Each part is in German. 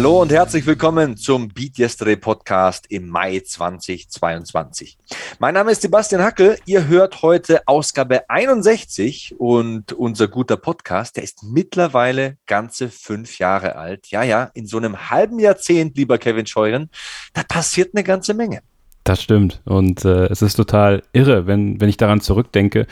Hallo und herzlich willkommen zum Beat Yesterday Podcast im Mai 2022. Mein Name ist Sebastian Hackel. Ihr hört heute Ausgabe 61 und unser guter Podcast, der ist mittlerweile ganze fünf Jahre alt. Ja, ja, in so einem halben Jahrzehnt, lieber Kevin Scheuren, da passiert eine ganze Menge. Das stimmt. Und äh, es ist total irre, wenn, wenn ich daran zurückdenke,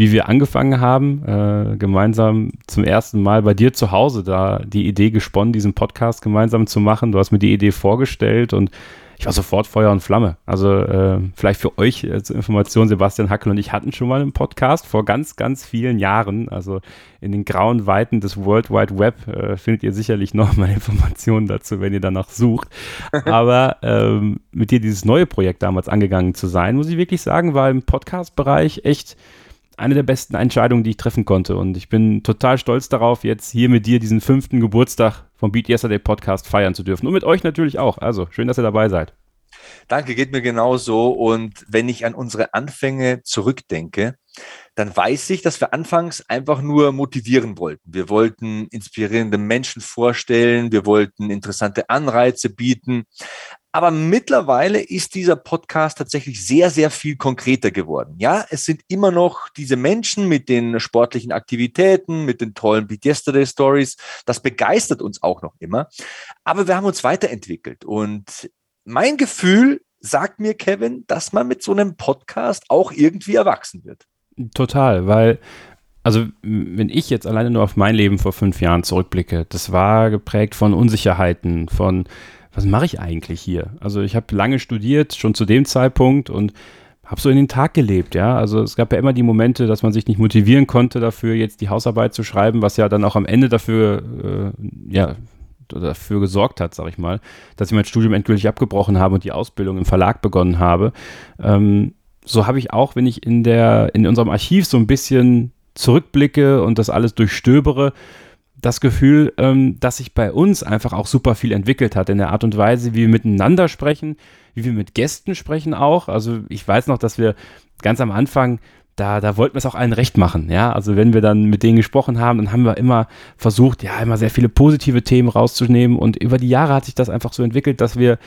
wie wir angefangen haben, äh, gemeinsam zum ersten Mal bei dir zu Hause da die Idee gesponnen, diesen Podcast gemeinsam zu machen. Du hast mir die Idee vorgestellt und ich war sofort Feuer und Flamme. Also äh, vielleicht für euch als Information, Sebastian Hackel und ich hatten schon mal einen Podcast vor ganz, ganz vielen Jahren. Also in den grauen Weiten des World Wide Web äh, findet ihr sicherlich noch mal Informationen dazu, wenn ihr danach sucht. Aber ähm, mit dir dieses neue Projekt damals angegangen zu sein, muss ich wirklich sagen, war im Podcast-Bereich echt eine der besten Entscheidungen, die ich treffen konnte. Und ich bin total stolz darauf, jetzt hier mit dir diesen fünften Geburtstag vom Beat Yesterday Podcast feiern zu dürfen. Und mit euch natürlich auch. Also schön, dass ihr dabei seid. Danke, geht mir genauso. Und wenn ich an unsere Anfänge zurückdenke, dann weiß ich, dass wir anfangs einfach nur motivieren wollten. Wir wollten inspirierende Menschen vorstellen, wir wollten interessante Anreize bieten. Aber mittlerweile ist dieser Podcast tatsächlich sehr, sehr viel konkreter geworden. Ja, es sind immer noch diese Menschen mit den sportlichen Aktivitäten, mit den tollen Beat Yesterday Stories. Das begeistert uns auch noch immer. Aber wir haben uns weiterentwickelt. Und mein Gefühl sagt mir, Kevin, dass man mit so einem Podcast auch irgendwie erwachsen wird. Total, weil also wenn ich jetzt alleine nur auf mein Leben vor fünf Jahren zurückblicke, das war geprägt von Unsicherheiten, von was mache ich eigentlich hier? Also ich habe lange studiert, schon zu dem Zeitpunkt und habe so in den Tag gelebt, ja. Also es gab ja immer die Momente, dass man sich nicht motivieren konnte, dafür jetzt die Hausarbeit zu schreiben, was ja dann auch am Ende dafür, äh, ja, dafür gesorgt hat, sag ich mal, dass ich mein Studium endgültig abgebrochen habe und die Ausbildung im Verlag begonnen habe. Ähm, so habe ich auch, wenn ich in der, in unserem Archiv so ein bisschen zurückblicke und das alles durchstöbere, das Gefühl, ähm, dass sich bei uns einfach auch super viel entwickelt hat in der Art und Weise, wie wir miteinander sprechen, wie wir mit Gästen sprechen auch. Also ich weiß noch, dass wir ganz am Anfang da, da wollten wir es auch allen recht machen, ja. Also wenn wir dann mit denen gesprochen haben, dann haben wir immer versucht, ja, immer sehr viele positive Themen rauszunehmen und über die Jahre hat sich das einfach so entwickelt, dass wir,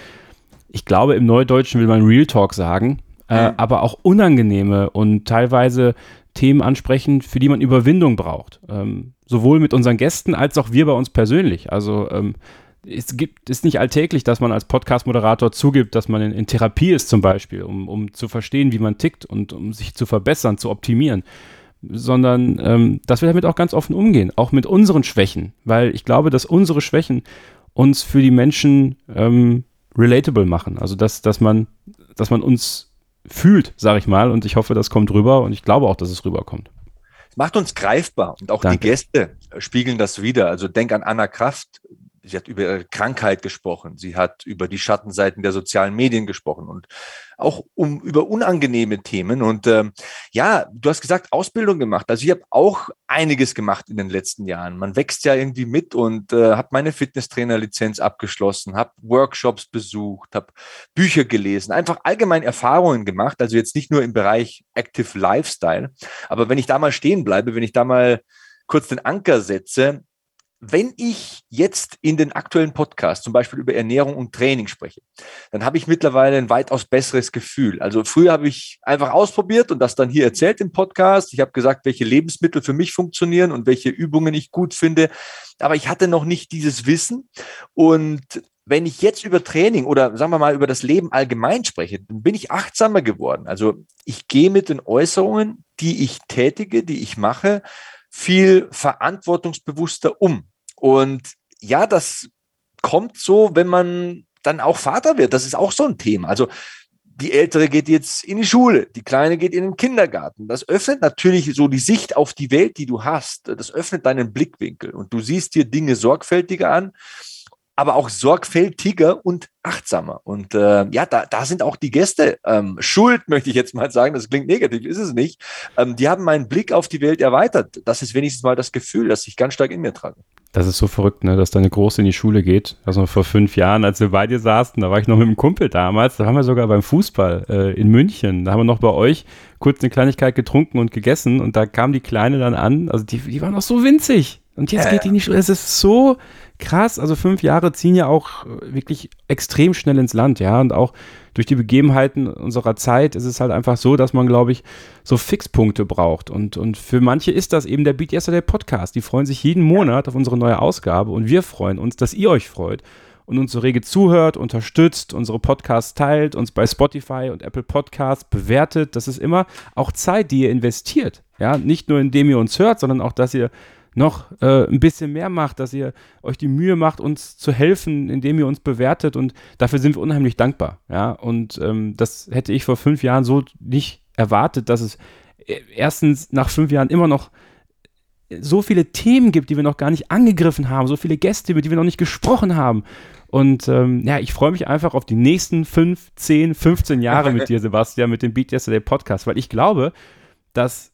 ich glaube, im Neudeutschen will man Real Talk sagen, äh, mhm. aber auch unangenehme und teilweise Themen ansprechen, für die man Überwindung braucht. Ähm, sowohl mit unseren Gästen als auch wir bei uns persönlich. Also ähm, es gibt, ist nicht alltäglich, dass man als Podcast-Moderator zugibt, dass man in, in, Therapie ist zum Beispiel, um, um zu verstehen, wie man tickt und um sich zu verbessern, zu optimieren. Sondern ähm, dass wir damit auch ganz offen umgehen, auch mit unseren Schwächen, weil ich glaube, dass unsere Schwächen uns für die Menschen ähm, relatable machen. Also dass, dass man, dass man uns fühlt, sage ich mal. Und ich hoffe, das kommt rüber und ich glaube auch, dass es rüberkommt. Macht uns greifbar und auch Danke. die Gäste spiegeln das wieder. Also denk an Anna Kraft, Sie hat über ihre Krankheit gesprochen. Sie hat über die Schattenseiten der sozialen Medien gesprochen und auch um über unangenehme Themen. Und ähm, ja, du hast gesagt, Ausbildung gemacht. Also ich habe auch einiges gemacht in den letzten Jahren. Man wächst ja irgendwie mit und äh, habe meine Fitnesstrainerlizenz abgeschlossen, habe Workshops besucht, habe Bücher gelesen, einfach allgemein Erfahrungen gemacht. Also jetzt nicht nur im Bereich Active Lifestyle, aber wenn ich da mal stehen bleibe, wenn ich da mal kurz den Anker setze, wenn ich jetzt in den aktuellen Podcast zum Beispiel über Ernährung und Training spreche, dann habe ich mittlerweile ein weitaus besseres Gefühl. Also früher habe ich einfach ausprobiert und das dann hier erzählt im Podcast. Ich habe gesagt, welche Lebensmittel für mich funktionieren und welche Übungen ich gut finde. Aber ich hatte noch nicht dieses Wissen. Und wenn ich jetzt über Training oder sagen wir mal über das Leben allgemein spreche, dann bin ich achtsamer geworden. Also ich gehe mit den Äußerungen, die ich tätige, die ich mache, viel verantwortungsbewusster um. Und ja, das kommt so, wenn man dann auch Vater wird. Das ist auch so ein Thema. Also die Ältere geht jetzt in die Schule, die Kleine geht in den Kindergarten. Das öffnet natürlich so die Sicht auf die Welt, die du hast. Das öffnet deinen Blickwinkel und du siehst dir Dinge sorgfältiger an. Aber auch sorgfältiger und achtsamer. Und äh, ja, da, da sind auch die Gäste ähm, schuld, möchte ich jetzt mal sagen. Das klingt negativ, ist es nicht. Ähm, die haben meinen Blick auf die Welt erweitert. Das ist wenigstens mal das Gefühl, das ich ganz stark in mir trage. Das ist so verrückt, ne, dass deine Große in die Schule geht. Also vor fünf Jahren, als wir bei dir saßen, da war ich noch mit einem Kumpel damals, da waren wir sogar beim Fußball äh, in München. Da haben wir noch bei euch kurz eine Kleinigkeit getrunken und gegessen und da kam die Kleine dann an. Also die, die war noch so winzig. Und jetzt äh, geht die nicht. Es ist so krass. Also fünf Jahre ziehen ja auch wirklich extrem schnell ins Land, ja. Und auch durch die Begebenheiten unserer Zeit ist es halt einfach so, dass man, glaube ich, so Fixpunkte braucht. Und, und für manche ist das eben der Beat Yesterday Podcast. Die freuen sich jeden Monat auf unsere neue Ausgabe und wir freuen uns, dass ihr euch freut und uns so rege zuhört, unterstützt, unsere Podcasts teilt, uns bei Spotify und Apple Podcasts bewertet. Das ist immer auch Zeit, die ihr investiert. Ja, nicht nur indem ihr uns hört, sondern auch, dass ihr noch äh, ein bisschen mehr macht, dass ihr euch die Mühe macht, uns zu helfen, indem ihr uns bewertet und dafür sind wir unheimlich dankbar. Ja, und ähm, das hätte ich vor fünf Jahren so nicht erwartet, dass es äh, erstens nach fünf Jahren immer noch so viele Themen gibt, die wir noch gar nicht angegriffen haben, so viele Gäste, mit denen wir noch nicht gesprochen haben. Und ähm, ja, ich freue mich einfach auf die nächsten fünf, zehn, 15 Jahre mit dir, Sebastian, mit dem Beat Yesterday Podcast, weil ich glaube, dass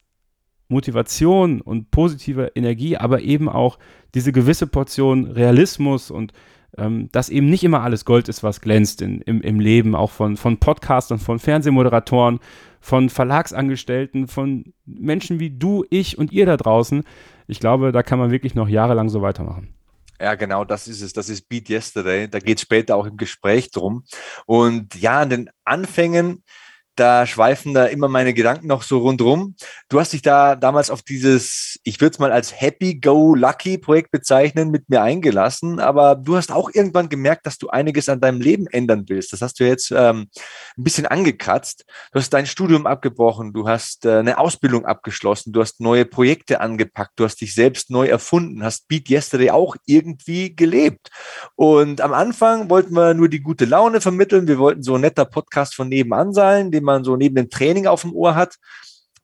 Motivation und positive Energie, aber eben auch diese gewisse Portion Realismus und ähm, dass eben nicht immer alles Gold ist, was glänzt in, im, im Leben, auch von, von Podcastern, von Fernsehmoderatoren, von Verlagsangestellten, von Menschen wie du, ich und ihr da draußen. Ich glaube, da kann man wirklich noch jahrelang so weitermachen. Ja, genau, das ist es. Das ist Beat Yesterday. Da geht es später auch im Gespräch drum. Und ja, an den Anfängen da schweifen da immer meine Gedanken noch so rundrum. Du hast dich da damals auf dieses, ich würde es mal als Happy-Go-Lucky-Projekt bezeichnen, mit mir eingelassen, aber du hast auch irgendwann gemerkt, dass du einiges an deinem Leben ändern willst. Das hast du jetzt ähm, ein bisschen angekratzt. Du hast dein Studium abgebrochen, du hast äh, eine Ausbildung abgeschlossen, du hast neue Projekte angepackt, du hast dich selbst neu erfunden, hast Beat Yesterday auch irgendwie gelebt. Und am Anfang wollten wir nur die gute Laune vermitteln. Wir wollten so ein netter Podcast von nebenan sein, den man so neben dem Training auf dem Ohr hat.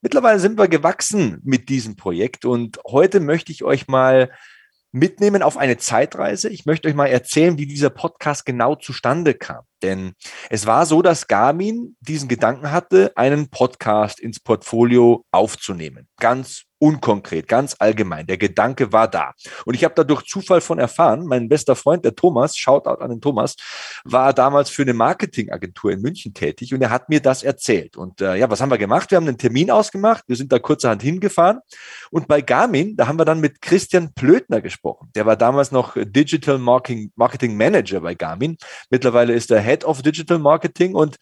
Mittlerweile sind wir gewachsen mit diesem Projekt und heute möchte ich euch mal mitnehmen auf eine Zeitreise. Ich möchte euch mal erzählen, wie dieser Podcast genau zustande kam. Denn es war so, dass Garmin diesen Gedanken hatte, einen Podcast ins Portfolio aufzunehmen. Ganz unkonkret, ganz allgemein. Der Gedanke war da. Und ich habe da durch Zufall von erfahren, mein bester Freund, der Thomas, Shoutout an den Thomas, war damals für eine Marketingagentur in München tätig und er hat mir das erzählt. Und äh, ja, was haben wir gemacht? Wir haben einen Termin ausgemacht, wir sind da kurzerhand hingefahren und bei Garmin, da haben wir dann mit Christian Plötner gesprochen. Der war damals noch Digital Marketing, Marketing Manager bei Garmin. Mittlerweile ist er Head of Digital Marketing und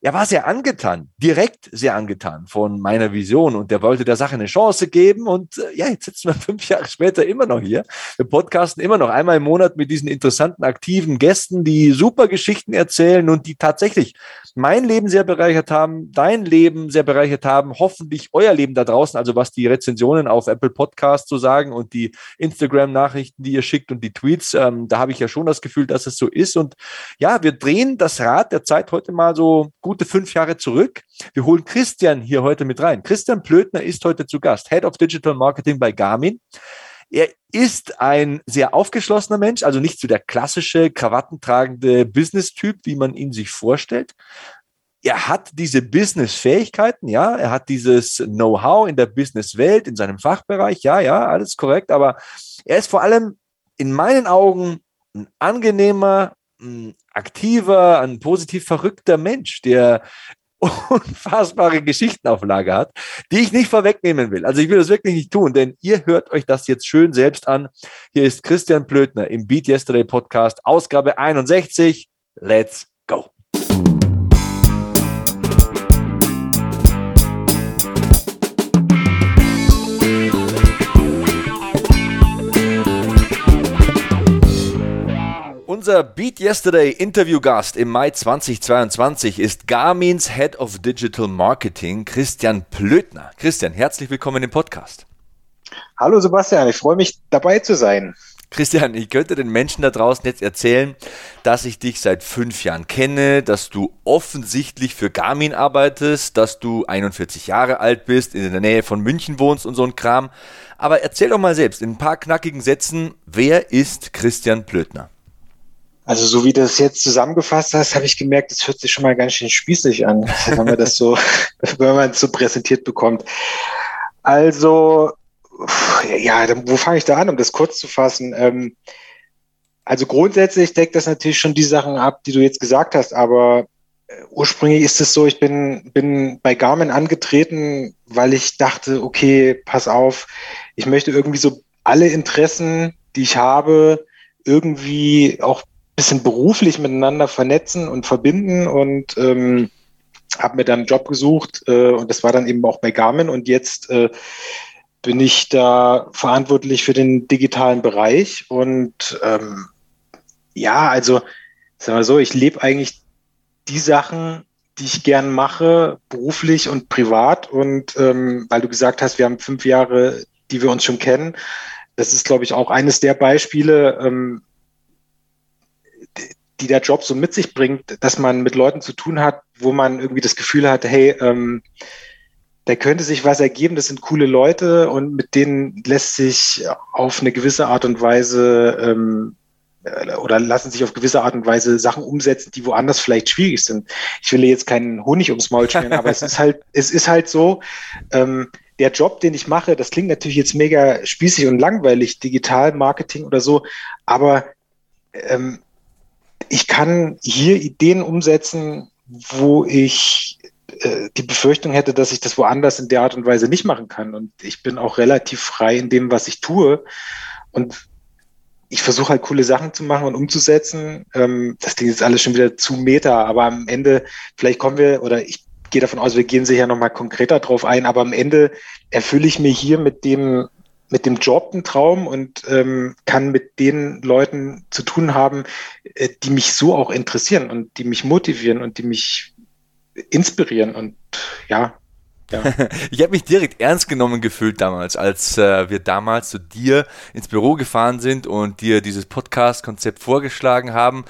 er war sehr angetan, direkt sehr angetan von meiner Vision und der wollte der Sache eine Chance geben und äh, ja, jetzt sitzen wir fünf Jahre später immer noch hier. Wir podcasten immer noch einmal im Monat mit diesen interessanten, aktiven Gästen, die super Geschichten erzählen und die tatsächlich mein Leben sehr bereichert haben, dein Leben sehr bereichert haben, hoffentlich euer Leben da draußen, also was die Rezensionen auf Apple Podcasts so sagen und die Instagram-Nachrichten, die ihr schickt und die Tweets, ähm, da habe ich ja schon das Gefühl, dass es so ist und ja, wir drehen das Rad der Zeit heute mal so gute fünf Jahre zurück. Wir holen Christian hier heute mit rein. Christian Plötner ist heute zu Gast, Head of Digital Marketing bei Garmin. Er ist ein sehr aufgeschlossener Mensch, also nicht so der klassische krawattentragende Business-Typ, wie man ihn sich vorstellt. Er hat diese Business-Fähigkeiten, ja, er hat dieses Know-how in der Business-Welt, in seinem Fachbereich, ja, ja, alles korrekt, aber er ist vor allem in meinen Augen ein angenehmer, aktiver, ein positiv verrückter Mensch, der unfassbare Geschichten auf Lager hat, die ich nicht vorwegnehmen will. Also ich will das wirklich nicht tun, denn ihr hört euch das jetzt schön selbst an. Hier ist Christian Plötner im Beat Yesterday Podcast, Ausgabe 61. Let's Unser Beat Yesterday Interviewgast im Mai 2022 ist Garmins Head of Digital Marketing, Christian Plötner. Christian, herzlich willkommen im Podcast. Hallo Sebastian, ich freue mich dabei zu sein. Christian, ich könnte den Menschen da draußen jetzt erzählen, dass ich dich seit fünf Jahren kenne, dass du offensichtlich für Garmin arbeitest, dass du 41 Jahre alt bist, in der Nähe von München wohnst und so ein Kram. Aber erzähl doch mal selbst in ein paar knackigen Sätzen, wer ist Christian Plötner? Also so wie du das jetzt zusammengefasst hast, habe ich gemerkt, das hört sich schon mal ganz schön spießig an, wenn man das so, wenn man es so präsentiert bekommt. Also, ja, wo fange ich da an, um das kurz zu fassen? Ähm, also grundsätzlich deckt das natürlich schon die Sachen ab, die du jetzt gesagt hast, aber äh, ursprünglich ist es so, ich bin, bin bei Garmin angetreten, weil ich dachte, okay, pass auf, ich möchte irgendwie so alle Interessen, die ich habe, irgendwie auch bisschen beruflich miteinander vernetzen und verbinden und ähm, habe mir dann einen Job gesucht äh, und das war dann eben auch bei Garmin und jetzt äh, bin ich da verantwortlich für den digitalen Bereich und ähm, ja, also sagen wir so, ich lebe eigentlich die Sachen, die ich gern mache, beruflich und privat. Und ähm, weil du gesagt hast, wir haben fünf Jahre, die wir uns schon kennen, das ist, glaube ich, auch eines der Beispiele, ähm, die der Job so mit sich bringt, dass man mit Leuten zu tun hat, wo man irgendwie das Gefühl hat, hey, ähm, da könnte sich was ergeben, das sind coole Leute und mit denen lässt sich auf eine gewisse Art und Weise ähm, äh, oder lassen sich auf gewisse Art und Weise Sachen umsetzen, die woanders vielleicht schwierig sind. Ich will jetzt keinen Honig ums Maul schmieren, aber es ist halt, es ist halt so, ähm, der Job, den ich mache, das klingt natürlich jetzt mega spießig und langweilig, Digital Marketing oder so, aber ähm, ich kann hier Ideen umsetzen, wo ich äh, die Befürchtung hätte, dass ich das woanders in der Art und Weise nicht machen kann. Und ich bin auch relativ frei in dem, was ich tue. Und ich versuche halt coole Sachen zu machen und umzusetzen. Ähm, das Ding ist alles schon wieder zu meta, aber am Ende, vielleicht kommen wir, oder ich gehe davon aus, wir gehen sicher nochmal konkreter drauf ein, aber am Ende erfülle ich mir hier mit dem, mit dem Job einen Traum und ähm, kann mit den Leuten zu tun haben, äh, die mich so auch interessieren und die mich motivieren und die mich inspirieren. Und ja, ja. ich habe mich direkt ernst genommen gefühlt damals, als äh, wir damals zu dir ins Büro gefahren sind und dir dieses Podcast-Konzept vorgeschlagen haben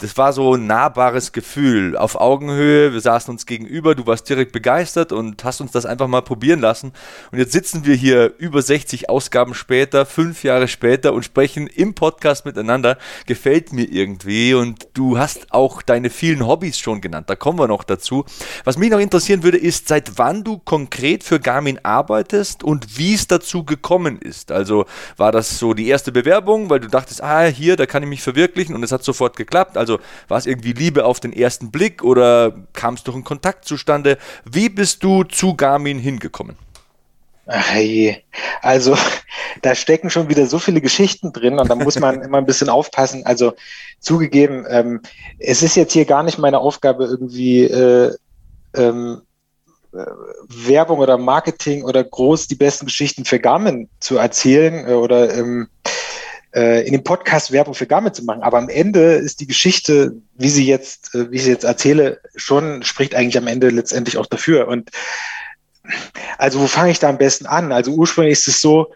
das war so ein nahbares Gefühl auf Augenhöhe. Wir saßen uns gegenüber, du warst direkt begeistert und hast uns das einfach mal probieren lassen. Und jetzt sitzen wir hier über 60 Ausgaben später, fünf Jahre später und sprechen im Podcast miteinander. Gefällt mir irgendwie und du hast auch deine vielen Hobbys schon genannt. Da kommen wir noch dazu. Was mich noch interessieren würde, ist, seit wann du konkret für Garmin arbeitest und wie es dazu gekommen ist. Also war das so die erste Bewerbung, weil du dachtest, ah, hier, da kann ich mich verwirklichen und es hat sofort geklappt. Also also war es irgendwie Liebe auf den ersten Blick oder kam es durch einen Kontakt zustande? Wie bist du zu Garmin hingekommen? Ach hey, also da stecken schon wieder so viele Geschichten drin und da muss man immer ein bisschen aufpassen. Also zugegeben, ähm, es ist jetzt hier gar nicht meine Aufgabe, irgendwie äh, ähm, äh, Werbung oder Marketing oder groß die besten Geschichten für Garmin zu erzählen äh, oder ähm, äh, in dem Podcast Werbung für Garmin zu machen. Aber am Ende ist die Geschichte, wie sie jetzt, äh, wie ich sie jetzt erzähle, schon spricht eigentlich am Ende letztendlich auch dafür. Und also wo fange ich da am besten an? Also ursprünglich ist es so,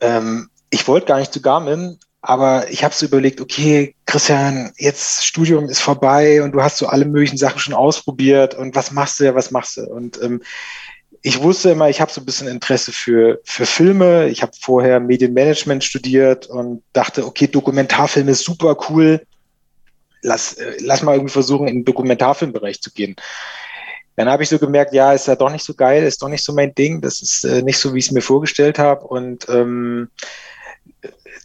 ähm, ich wollte gar nicht zu Garmin, aber ich habe so überlegt, okay, Christian, jetzt Studium ist vorbei und du hast so alle möglichen Sachen schon ausprobiert und was machst du ja, was machst du? Und ähm, ich wusste immer, ich habe so ein bisschen Interesse für, für Filme. Ich habe vorher Medienmanagement studiert und dachte, okay, Dokumentarfilm ist super cool. Lass, äh, lass mal irgendwie versuchen, in den Dokumentarfilmbereich zu gehen. Dann habe ich so gemerkt, ja, ist ja doch nicht so geil, ist doch nicht so mein Ding, das ist äh, nicht so, wie ich es mir vorgestellt habe. Und ähm,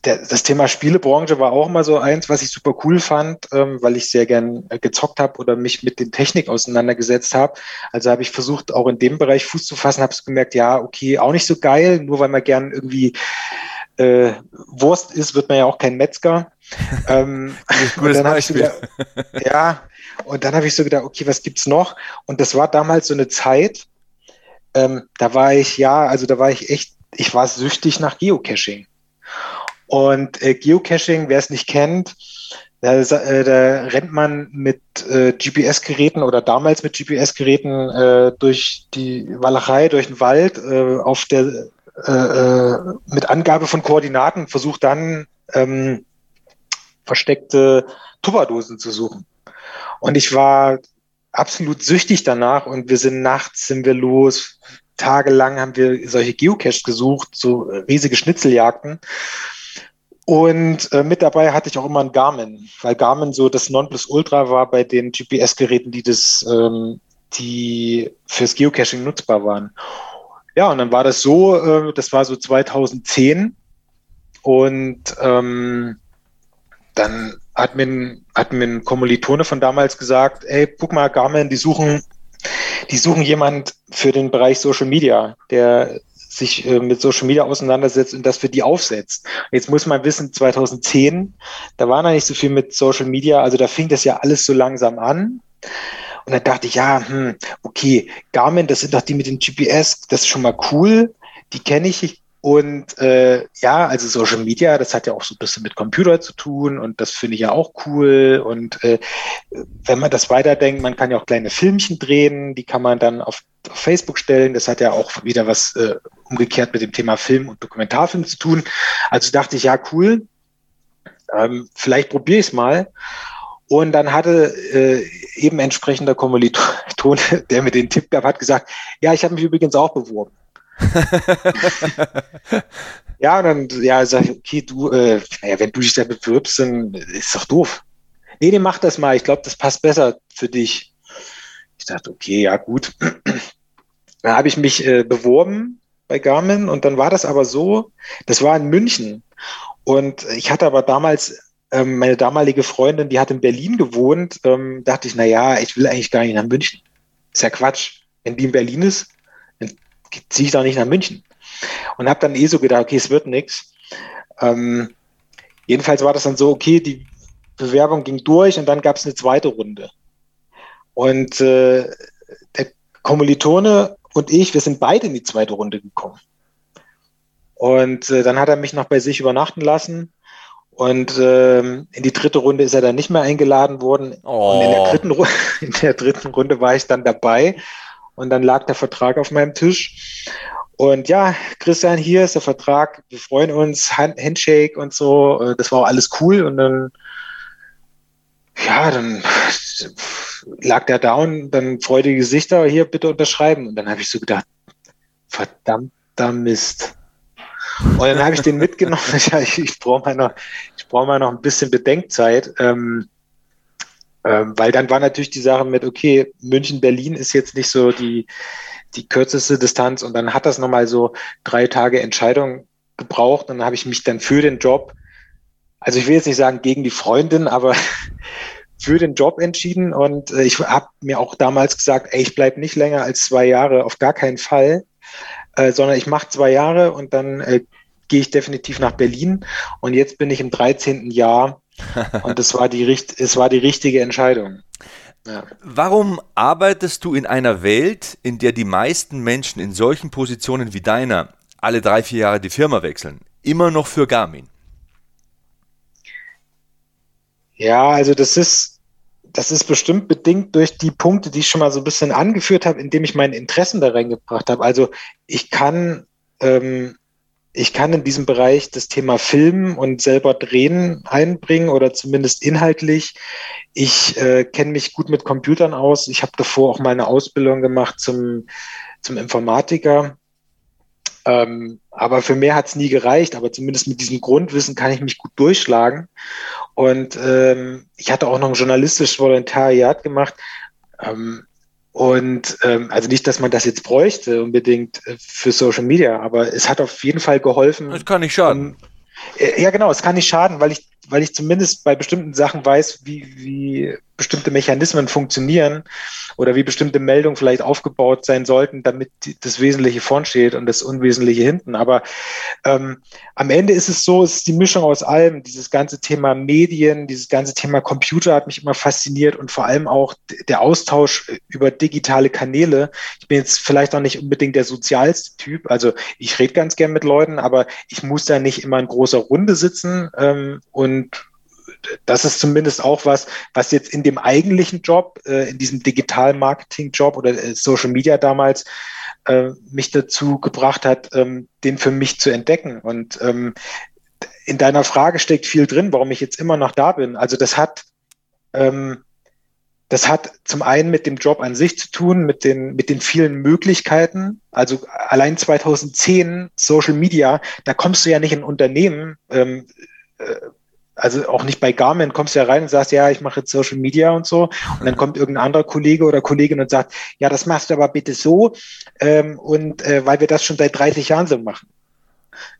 der, das Thema Spielebranche war auch mal so eins, was ich super cool fand, ähm, weil ich sehr gern äh, gezockt habe oder mich mit den Technik auseinandergesetzt habe. Also habe ich versucht, auch in dem Bereich Fuß zu fassen, habe gemerkt, ja, okay, auch nicht so geil, nur weil man gern irgendwie äh, Wurst ist, wird man ja auch kein Metzger. ähm, Gutes Beispiel. Gedacht, ja, und dann habe ich so gedacht, okay, was gibt's noch? Und das war damals so eine Zeit, ähm, da war ich, ja, also da war ich echt, ich war süchtig nach Geocaching. Und äh, Geocaching, wer es nicht kennt, da, äh, da rennt man mit äh, GPS-Geräten oder damals mit GPS-Geräten äh, durch die Walachei, durch den Wald, äh, auf der äh, äh, mit Angabe von Koordinaten, versucht dann ähm, versteckte Tupperdosen zu suchen. Und ich war absolut süchtig danach und wir sind nachts sind wir los. Tagelang haben wir solche Geocaches gesucht, so riesige Schnitzeljagden. Und äh, mit dabei hatte ich auch immer ein Garmin, weil Garmin so das Nonplusultra war bei den GPS-Geräten, die das, ähm, die fürs Geocaching nutzbar waren. Ja, und dann war das so, äh, das war so 2010 und ähm, dann hat mir, hat mir ein Kommilitone von damals gesagt, ey, guck mal, Garmin, die suchen, die suchen jemand für den Bereich Social Media, der sich äh, mit Social Media auseinandersetzt und das für die aufsetzt. Jetzt muss man wissen, 2010, da war noch nicht so viel mit Social Media, also da fing das ja alles so langsam an. Und dann dachte ich, ja, hm, okay, Garmin, das sind doch die mit dem GPS, das ist schon mal cool, die kenne ich. Und äh, ja, also Social Media, das hat ja auch so ein bisschen mit Computer zu tun und das finde ich ja auch cool. Und äh, wenn man das weiterdenkt, man kann ja auch kleine Filmchen drehen, die kann man dann auf, auf Facebook stellen. Das hat ja auch wieder was äh, umgekehrt mit dem Thema Film und Dokumentarfilm zu tun. Also dachte ich, ja, cool, ähm, vielleicht probiere ich es mal. Und dann hatte äh, eben entsprechender Kommiliton, der mir den Tipp gab, hat gesagt, ja, ich habe mich übrigens auch beworben. ja, und dann ja, sag ich, okay, du, äh, naja, wenn du dich da bewirbst, dann ist doch doof. Nee, nee, mach das mal. Ich glaube, das passt besser für dich. Ich dachte, okay, ja, gut. Dann habe ich mich äh, beworben bei Garmin und dann war das aber so, das war in München. Und ich hatte aber damals, ähm, meine damalige Freundin, die hat in Berlin gewohnt, ähm, dachte ich, na ja, ich will eigentlich gar nicht nach München. Ist ja Quatsch. Wenn die in Berlin ist, ziehe ich doch nicht nach München. Und habe dann eh so gedacht, okay, es wird nichts. Ähm, jedenfalls war das dann so, okay, die Bewerbung ging durch und dann gab es eine zweite Runde. Und äh, der Kommilitone und ich, wir sind beide in die zweite Runde gekommen. Und äh, dann hat er mich noch bei sich übernachten lassen. Und ähm, in die dritte Runde ist er dann nicht mehr eingeladen worden. Oh. Und in der, dritten, in der dritten Runde war ich dann dabei. Und dann lag der Vertrag auf meinem Tisch. Und ja, Christian, hier ist der Vertrag. Wir freuen uns, Handshake und so. Äh, das war auch alles cool. Und dann, ja, dann lag der und dann freudige Gesichter, hier bitte unterschreiben. Und dann habe ich so gedacht, verdammter Mist. Und dann habe ich den mitgenommen. ich, ich brauche mal noch, ich brauche mal noch ein bisschen Bedenkzeit. Ähm, ähm, weil dann war natürlich die Sache mit, okay, München-Berlin ist jetzt nicht so die, die kürzeste Distanz und dann hat das nochmal so drei Tage Entscheidung gebraucht und dann habe ich mich dann für den Job, also ich will jetzt nicht sagen gegen die Freundin, aber für den Job entschieden und äh, ich habe mir auch damals gesagt, ey, ich bleibe nicht länger als zwei Jahre, auf gar keinen Fall, äh, sondern ich mache zwei Jahre und dann äh, gehe ich definitiv nach Berlin und jetzt bin ich im 13. Jahr und es war, die, es war die richtige Entscheidung. Ja. Warum arbeitest du in einer Welt, in der die meisten Menschen in solchen Positionen wie deiner alle drei, vier Jahre die Firma wechseln, immer noch für Garmin? Ja, also das ist, das ist bestimmt bedingt durch die Punkte, die ich schon mal so ein bisschen angeführt habe, indem ich meine Interessen da reingebracht habe. Also ich kann ähm, ich kann in diesem Bereich das Thema Filmen und selber drehen einbringen oder zumindest inhaltlich. Ich äh, kenne mich gut mit Computern aus. Ich habe davor auch mal eine Ausbildung gemacht zum, zum Informatiker. Ähm, aber für mehr hat es nie gereicht. Aber zumindest mit diesem Grundwissen kann ich mich gut durchschlagen. Und ähm, ich hatte auch noch ein journalistisches Volontariat gemacht. Ähm, und ähm, also nicht, dass man das jetzt bräuchte unbedingt äh, für Social Media, aber es hat auf jeden Fall geholfen. Es kann nicht schaden. Um, äh, ja, genau, es kann nicht schaden, weil ich, weil ich zumindest bei bestimmten Sachen weiß, wie, wie bestimmte Mechanismen funktionieren oder wie bestimmte Meldungen vielleicht aufgebaut sein sollten, damit das Wesentliche vorn steht und das Unwesentliche hinten. Aber ähm, am Ende ist es so, es ist die Mischung aus allem. Dieses ganze Thema Medien, dieses ganze Thema Computer hat mich immer fasziniert und vor allem auch der Austausch über digitale Kanäle. Ich bin jetzt vielleicht auch nicht unbedingt der sozialste Typ. Also ich rede ganz gern mit Leuten, aber ich muss da nicht immer in großer Runde sitzen ähm, und das ist zumindest auch was, was jetzt in dem eigentlichen Job, äh, in diesem Digital-Marketing-Job oder äh, Social Media damals äh, mich dazu gebracht hat, ähm, den für mich zu entdecken. Und ähm, in deiner Frage steckt viel drin, warum ich jetzt immer noch da bin. Also das hat, ähm, das hat zum einen mit dem Job an sich zu tun, mit den, mit den vielen Möglichkeiten. Also allein 2010 Social Media, da kommst du ja nicht in Unternehmen, ähm, äh, also auch nicht bei Garmin, kommst du ja rein und sagst, ja, ich mache jetzt Social Media und so. Und dann kommt irgendein anderer Kollege oder Kollegin und sagt, ja, das machst du aber bitte so. Ähm, und äh, weil wir das schon seit 30 Jahren so machen.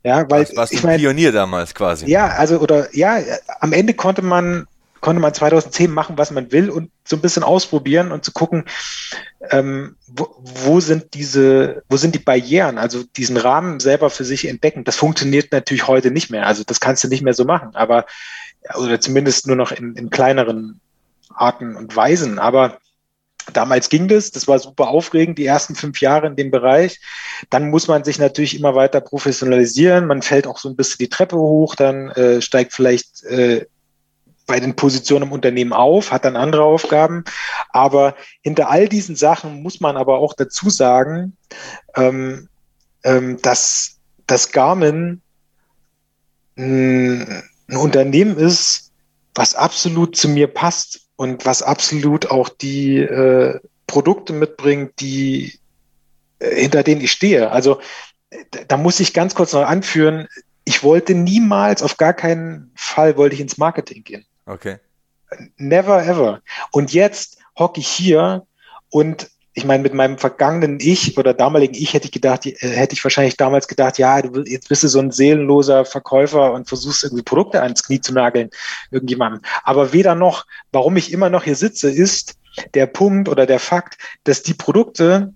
Ja, weil. Was, ich mein, Pionier damals quasi. Ja, also, oder ja, am Ende konnte man, konnte man 2010 machen, was man will und so ein bisschen ausprobieren und zu gucken, ähm, wo, wo sind diese, wo sind die Barrieren, also diesen Rahmen selber für sich entdecken. Das funktioniert natürlich heute nicht mehr. Also das kannst du nicht mehr so machen, aber oder zumindest nur noch in, in kleineren Arten und Weisen. Aber Damals ging das, das war super aufregend, die ersten fünf Jahre in dem Bereich. Dann muss man sich natürlich immer weiter professionalisieren. Man fällt auch so ein bisschen die Treppe hoch, dann äh, steigt vielleicht äh, bei den Positionen im Unternehmen auf, hat dann andere Aufgaben. Aber hinter all diesen Sachen muss man aber auch dazu sagen, ähm, ähm, dass das Garmin ein, ein Unternehmen ist, was absolut zu mir passt und was absolut auch die äh, Produkte mitbringt, die äh, hinter denen ich stehe. Also da muss ich ganz kurz noch anführen, ich wollte niemals, auf gar keinen Fall wollte ich ins Marketing gehen. Okay. Never ever. Und jetzt hocke ich hier und ich meine, mit meinem vergangenen Ich oder damaligen Ich hätte ich gedacht, äh, hätte ich wahrscheinlich damals gedacht, ja, du, jetzt bist du so ein seelenloser Verkäufer und versuchst irgendwie Produkte ans Knie zu nageln, irgendjemandem. Aber weder noch, warum ich immer noch hier sitze, ist der Punkt oder der Fakt, dass die Produkte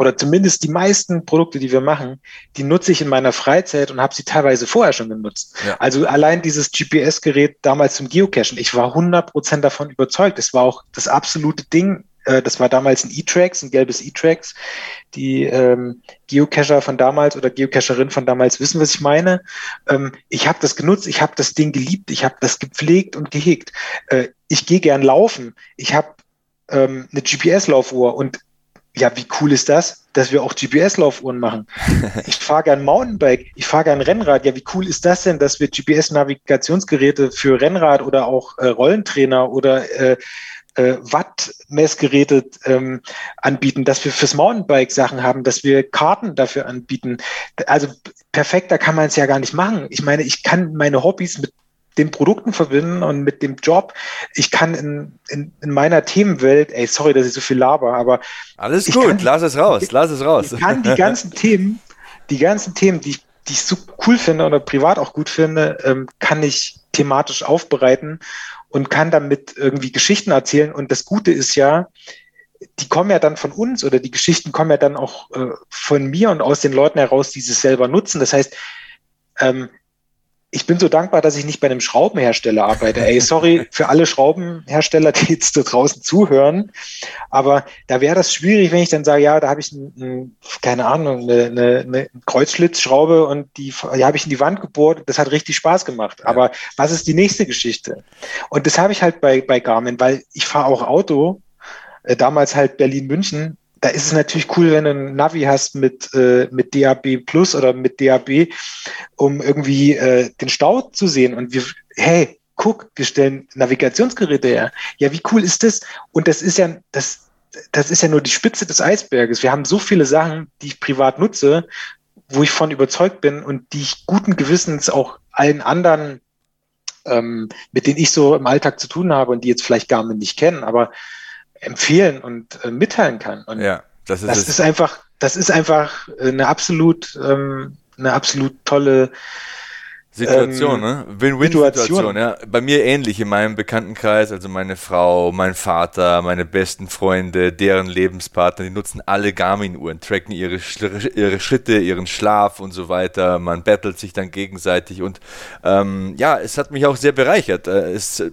oder zumindest die meisten Produkte, die wir machen, die nutze ich in meiner Freizeit und habe sie teilweise vorher schon genutzt. Ja. Also allein dieses GPS-Gerät damals zum Geocachen, ich war 100% davon überzeugt. Es war auch das absolute Ding äh, das war damals ein E-Tracks, ein gelbes E-Tracks. Die ähm, Geocacher von damals oder Geocacherin von damals wissen, was ich meine. Ähm, ich habe das genutzt, ich habe das Ding geliebt, ich habe das gepflegt und gehegt. Äh, ich gehe gern laufen. Ich habe ähm, eine GPS-Laufuhr und ja, wie cool ist das, dass wir auch GPS-Laufuhren machen? Ich fahre gern Mountainbike, ich fahre gern Rennrad. Ja, wie cool ist das denn, dass wir GPS-Navigationsgeräte für Rennrad oder auch äh, Rollentrainer oder äh, äh, Watt-Messgeräte ähm, anbieten, dass wir fürs Mountainbike Sachen haben, dass wir Karten dafür anbieten. Also perfekter kann man es ja gar nicht machen. Ich meine, ich kann meine Hobbys mit den Produkten verbinden und mit dem Job. Ich kann in, in, in meiner Themenwelt, ey, sorry, dass ich so viel laber, aber. Alles gut, die, lass es raus, lass es raus. Ich kann die ganzen Themen, die ganzen Themen, die ich, die ich so cool finde oder privat auch gut finde, ähm, kann ich thematisch aufbereiten und kann damit irgendwie Geschichten erzählen. Und das Gute ist ja, die kommen ja dann von uns oder die Geschichten kommen ja dann auch äh, von mir und aus den Leuten heraus, die es selber nutzen. Das heißt, ähm, ich bin so dankbar, dass ich nicht bei einem Schraubenhersteller arbeite. Ey, sorry für alle Schraubenhersteller, die jetzt da draußen zuhören. Aber da wäre das schwierig, wenn ich dann sage, ja, da habe ich, ein, ein, keine Ahnung, eine, eine, eine Kreuzschlitzschraube und die, die habe ich in die Wand gebohrt. Das hat richtig Spaß gemacht. Aber was ist die nächste Geschichte? Und das habe ich halt bei, bei Garmin, weil ich fahre auch Auto. Äh, damals halt Berlin-München da ist es natürlich cool, wenn du ein Navi hast mit, äh, mit DAB Plus oder mit DAB, um irgendwie äh, den Stau zu sehen. Und wir, hey, guck, wir stellen Navigationsgeräte her. Ja, wie cool ist das? Und das ist ja, das, das ist ja nur die Spitze des Eisberges. Wir haben so viele Sachen, die ich privat nutze, wo ich von überzeugt bin und die ich guten Gewissens auch allen anderen, ähm, mit denen ich so im Alltag zu tun habe und die jetzt vielleicht gar nicht kennen, aber empfehlen und äh, mitteilen kann. Und ja, das ist, das ist einfach, das ist einfach eine absolut, ähm, eine absolut tolle Situation, ähm, ne? Win-Win-Situation, ja. Bei mir ähnlich in meinem Bekanntenkreis, also meine Frau, mein Vater, meine besten Freunde, deren Lebenspartner, die nutzen alle Garmin-Uhren, tracken ihre, ihre Schritte, ihren Schlaf und so weiter. Man battelt sich dann gegenseitig und ähm, ja, es hat mich auch sehr bereichert. Äh, es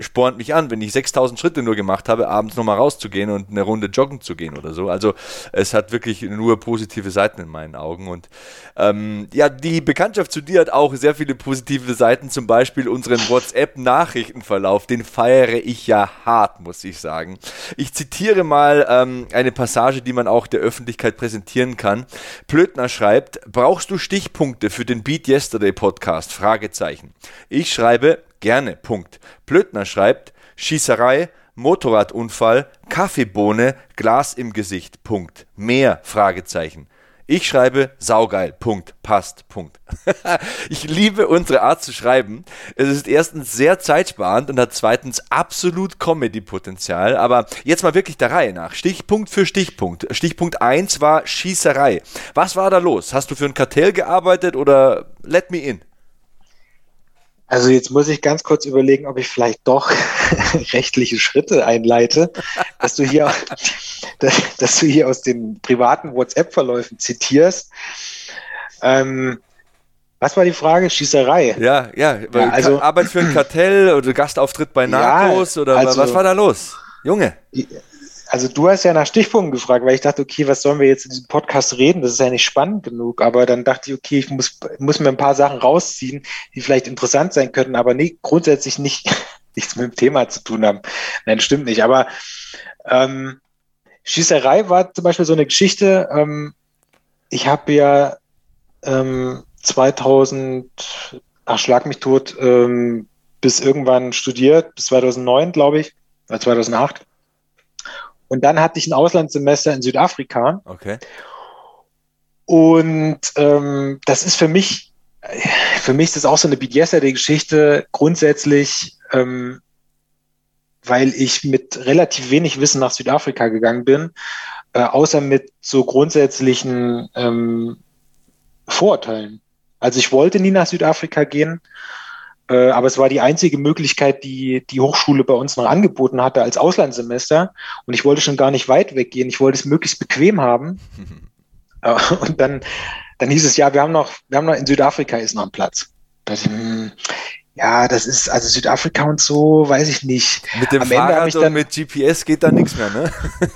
spornt mich an, wenn ich 6000 Schritte nur gemacht habe, abends nochmal rauszugehen und eine Runde joggen zu gehen oder so. Also es hat wirklich nur positive Seiten in meinen Augen. Und ähm, ja, die Bekanntschaft zu dir hat auch sehr viele positive Seiten, zum Beispiel unseren WhatsApp-Nachrichtenverlauf. Den feiere ich ja hart, muss ich sagen. Ich zitiere mal ähm, eine Passage, die man auch der Öffentlichkeit präsentieren kann. Plötner schreibt, brauchst du Stichpunkte für den Beat Yesterday Podcast? Fragezeichen. Ich schreibe, Gerne. Punkt. Blödner schreibt, Schießerei, Motorradunfall, Kaffeebohne, Glas im Gesicht. Punkt. Mehr? Fragezeichen. Ich schreibe saugeil. Punkt. Passt. Punkt. ich liebe unsere Art zu schreiben. Es ist erstens sehr zeitsparend und hat zweitens absolut Comedy-Potenzial. Aber jetzt mal wirklich der Reihe nach. Stichpunkt für Stichpunkt. Stichpunkt 1 war Schießerei. Was war da los? Hast du für ein Kartell gearbeitet oder let me in? Also jetzt muss ich ganz kurz überlegen, ob ich vielleicht doch rechtliche Schritte einleite, dass du hier, dass, dass du hier aus den privaten WhatsApp-Verläufen zitierst. Ähm, was war die Frage? Schießerei. Ja, ja. ja also Arbeit für ein Kartell oder Gastauftritt bei Narcos ja, oder also, was war da los? Junge also du hast ja nach Stichpunkten gefragt, weil ich dachte, okay, was sollen wir jetzt in diesem Podcast reden? Das ist ja nicht spannend genug. Aber dann dachte ich, okay, ich muss, muss mir ein paar Sachen rausziehen, die vielleicht interessant sein könnten, aber nee, grundsätzlich nicht, nichts mit dem Thema zu tun haben. Nein, stimmt nicht. Aber ähm, Schießerei war zum Beispiel so eine Geschichte. Ähm, ich habe ja ähm, 2000, ach, schlag mich tot, ähm, bis irgendwann studiert, bis 2009, glaube ich, oder 2008. Und dann hatte ich ein Auslandssemester in Südafrika. Okay. Und ähm, das ist für mich, für mich ist das auch so eine die Geschichte grundsätzlich, ähm, weil ich mit relativ wenig Wissen nach Südafrika gegangen bin, äh, außer mit so grundsätzlichen ähm, Vorurteilen. Also ich wollte nie nach Südafrika gehen aber es war die einzige Möglichkeit, die die Hochschule bei uns noch angeboten hatte als Auslandssemester. Und ich wollte schon gar nicht weit weggehen. Ich wollte es möglichst bequem haben. Äh, und dann, dann hieß es, ja, wir haben noch, wir haben noch in Südafrika ist noch ein Platz. Das, hm, ja, das ist, also Südafrika und so, weiß ich nicht. Mit dem Am Fahrrad und dann, mit GPS geht da nichts mehr, ne?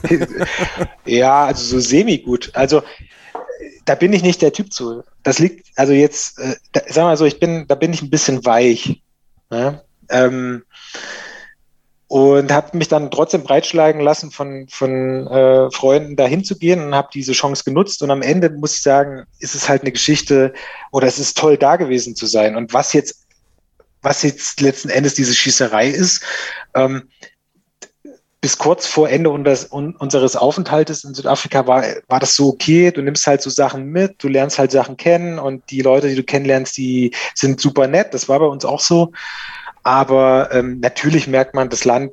ja, also so semi-gut. Also da bin ich nicht der Typ zu. Das liegt, also jetzt, äh, da, sag mal so, ich bin, da bin ich ein bisschen weich. Ne? Ähm, und habe mich dann trotzdem breitschlagen lassen von, von äh, Freunden da hinzugehen und habe diese Chance genutzt. Und am Ende muss ich sagen, ist es halt eine Geschichte oder es ist toll da gewesen zu sein. Und was jetzt, was jetzt letzten Endes diese Schießerei ist, ähm, bis kurz vor Ende unseres, Aufenthaltes in Südafrika war, war das so okay. Du nimmst halt so Sachen mit, du lernst halt Sachen kennen und die Leute, die du kennenlernst, die sind super nett. Das war bei uns auch so. Aber ähm, natürlich merkt man, das Land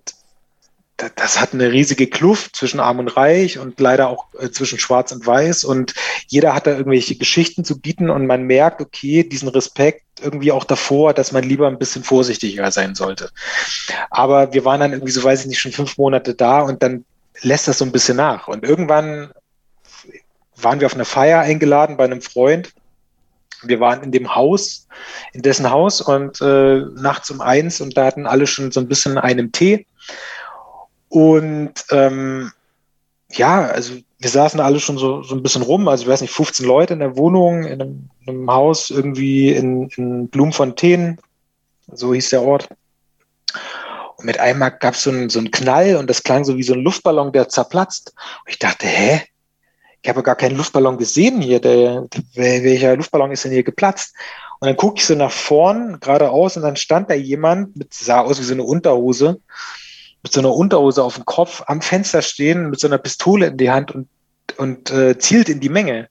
das hat eine riesige Kluft zwischen Arm und Reich und leider auch äh, zwischen Schwarz und Weiß. Und jeder hat da irgendwelche Geschichten zu bieten und man merkt, okay, diesen Respekt irgendwie auch davor, dass man lieber ein bisschen vorsichtiger sein sollte. Aber wir waren dann irgendwie, so weiß ich nicht, schon fünf Monate da und dann lässt das so ein bisschen nach. Und irgendwann waren wir auf eine Feier eingeladen bei einem Freund. Wir waren in dem Haus, in dessen Haus und äh, nachts um eins und da hatten alle schon so ein bisschen einen Tee. Und ähm, ja, also wir saßen alle schon so, so ein bisschen rum, also ich weiß nicht, 15 Leute in der Wohnung, in einem, in einem Haus irgendwie in, in Blumenfontänen, so hieß der Ort. Und mit einmal gab es so einen, so einen Knall und das klang so wie so ein Luftballon, der zerplatzt. Und ich dachte, hä? Ich habe gar keinen Luftballon gesehen hier. Der, welcher Luftballon ist denn hier geplatzt? Und dann gucke ich so nach vorn, geradeaus, und dann stand da jemand mit, sah aus wie so eine Unterhose mit so einer Unterhose auf dem Kopf am Fenster stehen, mit so einer Pistole in die Hand und, und äh, zielt in die Menge.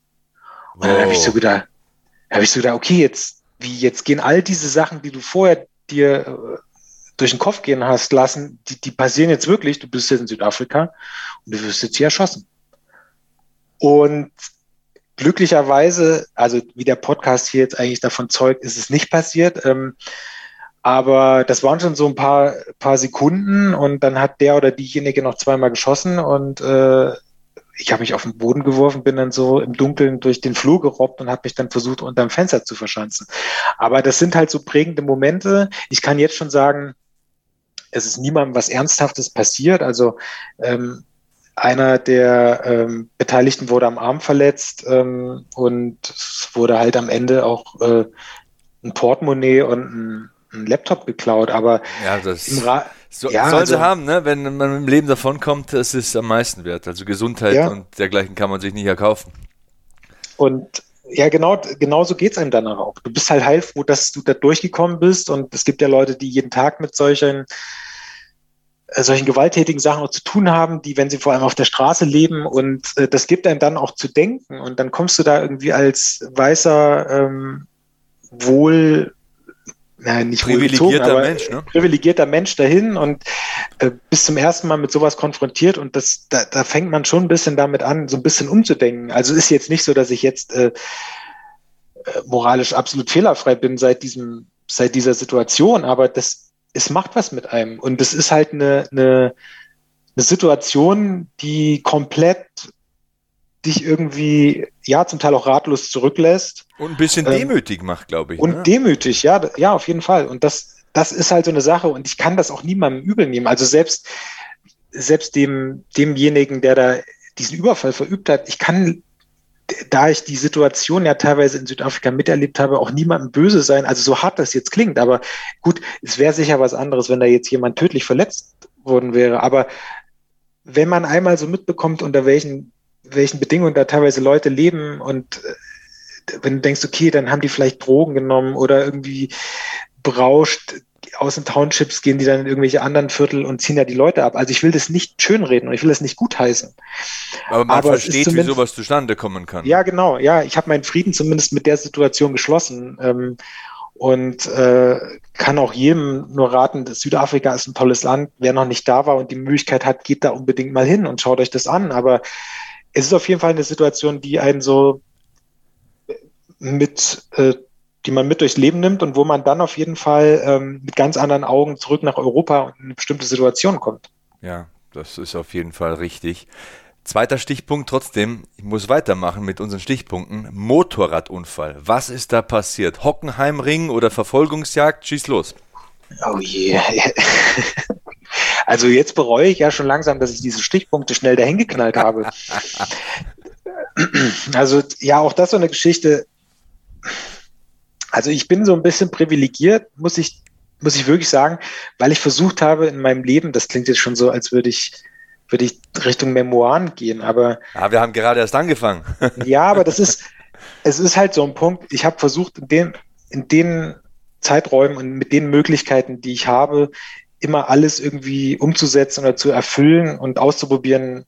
Und dann habe ich so gedacht, habe ich so gedacht, okay, jetzt, wie, jetzt gehen all diese Sachen, die du vorher dir äh, durch den Kopf gehen hast lassen, die, die passieren jetzt wirklich, du bist jetzt in Südafrika und du wirst jetzt hier erschossen. Und glücklicherweise, also wie der Podcast hier jetzt eigentlich davon zeugt, ist es nicht passiert. Ähm, aber das waren schon so ein paar, paar Sekunden und dann hat der oder diejenige noch zweimal geschossen und äh, ich habe mich auf den Boden geworfen, bin dann so im Dunkeln durch den Flur gerobbt und habe mich dann versucht, unterm Fenster zu verschanzen. Aber das sind halt so prägende Momente. Ich kann jetzt schon sagen, es ist niemandem was Ernsthaftes passiert. Also ähm, einer der ähm, Beteiligten wurde am Arm verletzt ähm, und es wurde halt am Ende auch äh, ein Portemonnaie und ein einen Laptop geklaut, aber ja, das so, ja, soll also, sie haben, ne? wenn man im Leben davonkommt, das ist am meisten wert. Also Gesundheit ja. und dergleichen kann man sich nicht erkaufen. Und ja, genau, genau so geht es einem danach auch. Du bist halt heilfroh, dass du da durchgekommen bist und es gibt ja Leute, die jeden Tag mit solchen äh, solchen gewalttätigen Sachen auch zu tun haben, die, wenn sie vor allem auf der Straße leben und äh, das gibt einem dann auch zu denken und dann kommst du da irgendwie als weißer, ähm, wohl, nein, nicht privilegierter aber Mensch, ne? privilegierter Mensch dahin und äh, bis zum ersten Mal mit sowas konfrontiert und das, da, da fängt man schon ein bisschen damit an, so ein bisschen umzudenken. Also ist jetzt nicht so, dass ich jetzt äh, äh moralisch absolut fehlerfrei bin seit diesem, seit dieser Situation, aber das es macht was mit einem. Und es ist halt eine, eine, eine Situation, die komplett dich irgendwie, ja, zum Teil auch ratlos zurücklässt. Und ein bisschen ähm, demütig macht, glaube ich. Und ne? demütig, ja, ja, auf jeden Fall. Und das, das ist halt so eine Sache und ich kann das auch niemandem übel nehmen. Also selbst, selbst dem, demjenigen, der da diesen Überfall verübt hat, ich kann da ich die Situation ja teilweise in Südafrika miterlebt habe, auch niemandem böse sein. Also so hart das jetzt klingt, aber gut, es wäre sicher was anderes, wenn da jetzt jemand tödlich verletzt worden wäre. Aber wenn man einmal so mitbekommt, unter welchen, welchen Bedingungen da teilweise Leute leben und äh, wenn du denkst, okay, dann haben die vielleicht Drogen genommen oder irgendwie berauscht, aus den Townships gehen die dann in irgendwelche anderen Viertel und ziehen ja die Leute ab. Also ich will das nicht schönreden und ich will das nicht gutheißen. Aber man Aber versteht, wie sowas zustande kommen kann. Ja, genau. Ja, ich habe meinen Frieden zumindest mit der Situation geschlossen. Ähm, und äh, kann auch jedem nur raten, dass Südafrika ist ein tolles Land. Wer noch nicht da war und die Möglichkeit hat, geht da unbedingt mal hin und schaut euch das an. Aber es ist auf jeden Fall eine Situation, die einen so mit äh, die man mit durchs Leben nimmt und wo man dann auf jeden Fall ähm, mit ganz anderen Augen zurück nach Europa und in eine bestimmte Situation kommt. Ja, das ist auf jeden Fall richtig. Zweiter Stichpunkt trotzdem, ich muss weitermachen mit unseren Stichpunkten. Motorradunfall. Was ist da passiert? Hockenheimring oder Verfolgungsjagd? Schieß los. Oh je. Yeah. Also jetzt bereue ich ja schon langsam, dass ich diese Stichpunkte schnell dahin geknallt habe. Also ja, auch das so eine Geschichte. Also ich bin so ein bisschen privilegiert, muss ich, muss ich wirklich sagen, weil ich versucht habe in meinem Leben, das klingt jetzt schon so, als würde ich, würde ich Richtung Memoiren gehen, aber. Ja, wir haben gerade erst angefangen. ja, aber das ist, es ist halt so ein Punkt. Ich habe versucht, in den, in den Zeiträumen und mit den Möglichkeiten, die ich habe, immer alles irgendwie umzusetzen oder zu erfüllen und auszuprobieren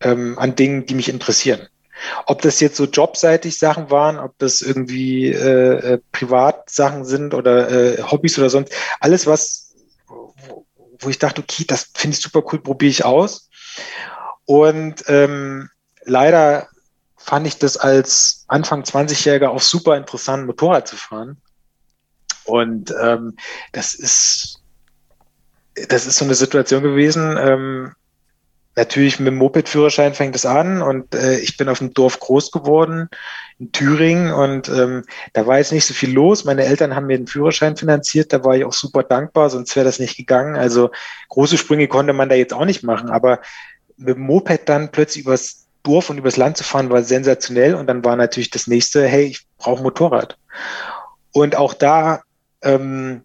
ähm, an Dingen, die mich interessieren. Ob das jetzt so jobseitig Sachen waren, ob das irgendwie äh, äh, Privatsachen sind oder äh, Hobbys oder sonst, alles was, wo, wo ich dachte, okay, das finde ich super cool, probiere ich aus. Und ähm, leider fand ich das als Anfang 20-Jähriger auch super interessant, Motorrad zu fahren. Und ähm, das ist das ist so eine Situation gewesen. Ähm, natürlich mit dem Moped-Führerschein fängt es an und äh, ich bin auf dem Dorf groß geworden in Thüringen und ähm, da war jetzt nicht so viel los. Meine Eltern haben mir den Führerschein finanziert, da war ich auch super dankbar, sonst wäre das nicht gegangen. Also große Sprünge konnte man da jetzt auch nicht machen, aber mit dem Moped dann plötzlich übers Dorf und übers Land zu fahren, war sensationell und dann war natürlich das nächste, hey, ich brauche Motorrad. Und auch da ähm,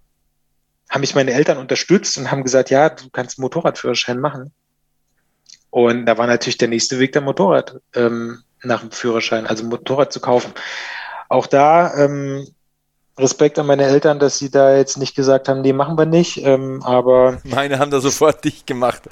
haben mich meine Eltern unterstützt und haben gesagt, ja, du kannst Motorradführerschein machen. Und da war natürlich der nächste Weg der Motorrad ähm, nach dem Führerschein, also Motorrad zu kaufen. Auch da ähm, Respekt an meine Eltern, dass sie da jetzt nicht gesagt haben, nee, machen wir nicht, ähm, aber... Meine haben da sofort dicht gemacht.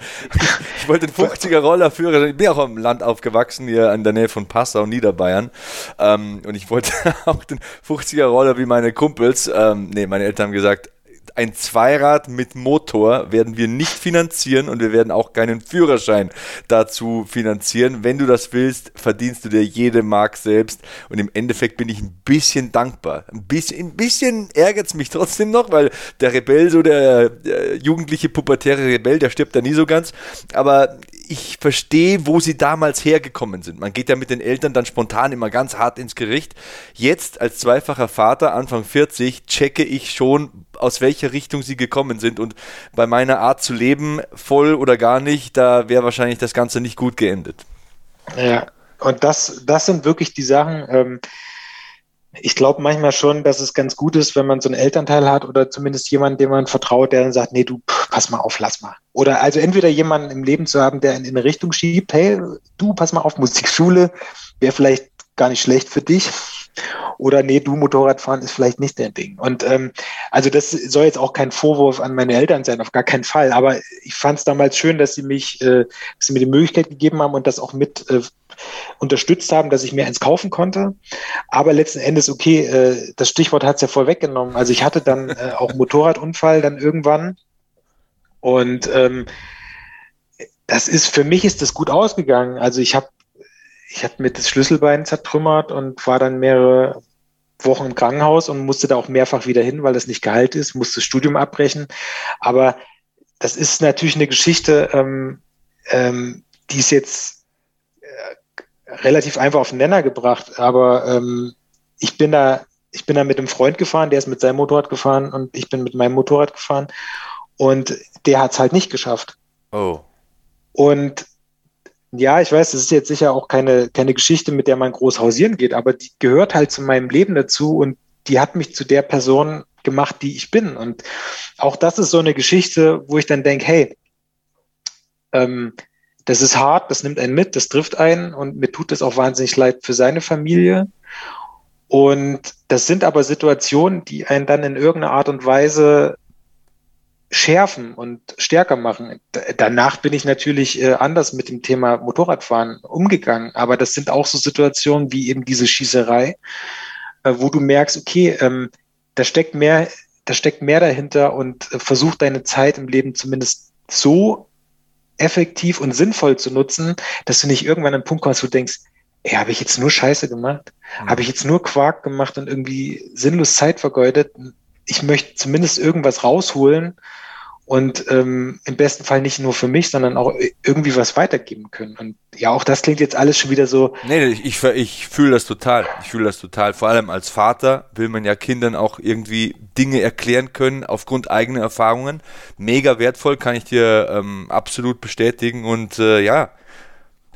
Ich wollte den 50er Roller führen, ich bin auch am Land aufgewachsen, hier in der Nähe von Passau, Niederbayern ähm, und ich wollte auch den 50er Roller wie meine Kumpels, ähm, nee, meine Eltern haben gesagt, ein Zweirad mit Motor werden wir nicht finanzieren und wir werden auch keinen Führerschein dazu finanzieren. Wenn du das willst, verdienst du dir jede Mark selbst. Und im Endeffekt bin ich ein bisschen dankbar. Ein bisschen, ein bisschen ärgert es mich trotzdem noch, weil der Rebell, so der, der jugendliche pubertäre Rebell, der stirbt da nie so ganz. Aber ich verstehe, wo sie damals hergekommen sind. Man geht ja mit den Eltern dann spontan immer ganz hart ins Gericht. Jetzt als zweifacher Vater, Anfang 40, checke ich schon, aus welcher Richtung sie gekommen sind. Und bei meiner Art zu leben, voll oder gar nicht, da wäre wahrscheinlich das Ganze nicht gut geendet. Ja, und das, das sind wirklich die Sachen. Ähm, ich glaube manchmal schon, dass es ganz gut ist, wenn man so einen Elternteil hat oder zumindest jemanden, dem man vertraut, der dann sagt, nee, du, pass mal auf, lass mal. Oder also entweder jemanden im Leben zu haben, der in, in eine Richtung schiebt, hey, du, pass mal auf, Musikschule wäre vielleicht gar nicht schlecht für dich. Oder nee, du Motorradfahren ist vielleicht nicht dein Ding. Und ähm, also das soll jetzt auch kein Vorwurf an meine Eltern sein, auf gar keinen Fall. Aber ich fand es damals schön, dass sie mich, äh, dass sie mir die Möglichkeit gegeben haben und das auch mit äh, unterstützt haben, dass ich mir eins kaufen konnte. Aber letzten Endes, okay, äh, das Stichwort hat es ja vorweggenommen. Also ich hatte dann äh, auch Motorradunfall dann irgendwann. Und ähm, das ist, für mich ist das gut ausgegangen. Also ich habe ich habe mir das Schlüsselbein zertrümmert und war dann mehrere Wochen im Krankenhaus und musste da auch mehrfach wieder hin, weil das nicht geheilt ist, musste das Studium abbrechen. Aber das ist natürlich eine Geschichte, ähm, ähm, die ist jetzt äh, relativ einfach auf den Nenner gebracht. Aber ähm, ich bin da, ich bin da mit einem Freund gefahren, der ist mit seinem Motorrad gefahren und ich bin mit meinem Motorrad gefahren und der hat es halt nicht geschafft. Oh. Und ja, ich weiß, das ist jetzt sicher auch keine, keine Geschichte, mit der man groß hausieren geht, aber die gehört halt zu meinem Leben dazu und die hat mich zu der Person gemacht, die ich bin. Und auch das ist so eine Geschichte, wo ich dann denke, hey, ähm, das ist hart, das nimmt einen mit, das trifft einen und mir tut es auch wahnsinnig leid für seine Familie. Und das sind aber Situationen, die einen dann in irgendeiner Art und Weise schärfen und stärker machen. Danach bin ich natürlich äh, anders mit dem Thema Motorradfahren umgegangen, aber das sind auch so Situationen wie eben diese Schießerei, äh, wo du merkst, okay, ähm, da steckt mehr, da steckt mehr dahinter und äh, versuch deine Zeit im Leben zumindest so effektiv und sinnvoll zu nutzen, dass du nicht irgendwann an einen Punkt kommst, wo du denkst, ey, habe ich jetzt nur Scheiße gemacht? Mhm. Habe ich jetzt nur Quark gemacht und irgendwie sinnlos Zeit vergeudet? Ich möchte zumindest irgendwas rausholen und ähm, im besten Fall nicht nur für mich, sondern auch irgendwie was weitergeben können. Und ja, auch das klingt jetzt alles schon wieder so. Nee, ich, ich, ich fühle das total. Ich fühle das total. Vor allem als Vater will man ja Kindern auch irgendwie Dinge erklären können aufgrund eigener Erfahrungen. Mega wertvoll, kann ich dir ähm, absolut bestätigen. Und äh, ja,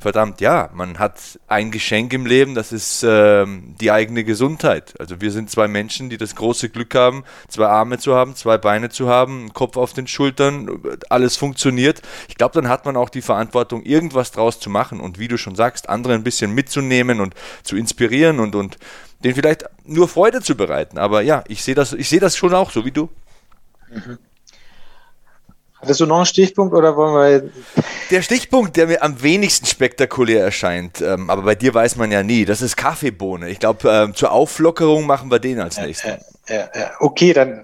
verdammt, ja, man hat ein Geschenk im Leben, das ist ähm, die eigene Gesundheit. Also wir sind zwei Menschen, die das große Glück haben, zwei Arme zu haben, zwei Beine zu haben, einen Kopf auf den Schultern, alles funktioniert. Ich glaube, dann hat man auch die Verantwortung, irgendwas draus zu machen und wie du schon sagst, andere ein bisschen mitzunehmen und zu inspirieren und, und denen vielleicht nur Freude zu bereiten. Aber ja, ich sehe das, ich sehe das schon auch, so wie du. Mhm. Hattest du noch einen Stichpunkt oder wollen wir. Der Stichpunkt, der mir am wenigsten spektakulär erscheint, ähm, aber bei dir weiß man ja nie, das ist Kaffeebohne. Ich glaube, ähm, zur Auflockerung machen wir den als nächstes. Äh, äh, äh, okay, dann,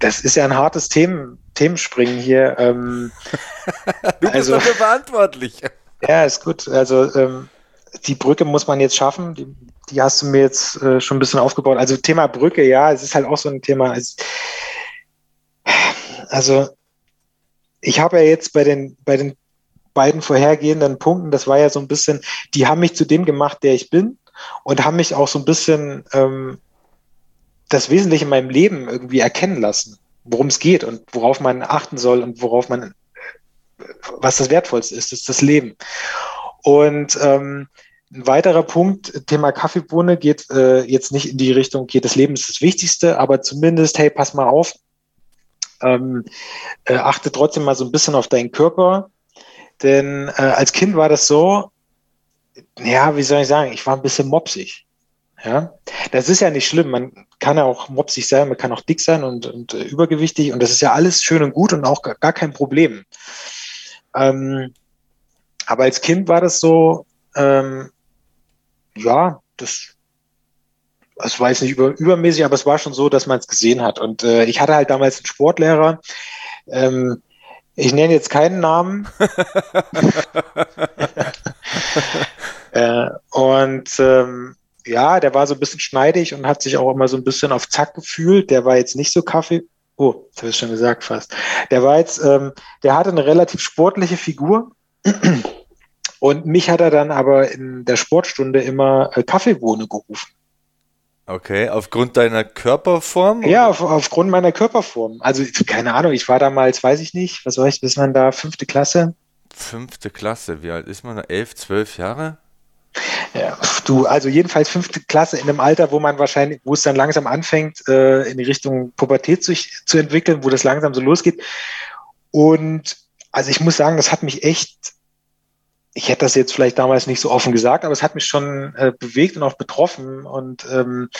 das ist ja ein hartes Themen, Themenspringen hier. Ähm, du bist also, dafür verantwortlich. Ja, ist gut. Also, ähm, die Brücke muss man jetzt schaffen. Die, die hast du mir jetzt äh, schon ein bisschen aufgebaut. Also, Thema Brücke, ja, es ist halt auch so ein Thema. Also ich habe ja jetzt bei den, bei den beiden vorhergehenden Punkten, das war ja so ein bisschen, die haben mich zu dem gemacht, der ich bin und haben mich auch so ein bisschen ähm, das Wesentliche in meinem Leben irgendwie erkennen lassen, worum es geht und worauf man achten soll und worauf man, was das Wertvollste ist, ist das Leben. Und ähm, ein weiterer Punkt, Thema Kaffeebohne, geht äh, jetzt nicht in die Richtung, okay, das Leben ist das Wichtigste, aber zumindest, hey, pass mal auf, ähm, äh, achte trotzdem mal so ein bisschen auf deinen Körper. Denn äh, als Kind war das so, ja, wie soll ich sagen, ich war ein bisschen mopsig. Ja, das ist ja nicht schlimm. Man kann ja auch mopsig sein, man kann auch dick sein und, und äh, übergewichtig und das ist ja alles schön und gut und auch gar, gar kein Problem. Ähm, aber als Kind war das so, ähm, ja, das es war jetzt nicht über, übermäßig, aber es war schon so, dass man es gesehen hat. Und äh, ich hatte halt damals einen Sportlehrer. Ähm, ich nenne jetzt keinen Namen. äh, und ähm, ja, der war so ein bisschen schneidig und hat sich auch immer so ein bisschen auf Zack gefühlt. Der war jetzt nicht so Kaffee. Oh, das habe ich schon gesagt fast. Der war jetzt, ähm, der hatte eine relativ sportliche Figur. Und mich hat er dann aber in der Sportstunde immer äh, Kaffeebohne gerufen. Okay, aufgrund deiner Körperform? Ja, auf, aufgrund meiner Körperform. Also, keine Ahnung, ich war damals, weiß ich nicht, was war ich, bis man da, fünfte Klasse? Fünfte Klasse, wie alt ist man da? Elf, zwölf Jahre? Ja, du, also jedenfalls fünfte Klasse in einem Alter, wo man wahrscheinlich, wo es dann langsam anfängt, äh, in die Richtung Pubertät zu, zu entwickeln, wo das langsam so losgeht. Und also ich muss sagen, das hat mich echt ich hätte das jetzt vielleicht damals nicht so offen gesagt, aber es hat mich schon äh, bewegt und auch betroffen. Und ähm,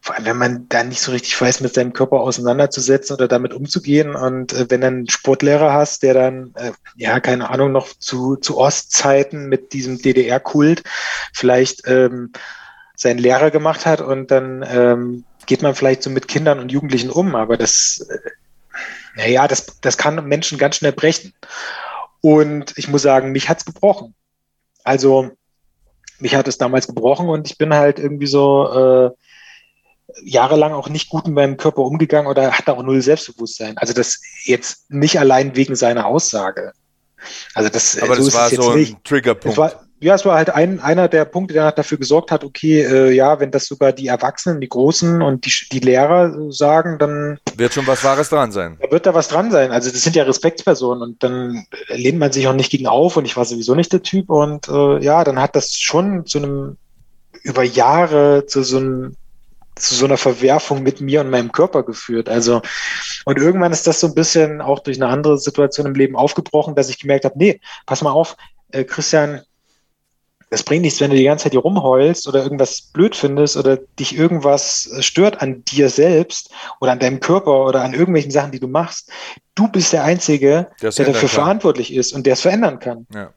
vor allem, wenn man da nicht so richtig weiß, mit seinem Körper auseinanderzusetzen oder damit umzugehen. Und äh, wenn dann einen Sportlehrer hast, der dann, äh, ja, keine Ahnung, noch zu, zu Ostzeiten mit diesem DDR-Kult vielleicht ähm, seinen Lehrer gemacht hat und dann ähm, geht man vielleicht so mit Kindern und Jugendlichen um. Aber das, äh, naja, das, das kann Menschen ganz schnell brechen. Und ich muss sagen, mich hat's gebrochen. Also mich hat es damals gebrochen und ich bin halt irgendwie so äh, jahrelang auch nicht gut mit meinem Körper umgegangen oder hatte auch null Selbstbewusstsein. Also das jetzt nicht allein wegen seiner Aussage. Also das, Aber so das war so ein Triggerpunkt. Ja, es war halt ein, einer der Punkte, der dafür gesorgt hat, okay, äh, ja, wenn das sogar die Erwachsenen, die Großen und die, die Lehrer sagen, dann wird schon was Wahres dran sein. Da wird da was dran sein. Also das sind ja Respektspersonen und dann lehnt man sich auch nicht gegen auf und ich war sowieso nicht der Typ und äh, ja, dann hat das schon zu einem über Jahre zu so einem zu so einer Verwerfung mit mir und meinem Körper geführt. Also, und irgendwann ist das so ein bisschen auch durch eine andere Situation im Leben aufgebrochen, dass ich gemerkt habe, nee, pass mal auf, äh, Christian, es bringt nichts, wenn du die ganze Zeit hier rumheulst oder irgendwas blöd findest oder dich irgendwas stört an dir selbst oder an deinem Körper oder an irgendwelchen Sachen, die du machst. Du bist der Einzige, der, der dafür kann. verantwortlich ist und der es verändern kann. Ja.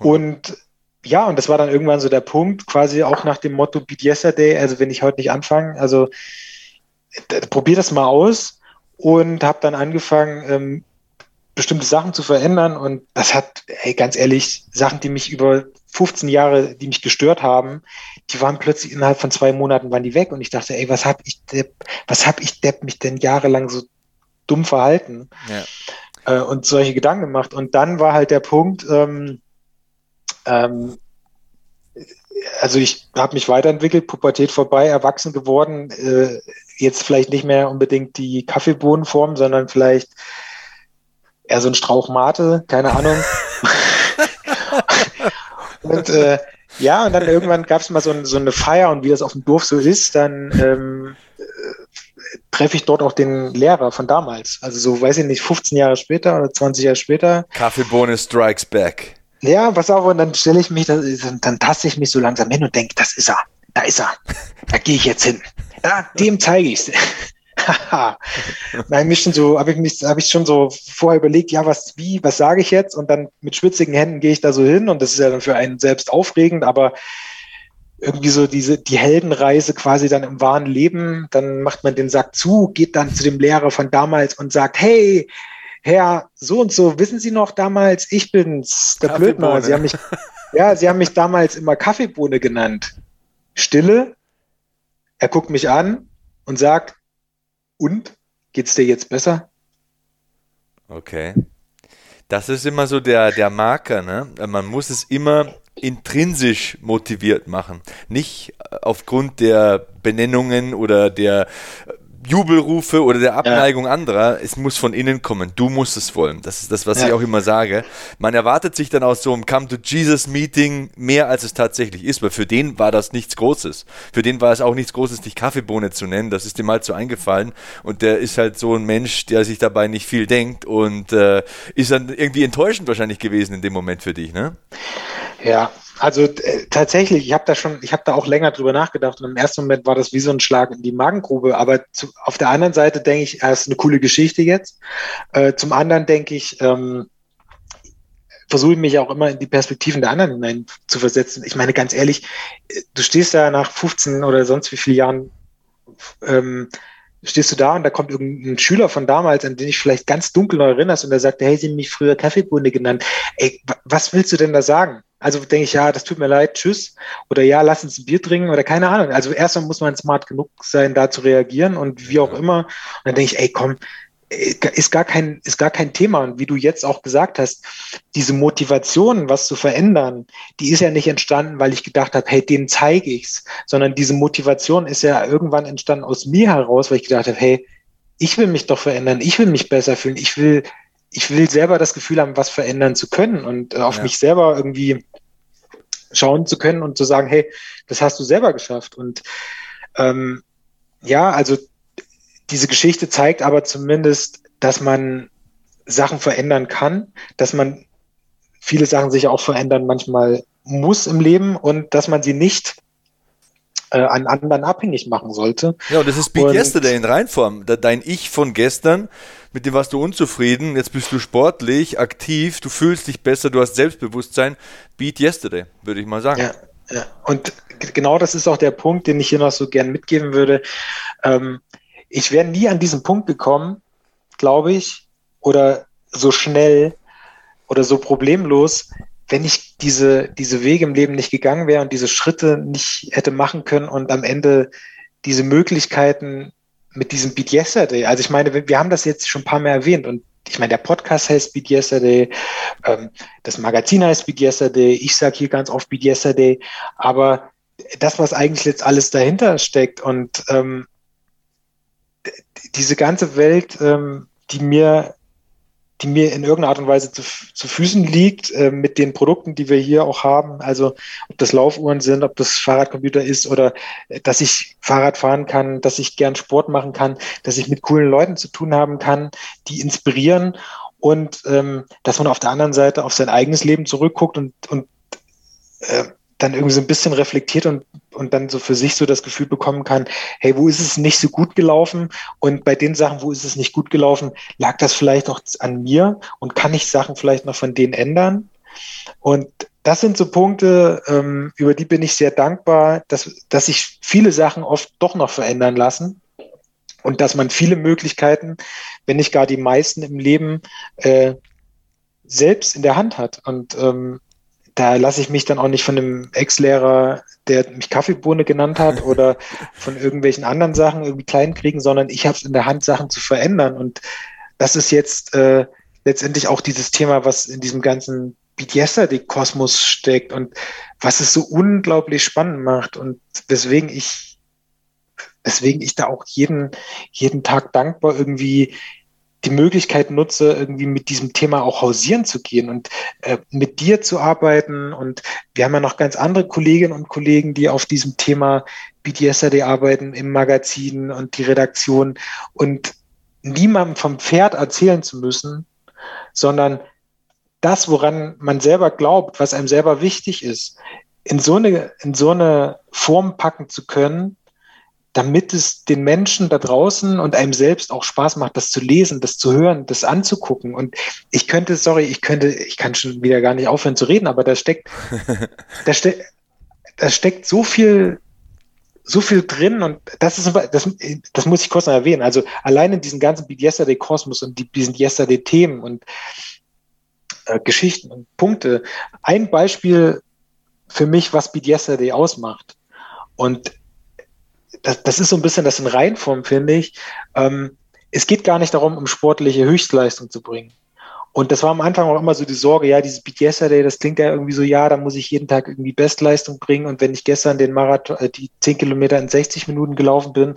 Und ja, und das war dann irgendwann so der Punkt, quasi auch nach dem Motto Beat Yesterday, also wenn ich heute nicht anfange, also probier das mal aus und habe dann angefangen, ähm, bestimmte Sachen zu verändern. Und das hat, ey, ganz ehrlich, Sachen, die mich über 15 Jahre, die mich gestört haben, die waren plötzlich innerhalb von zwei Monaten waren die weg. Und ich dachte, ey, was hab ich Depp, was hab ich Depp mich denn jahrelang so dumm verhalten? Ja. äh, und solche Gedanken gemacht. Und dann war halt der Punkt, ähm, ähm, also ich habe mich weiterentwickelt, Pubertät vorbei, erwachsen geworden, äh, jetzt vielleicht nicht mehr unbedingt die Kaffeebohnenform, sondern vielleicht eher so ein Strauch Mate, keine Ahnung. und äh, ja, und dann irgendwann gab es mal so, so, eine Feier und wie das auf dem Dorf so ist, dann ähm, äh, treffe ich dort auch den Lehrer von damals. Also so, weiß ich nicht, 15 Jahre später oder 20 Jahre später. Kaffeebohne strikes back. Ja, pass auf, und dann stelle ich mich, dann, dann taste ich mich so langsam hin und denke, das ist er, da ist er, da gehe ich jetzt hin. Ja, dem zeige ich es. Nein, mich schon so, habe ich mich, habe ich schon so vorher überlegt, ja, was, wie, was sage ich jetzt? Und dann mit schwitzigen Händen gehe ich da so hin und das ist ja dann für einen selbst aufregend, aber irgendwie so diese, die Heldenreise quasi dann im wahren Leben, dann macht man den Sack zu, geht dann zu dem Lehrer von damals und sagt, hey, Herr, so und so, wissen Sie noch damals, ich bin's, der Blödmann. Sie haben mich, ja, Sie haben mich damals immer Kaffeebohne genannt. Stille. Er guckt mich an und sagt, und? Geht's dir jetzt besser? Okay. Das ist immer so der, der Marker, ne? Man muss es immer intrinsisch motiviert machen. Nicht aufgrund der Benennungen oder der Jubelrufe oder der Abneigung ja. anderer, es muss von innen kommen. Du musst es wollen. Das ist das, was ja. ich auch immer sage. Man erwartet sich dann aus so einem Come to Jesus Meeting mehr, als es tatsächlich ist, weil für den war das nichts Großes. Für den war es auch nichts Großes, dich Kaffeebohne zu nennen. Das ist dem halt so eingefallen. Und der ist halt so ein Mensch, der sich dabei nicht viel denkt und äh, ist dann irgendwie enttäuschend wahrscheinlich gewesen in dem Moment für dich, ne? Ja, also äh, tatsächlich, ich habe da schon, ich habe da auch länger drüber nachgedacht und im ersten Moment war das wie so ein Schlag in die Magengrube. Aber zu, auf der anderen Seite denke ich, es ist eine coole Geschichte jetzt. Äh, zum anderen denke ich, ähm, versuche ich mich auch immer in die Perspektiven der anderen hinein zu versetzen. Ich meine, ganz ehrlich, äh, du stehst da nach 15 oder sonst wie vielen Jahren ähm, stehst du da und da kommt irgendein Schüler von damals, an den ich vielleicht ganz dunkel noch erinnerst und der sagt, hey, sie haben mich früher Kaffeebohne genannt. Ey, was willst du denn da sagen? Also denke ich, ja, das tut mir leid, tschüss. Oder ja, lass uns ein Bier trinken oder keine Ahnung. Also erstmal muss man smart genug sein, da zu reagieren und wie auch immer. Und dann denke ich, ey, komm, ist gar kein, ist gar kein Thema. Und wie du jetzt auch gesagt hast, diese Motivation, was zu verändern, die ist ja nicht entstanden, weil ich gedacht habe, hey, denen zeige ich's, sondern diese Motivation ist ja irgendwann entstanden aus mir heraus, weil ich gedacht habe, hey, ich will mich doch verändern, ich will mich besser fühlen, ich will, ich will selber das Gefühl haben, was verändern zu können und äh, auf ja. mich selber irgendwie schauen zu können und zu sagen, hey, das hast du selber geschafft. Und ähm, ja, also diese Geschichte zeigt aber zumindest, dass man Sachen verändern kann, dass man viele Sachen sich auch verändern manchmal muss im Leben und dass man sie nicht äh, an anderen abhängig machen sollte. Ja, und das ist Beat und, Yesterday in Reinform. Dein Ich von gestern, mit dem warst du unzufrieden, jetzt bist du sportlich, aktiv, du fühlst dich besser, du hast Selbstbewusstsein. Beat Yesterday, würde ich mal sagen. Ja, ja. Und genau das ist auch der Punkt, den ich hier noch so gern mitgeben würde. Ähm, ich wäre nie an diesen Punkt gekommen, glaube ich, oder so schnell oder so problemlos, wenn ich diese, diese Wege im Leben nicht gegangen wäre und diese Schritte nicht hätte machen können und am Ende diese Möglichkeiten mit diesem Beat Yesterday, also ich meine, wir, haben das jetzt schon ein paar Mal erwähnt und ich meine, der Podcast heißt Beat Yesterday, ähm, das Magazin heißt Beat Yesterday, ich sage hier ganz oft Beat Yesterday, aber das, was eigentlich jetzt alles dahinter steckt und ähm, diese ganze Welt, ähm, die mir die mir in irgendeiner Art und Weise zu, zu Füßen liegt, äh, mit den Produkten, die wir hier auch haben. Also ob das Laufuhren sind, ob das Fahrradcomputer ist oder äh, dass ich Fahrrad fahren kann, dass ich gern Sport machen kann, dass ich mit coolen Leuten zu tun haben kann, die inspirieren und ähm, dass man auf der anderen Seite auf sein eigenes Leben zurückguckt und, und äh, dann irgendwie so ein bisschen reflektiert und, und dann so für sich so das Gefühl bekommen kann, hey, wo ist es nicht so gut gelaufen? Und bei den Sachen, wo ist es nicht gut gelaufen, lag das vielleicht auch an mir und kann ich Sachen vielleicht noch von denen ändern? Und das sind so Punkte, ähm, über die bin ich sehr dankbar, dass, dass sich viele Sachen oft doch noch verändern lassen und dass man viele Möglichkeiten, wenn nicht gar die meisten im Leben, äh, selbst in der Hand hat. Und ähm, da lasse ich mich dann auch nicht von einem Ex-Lehrer, der mich Kaffeebohne genannt hat oder von irgendwelchen anderen Sachen irgendwie klein kriegen, sondern ich habe es in der Hand, Sachen zu verändern. Und das ist jetzt äh, letztendlich auch dieses Thema, was in diesem ganzen Beat Yesterday Kosmos steckt und was es so unglaublich spannend macht und weswegen ich, weswegen ich da auch jeden, jeden Tag dankbar irgendwie die Möglichkeit nutze, irgendwie mit diesem Thema auch hausieren zu gehen und äh, mit dir zu arbeiten. Und wir haben ja noch ganz andere Kolleginnen und Kollegen, die auf diesem Thema BDSD arbeiten im Magazin und die Redaktion und niemandem vom Pferd erzählen zu müssen, sondern das, woran man selber glaubt, was einem selber wichtig ist, in so eine, in so eine Form packen zu können, damit es den Menschen da draußen und einem selbst auch Spaß macht, das zu lesen, das zu hören, das anzugucken. Und ich könnte, sorry, ich könnte, ich kann schon wieder gar nicht aufhören zu reden, aber da steckt, da, ste da steckt so viel, so viel drin und das ist, das, das muss ich kurz noch erwähnen. Also allein in diesen ganzen Beat Yesterday Kosmos und die, diesen Yesterday Themen und äh, Geschichten und Punkte. Ein Beispiel für mich, was Beat Yesterday ausmacht. Und das, das ist so ein bisschen das in Reinform, finde ich. Ähm, es geht gar nicht darum, um sportliche Höchstleistung zu bringen. Und das war am Anfang auch immer so die Sorge, ja, dieses Beat Yesterday, das klingt ja irgendwie so, ja, da muss ich jeden Tag irgendwie Bestleistung bringen. Und wenn ich gestern den Marathon, äh, die 10 Kilometer in 60 Minuten gelaufen bin,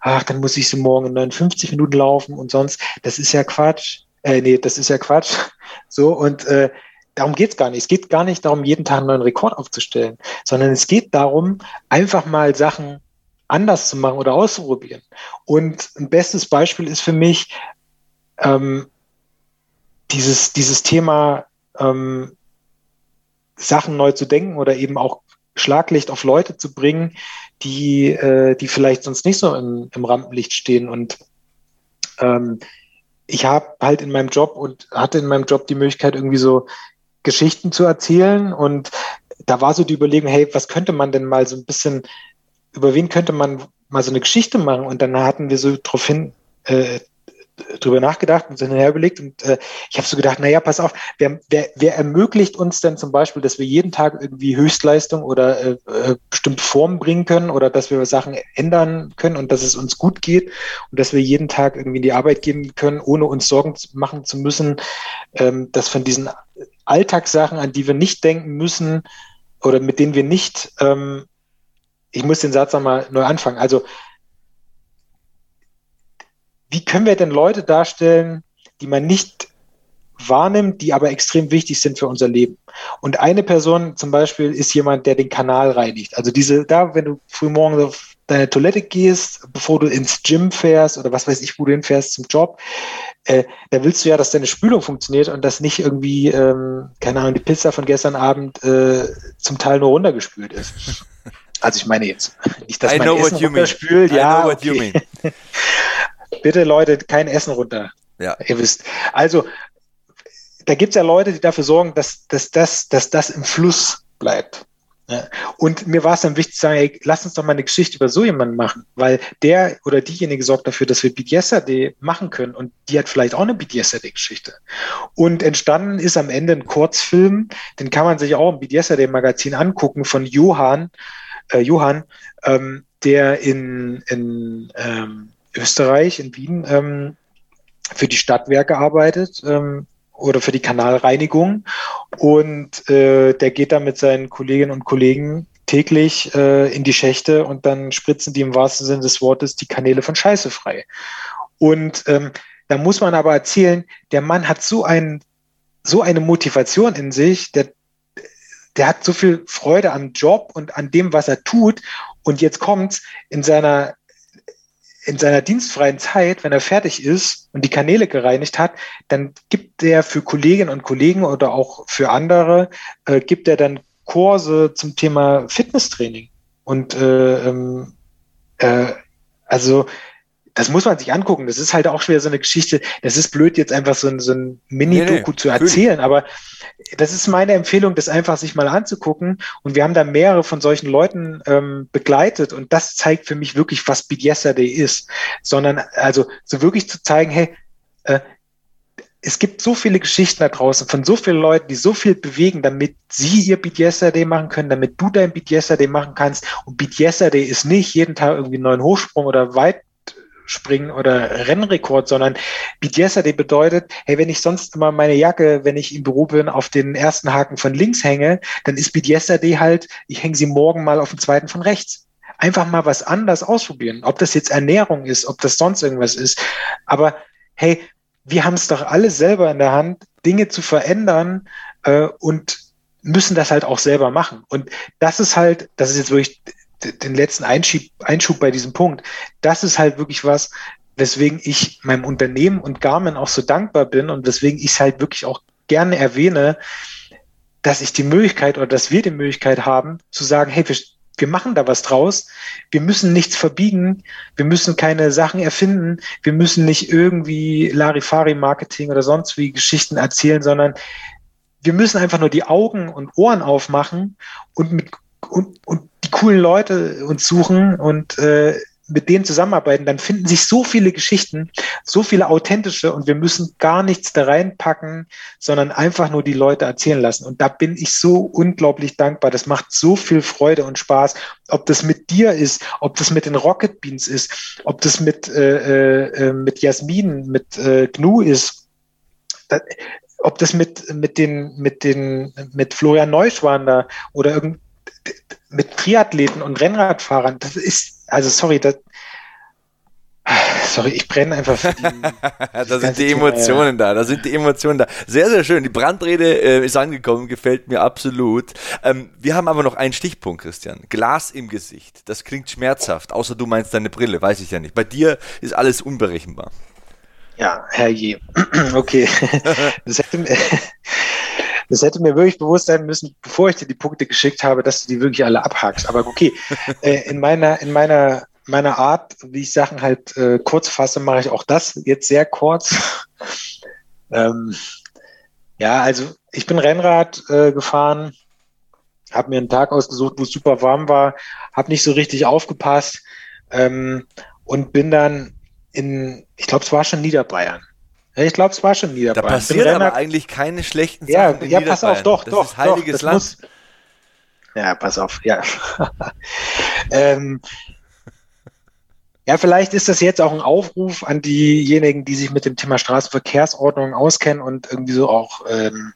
ach, dann muss ich sie morgen in 59 Minuten laufen und sonst, das ist ja Quatsch. Äh, nee, das ist ja Quatsch. So, und äh, darum geht's gar nicht. Es geht gar nicht darum, jeden Tag einen neuen Rekord aufzustellen, sondern es geht darum, einfach mal Sachen anders zu machen oder auszuprobieren. Und ein bestes Beispiel ist für mich ähm, dieses, dieses Thema ähm, Sachen neu zu denken oder eben auch Schlaglicht auf Leute zu bringen, die, äh, die vielleicht sonst nicht so im, im Rampenlicht stehen. Und ähm, ich habe halt in meinem Job und hatte in meinem Job die Möglichkeit, irgendwie so Geschichten zu erzählen. Und da war so die Überlegung, hey, was könnte man denn mal so ein bisschen über wen könnte man mal so eine Geschichte machen? Und dann hatten wir so drauf hin, äh, drüber nachgedacht und sind überlegt und äh, ich habe so gedacht, naja, pass auf, wer, wer, wer ermöglicht uns denn zum Beispiel, dass wir jeden Tag irgendwie Höchstleistung oder äh, äh, bestimmte Formen bringen können oder dass wir Sachen ändern können und dass es uns gut geht und dass wir jeden Tag irgendwie in die Arbeit gehen können, ohne uns Sorgen machen zu müssen, ähm, dass von diesen Alltagssachen, an die wir nicht denken müssen oder mit denen wir nicht ähm, ich muss den Satz nochmal neu anfangen. Also, wie können wir denn Leute darstellen, die man nicht wahrnimmt, die aber extrem wichtig sind für unser Leben. Und eine Person zum Beispiel ist jemand, der den Kanal reinigt. Also diese, da, wenn du früh morgens auf deine Toilette gehst, bevor du ins Gym fährst oder was weiß ich, wo du hinfährst zum Job, äh, da willst du ja, dass deine Spülung funktioniert und dass nicht irgendwie, ähm, keine Ahnung, die Pizza von gestern Abend äh, zum Teil nur runtergespült ist. Also ich meine jetzt nicht, dass I man Essen runterspült. Ja, okay. Bitte Leute, kein Essen runter. Ja. Ihr wisst. Also da gibt es ja Leute, die dafür sorgen, dass, dass, dass, dass das im Fluss bleibt. Ja. Und mir war es dann wichtig zu sagen, ey, lass uns doch mal eine Geschichte über so jemanden machen, weil der oder diejenige sorgt dafür, dass wir BDSAD machen können und die hat vielleicht auch eine BDSAD-Geschichte. Und entstanden ist am Ende ein Kurzfilm, den kann man sich auch im BDSAD-Magazin angucken von Johann, äh, Johann, ähm, der in, in ähm, Österreich, in Wien, ähm, für die Stadtwerke arbeitet, ähm, oder für die Kanalreinigung. Und äh, der geht da mit seinen Kolleginnen und Kollegen täglich äh, in die Schächte und dann spritzen die im wahrsten Sinne des Wortes die Kanäle von Scheiße frei. Und ähm, da muss man aber erzählen, der Mann hat so, ein, so eine Motivation in sich, der, der hat so viel Freude am Job und an dem, was er tut. Und jetzt kommt's in seiner in seiner dienstfreien Zeit, wenn er fertig ist und die Kanäle gereinigt hat, dann gibt er für Kolleginnen und Kollegen oder auch für andere, äh, gibt er dann Kurse zum Thema Fitnesstraining. Und äh, ähm, äh, also das muss man sich angucken. Das ist halt auch schwer so eine Geschichte. Das ist blöd, jetzt einfach so ein, so ein Mini-Doku nee, zu erzählen, aber das ist meine Empfehlung, das einfach sich mal anzugucken. Und wir haben da mehrere von solchen Leuten ähm, begleitet und das zeigt für mich wirklich, was Beat Yesterday ist. Sondern also so wirklich zu zeigen, hey, äh, es gibt so viele Geschichten da draußen von so vielen Leuten, die so viel bewegen, damit sie ihr Beat Yesterday machen können, damit du dein Beat Yesterday machen kannst. Und Beat Yesterday ist nicht jeden Tag irgendwie einen neuen Hochsprung oder weit Springen oder Rennrekord, sondern BDSAD bedeutet, hey, wenn ich sonst immer meine Jacke, wenn ich im Büro bin, auf den ersten Haken von links hänge, dann ist BDSAD halt, ich hänge sie morgen mal auf den zweiten von rechts. Einfach mal was anders ausprobieren. Ob das jetzt Ernährung ist, ob das sonst irgendwas ist. Aber hey, wir haben es doch alle selber in der Hand, Dinge zu verändern äh, und müssen das halt auch selber machen. Und das ist halt, das ist jetzt wirklich den letzten Einschub, Einschub bei diesem Punkt. Das ist halt wirklich was, weswegen ich meinem Unternehmen und Garmin auch so dankbar bin und weswegen ich es halt wirklich auch gerne erwähne, dass ich die Möglichkeit oder dass wir die Möglichkeit haben zu sagen, hey, wir, wir machen da was draus. Wir müssen nichts verbiegen. Wir müssen keine Sachen erfinden. Wir müssen nicht irgendwie Larifari-Marketing oder sonst wie Geschichten erzählen, sondern wir müssen einfach nur die Augen und Ohren aufmachen und mit und, und die coolen Leute uns suchen und äh, mit denen zusammenarbeiten, dann finden sich so viele Geschichten, so viele authentische und wir müssen gar nichts da reinpacken, sondern einfach nur die Leute erzählen lassen. Und da bin ich so unglaublich dankbar. Das macht so viel Freude und Spaß. Ob das mit dir ist, ob das mit den Rocket Beans ist, ob das mit, äh, äh, mit Jasmin, mit äh, Gnu ist. Das, ob das mit, mit den, mit den, mit Florian Neuschwander oder irgend, mit Triathleten und Rennradfahrern, das ist, also sorry, das, Sorry, ich brenne einfach für die. da sind die Emotionen Thema, ja. da, da sind die Emotionen da. Sehr, sehr schön. Die Brandrede äh, ist angekommen, gefällt mir absolut. Ähm, wir haben aber noch einen Stichpunkt, Christian. Glas im Gesicht. Das klingt schmerzhaft, außer du meinst deine Brille, weiß ich ja nicht. Bei dir ist alles unberechenbar. Ja, herrje. okay. das hätte, das hätte mir wirklich bewusst sein müssen, bevor ich dir die Punkte geschickt habe, dass du die wirklich alle abhakst. Aber okay, äh, in meiner, in meiner, meiner Art, wie ich Sachen halt äh, kurz fasse, mache ich auch das jetzt sehr kurz. ähm, ja, also ich bin Rennrad äh, gefahren, habe mir einen Tag ausgesucht, wo es super warm war, habe nicht so richtig aufgepasst ähm, und bin dann in, ich glaube, es war schon Niederbayern. Ja, ich glaube, es war schon Niederbayern. Da passiert aber eigentlich keine schlechten ja, Sachen. Ja, pass auf, doch, das doch. Ist heiliges doch, Land. Muss, ja, pass auf, ja. ähm, ja, vielleicht ist das jetzt auch ein Aufruf an diejenigen, die sich mit dem Thema Straßenverkehrsordnung auskennen und irgendwie so auch ähm,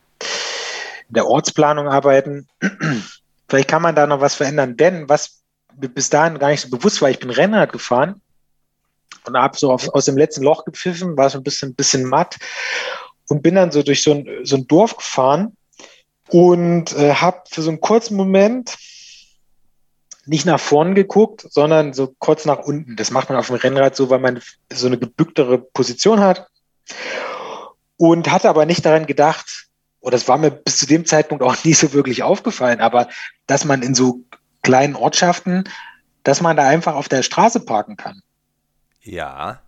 in der Ortsplanung arbeiten. vielleicht kann man da noch was verändern, denn was bis dahin gar nicht so bewusst war, ich bin Rennrad gefahren und habe so auf, aus dem letzten Loch gepfiffen, war so ein bisschen, bisschen matt und bin dann so durch so ein, so ein Dorf gefahren und äh, habe für so einen kurzen Moment nicht nach vorn geguckt, sondern so kurz nach unten. Das macht man auf dem Rennrad so, weil man so eine gebücktere Position hat. Und hatte aber nicht daran gedacht, oder es war mir bis zu dem Zeitpunkt auch nie so wirklich aufgefallen, aber dass man in so kleinen Ortschaften, dass man da einfach auf der Straße parken kann. Ja.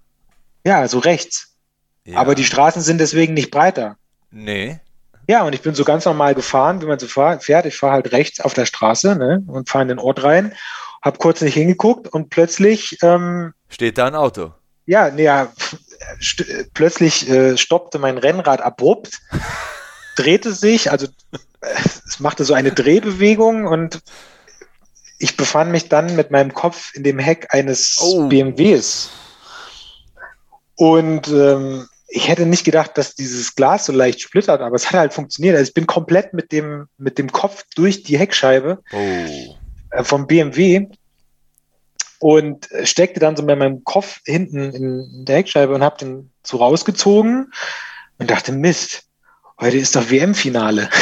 Ja, so rechts. Ja. Aber die Straßen sind deswegen nicht breiter. Nee. Ja, und ich bin so ganz normal gefahren, wie man so fährt. Ich fahre halt rechts auf der Straße ne, und fahre in den Ort rein, habe kurz nicht hingeguckt und plötzlich ähm, steht da ein Auto. Ja, nee, ja, plötzlich äh, stoppte mein Rennrad abrupt, drehte sich, also es machte so eine Drehbewegung und ich befand mich dann mit meinem Kopf in dem Heck eines oh. BMWs. Und ähm, ich hätte nicht gedacht, dass dieses Glas so leicht splittert, aber es hat halt funktioniert. Also ich bin komplett mit dem, mit dem Kopf durch die Heckscheibe oh. äh, vom BMW und steckte dann so mit meinem Kopf hinten in der Heckscheibe und habe den so rausgezogen und dachte, Mist, heute ist doch WM-Finale.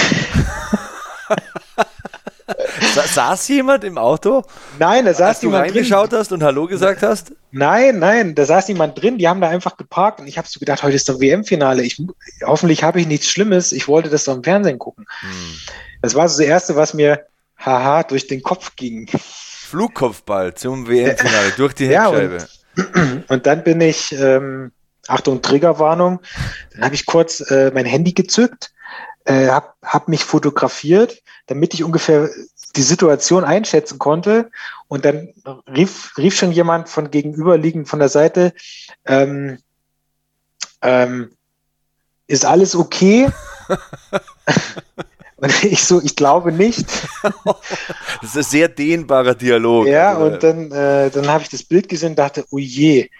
saß jemand im Auto? Nein, da saß Als jemand du reingeschaut hast und Hallo gesagt hast? Nein, nein, da saß jemand drin. Die haben da einfach geparkt und ich habe so gedacht, heute ist doch WM-Finale. hoffentlich habe ich nichts Schlimmes. Ich wollte das doch im Fernsehen gucken. Hm. Das war so das Erste, was mir haha durch den Kopf ging. Flugkopfball zum WM-Finale durch die Heckscheibe. Ja, und, und, dann bin ich, ähm, Achtung, Triggerwarnung, dann habe ich kurz äh, mein Handy gezückt, äh, habe hab mich fotografiert, damit ich ungefähr die Situation einschätzen konnte. Und dann rief, rief schon jemand von gegenüberliegend von der Seite, ähm, ähm, ist alles okay? und ich so, ich glaube nicht. das ist ein sehr dehnbarer Dialog. Ja, also, und dann, äh, dann habe ich das Bild gesehen und dachte, oh je,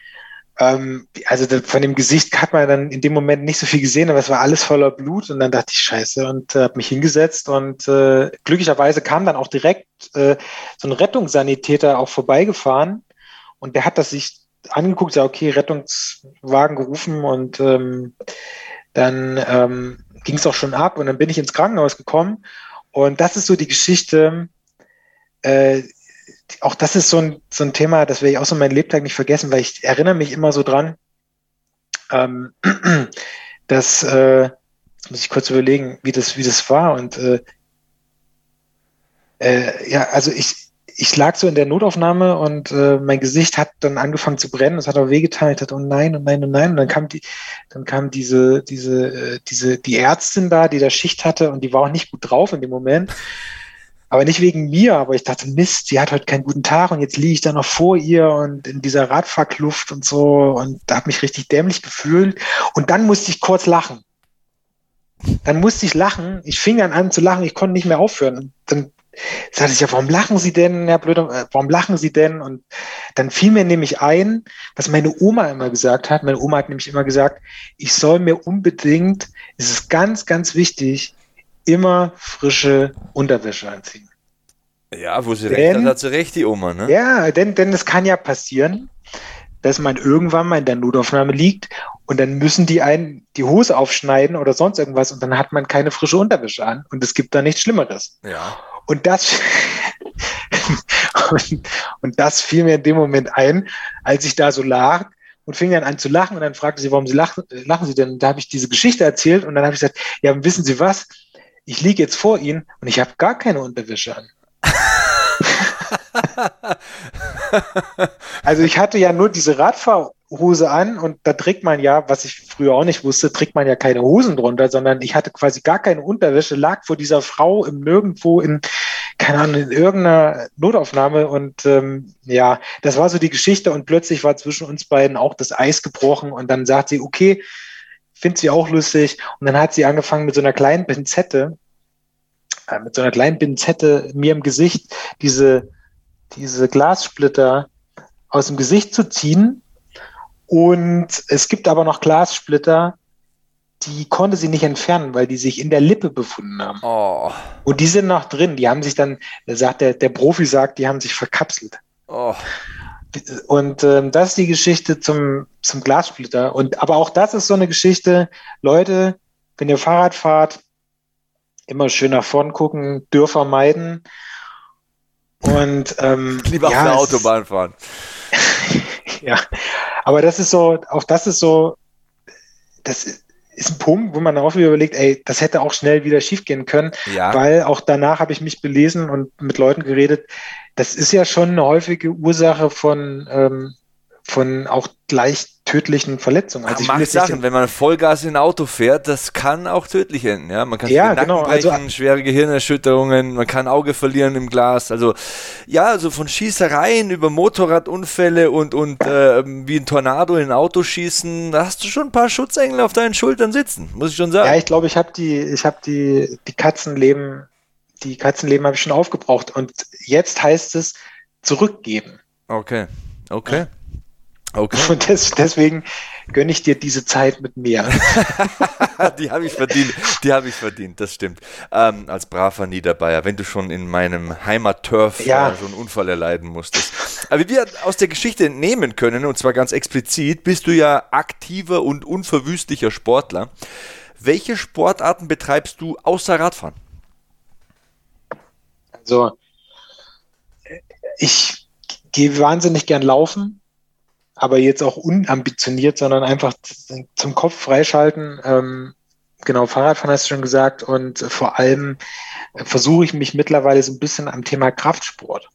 ähm, also von dem Gesicht hat man dann in dem Moment nicht so viel gesehen, aber es war alles voller Blut und dann dachte ich, scheiße, und äh, habe mich hingesetzt und äh, glücklicherweise kam dann auch direkt äh, so ein Rettungssanitäter auch vorbeigefahren und der hat das sich angeguckt, ja, okay, Rettungswagen gerufen und ähm, dann ähm, ging es auch schon ab und dann bin ich ins Krankenhaus gekommen und das ist so die Geschichte, äh, auch das ist so ein, so ein Thema, das werde ich auch so meinen Lebtag nicht vergessen, weil ich erinnere mich immer so dran, ähm, dass, äh, jetzt muss ich kurz überlegen, wie das, wie das war und äh, äh, ja, also ich, ich lag so in der Notaufnahme und äh, mein Gesicht hat dann angefangen zu brennen, es hat auch wehgetan, ich dachte, oh nein, oh nein, oh nein, und dann kam die, dann kam diese, diese, äh, diese, die Ärztin da, die da Schicht hatte und die war auch nicht gut drauf in dem Moment aber nicht wegen mir, aber ich dachte, Mist, sie hat heute keinen guten Tag und jetzt liege ich da noch vor ihr und in dieser Radfahrkluft und so und da habe mich richtig dämlich gefühlt. Und dann musste ich kurz lachen. Dann musste ich lachen. Ich fing dann an zu lachen, ich konnte nicht mehr aufhören. Dann sagte ich ja, warum lachen Sie denn, Herr Blöder, äh, warum lachen Sie denn? Und dann fiel mir nämlich ein, was meine Oma immer gesagt hat. Meine Oma hat nämlich immer gesagt, ich soll mir unbedingt, es ist ganz, ganz wichtig, immer frische Unterwäsche anziehen. Ja, wo sie denn, recht hat, hat sie recht, die Oma, ne? Ja, denn, denn es kann ja passieren, dass man irgendwann mal in der Notaufnahme liegt und dann müssen die einen die Hose aufschneiden oder sonst irgendwas und dann hat man keine frische Unterwäsche an und es gibt da nichts Schlimmeres. Ja. Und das und, und das fiel mir in dem Moment ein, als ich da so lag und fing dann an zu lachen und dann fragte sie, warum sie lachen, lachen sie denn? Und da habe ich diese Geschichte erzählt und dann habe ich gesagt, ja, wissen Sie was? Ich liege jetzt vor Ihnen und ich habe gar keine Unterwäsche an. also ich hatte ja nur diese Radfahrhose an und da trägt man ja, was ich früher auch nicht wusste, trägt man ja keine Hosen drunter, sondern ich hatte quasi gar keine Unterwäsche, lag vor dieser Frau im Nirgendwo in, keine Ahnung, in irgendeiner Notaufnahme und ähm, ja, das war so die Geschichte und plötzlich war zwischen uns beiden auch das Eis gebrochen und dann sagt sie, okay, finde sie auch lustig. Und dann hat sie angefangen mit so einer kleinen Pinzette, äh, mit so einer kleinen Pinzette mir im Gesicht diese, diese Glassplitter aus dem Gesicht zu ziehen. Und es gibt aber noch Glassplitter, die konnte sie nicht entfernen, weil die sich in der Lippe befunden haben. Oh. Und die sind noch drin. Die haben sich dann, sagt der, der Profi sagt, die haben sich verkapselt. Oh. Und ähm, das ist die Geschichte zum, zum Glassplitter. Und aber auch das ist so eine Geschichte, Leute, wenn ihr Fahrrad fahrt, immer schön nach vorn gucken, Dörfer meiden. Und ähm, lieber ja, auf der Autobahn fahren. ja, aber das ist so, auch das ist so, das ist ein Punkt, wo man auch wieder überlegt, ey, das hätte auch schnell wieder schiefgehen können, ja. weil auch danach habe ich mich belesen und mit Leuten geredet. Das ist ja schon eine häufige Ursache von ähm, von auch leicht tödlichen Verletzungen. Also macht Sachen, wenn man Vollgas in ein Auto fährt, das kann auch tödlich enden. Ja, man kann ja, genau. brechen, also, schwere Gehirnerschütterungen, man kann Auge verlieren im Glas. Also ja, also von Schießereien über Motorradunfälle und und äh, wie ein Tornado in ein Auto schießen, da hast du schon ein paar Schutzengel auf deinen Schultern sitzen, muss ich schon sagen. Ja, ich glaube, ich habe die, ich habe die die Katzenleben, die Katzenleben habe ich schon aufgebraucht und jetzt heißt es zurückgeben. Okay, okay. Ja. Okay. Und des, deswegen gönne ich dir diese Zeit mit mir. die habe ich verdient, die habe ich verdient, das stimmt. Ähm, als braver Niederbayer, wenn du schon in meinem Heimatturf ja. äh, so einen Unfall erleiden musstest. Aber wie wir aus der Geschichte entnehmen können, und zwar ganz explizit, bist du ja aktiver und unverwüstlicher Sportler. Welche Sportarten betreibst du außer Radfahren? Also, ich gehe wahnsinnig gern laufen aber jetzt auch unambitioniert, sondern einfach zum Kopf freischalten. Ähm, genau, Fahrradfahren hast du schon gesagt und vor allem versuche ich mich mittlerweile so ein bisschen am Thema Kraftsport.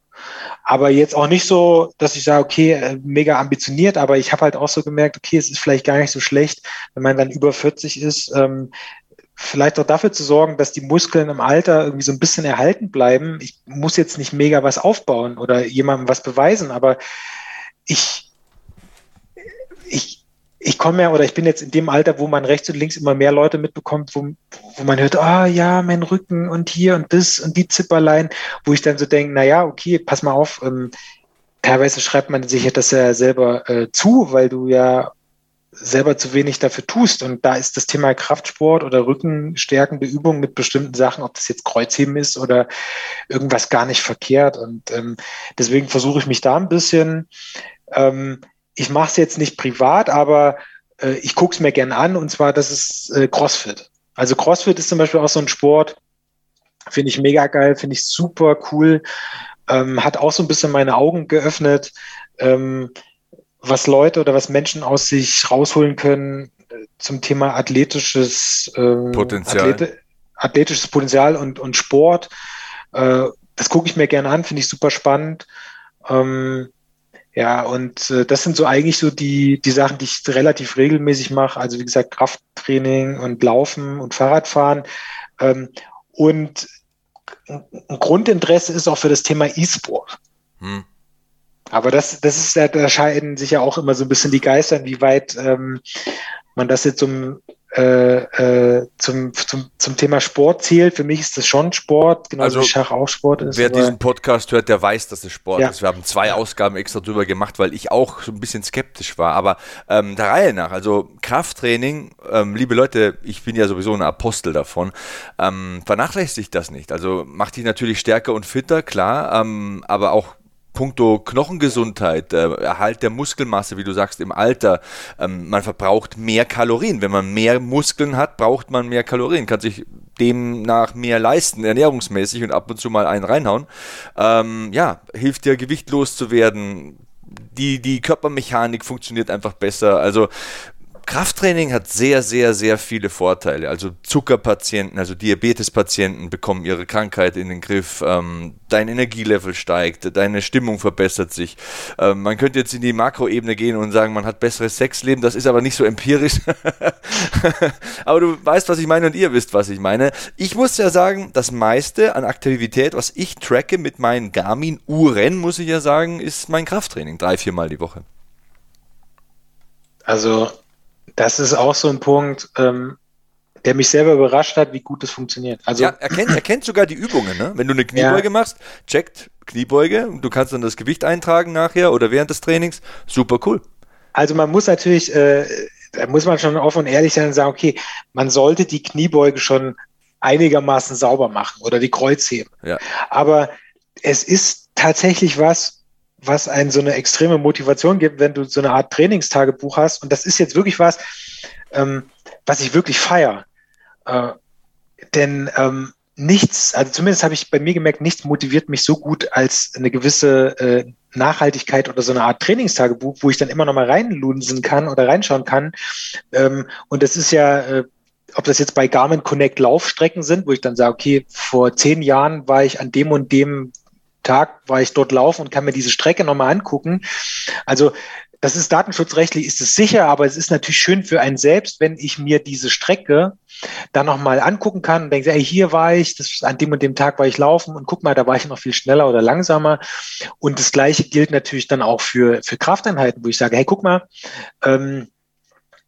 Aber jetzt auch nicht so, dass ich sage, okay, äh, mega ambitioniert, aber ich habe halt auch so gemerkt, okay, es ist vielleicht gar nicht so schlecht, wenn man dann über 40 ist, ähm, vielleicht auch dafür zu sorgen, dass die Muskeln im Alter irgendwie so ein bisschen erhalten bleiben. Ich muss jetzt nicht mega was aufbauen oder jemandem was beweisen, aber ich ich, ich komme ja oder ich bin jetzt in dem Alter, wo man rechts und links immer mehr Leute mitbekommt, wo, wo man hört, ah oh, ja, mein Rücken und hier und das und die Zipperlein, wo ich dann so denke, naja, okay, pass mal auf, ähm, teilweise schreibt man sich ja das ja selber äh, zu, weil du ja selber zu wenig dafür tust. Und da ist das Thema Kraftsport oder rückenstärkende Übungen mit bestimmten Sachen, ob das jetzt Kreuzheben ist oder irgendwas gar nicht verkehrt. Und ähm, deswegen versuche ich mich da ein bisschen ähm, ich mache es jetzt nicht privat, aber äh, ich gucke es mir gerne an und zwar, das ist äh, CrossFit. Also CrossFit ist zum Beispiel auch so ein Sport, finde ich mega geil, finde ich super cool, ähm, hat auch so ein bisschen meine Augen geöffnet, ähm, was Leute oder was Menschen aus sich rausholen können äh, zum Thema athletisches ähm, Potenzial. Athlete, athletisches Potenzial und, und Sport. Äh, das gucke ich mir gerne an, finde ich super spannend. Ähm, ja, und äh, das sind so eigentlich so die, die Sachen, die ich relativ regelmäßig mache. Also wie gesagt, Krafttraining und Laufen und Fahrradfahren. Ähm, und ein Grundinteresse ist auch für das Thema E-Sport. Hm. Aber das, das ist da scheiden sich ja auch immer so ein bisschen die Geister, wie weit ähm, man das jetzt zum äh, äh, zum, zum, zum Thema Sport zählt. Für mich ist das schon Sport, genauso also, wie Schach auch Sport ist. Wer diesen Podcast hört, der weiß, dass es Sport ja. ist. Wir haben zwei Ausgaben extra drüber gemacht, weil ich auch so ein bisschen skeptisch war. Aber ähm, der Reihe nach, also Krafttraining, ähm, liebe Leute, ich bin ja sowieso ein Apostel davon, ähm, vernachlässigt das nicht. Also macht dich natürlich stärker und fitter, klar, ähm, aber auch puncto Knochengesundheit, äh, Erhalt der Muskelmasse, wie du sagst, im Alter, ähm, man verbraucht mehr Kalorien. Wenn man mehr Muskeln hat, braucht man mehr Kalorien, kann sich demnach mehr leisten, ernährungsmäßig und ab und zu mal einen reinhauen. Ähm, ja, hilft dir gewichtlos zu werden. Die, die Körpermechanik funktioniert einfach besser. Also Krafttraining hat sehr, sehr, sehr viele Vorteile. Also Zuckerpatienten, also Diabetespatienten bekommen ihre Krankheit in den Griff, ähm, dein Energielevel steigt, deine Stimmung verbessert sich. Ähm, man könnte jetzt in die Makroebene gehen und sagen, man hat besseres Sexleben, das ist aber nicht so empirisch. aber du weißt, was ich meine und ihr wisst, was ich meine. Ich muss ja sagen, das meiste an Aktivität, was ich tracke mit meinen Garmin-Uhren, muss ich ja sagen, ist mein Krafttraining, drei, viermal die Woche. Also das ist auch so ein Punkt, ähm, der mich selber überrascht hat, wie gut es funktioniert. Also, ja, er kennt, er kennt sogar die Übungen. Ne? Wenn du eine Kniebeuge ja. machst, checkt Kniebeuge und du kannst dann das Gewicht eintragen nachher oder während des Trainings. Super cool. Also man muss natürlich, äh, da muss man schon offen und ehrlich sein und sagen, okay, man sollte die Kniebeuge schon einigermaßen sauber machen oder die Kreuzheben. Ja. Aber es ist tatsächlich was, was einen so eine extreme Motivation gibt, wenn du so eine Art Trainingstagebuch hast. Und das ist jetzt wirklich was, ähm, was ich wirklich feiere. Äh, denn ähm, nichts, also zumindest habe ich bei mir gemerkt, nichts motiviert mich so gut als eine gewisse äh, Nachhaltigkeit oder so eine Art Trainingstagebuch, wo ich dann immer noch mal reinlunsen kann oder reinschauen kann. Ähm, und das ist ja, äh, ob das jetzt bei Garmin Connect Laufstrecken sind, wo ich dann sage, okay, vor zehn Jahren war ich an dem und dem Tag, war ich dort laufen und kann mir diese Strecke nochmal angucken. Also das ist datenschutzrechtlich, ist es sicher, aber es ist natürlich schön für einen selbst, wenn ich mir diese Strecke dann nochmal angucken kann und denke, ey, hier war ich, das, an dem und dem Tag war ich laufen und guck mal, da war ich noch viel schneller oder langsamer. Und das Gleiche gilt natürlich dann auch für, für Krafteinheiten, wo ich sage, hey, guck mal, ähm,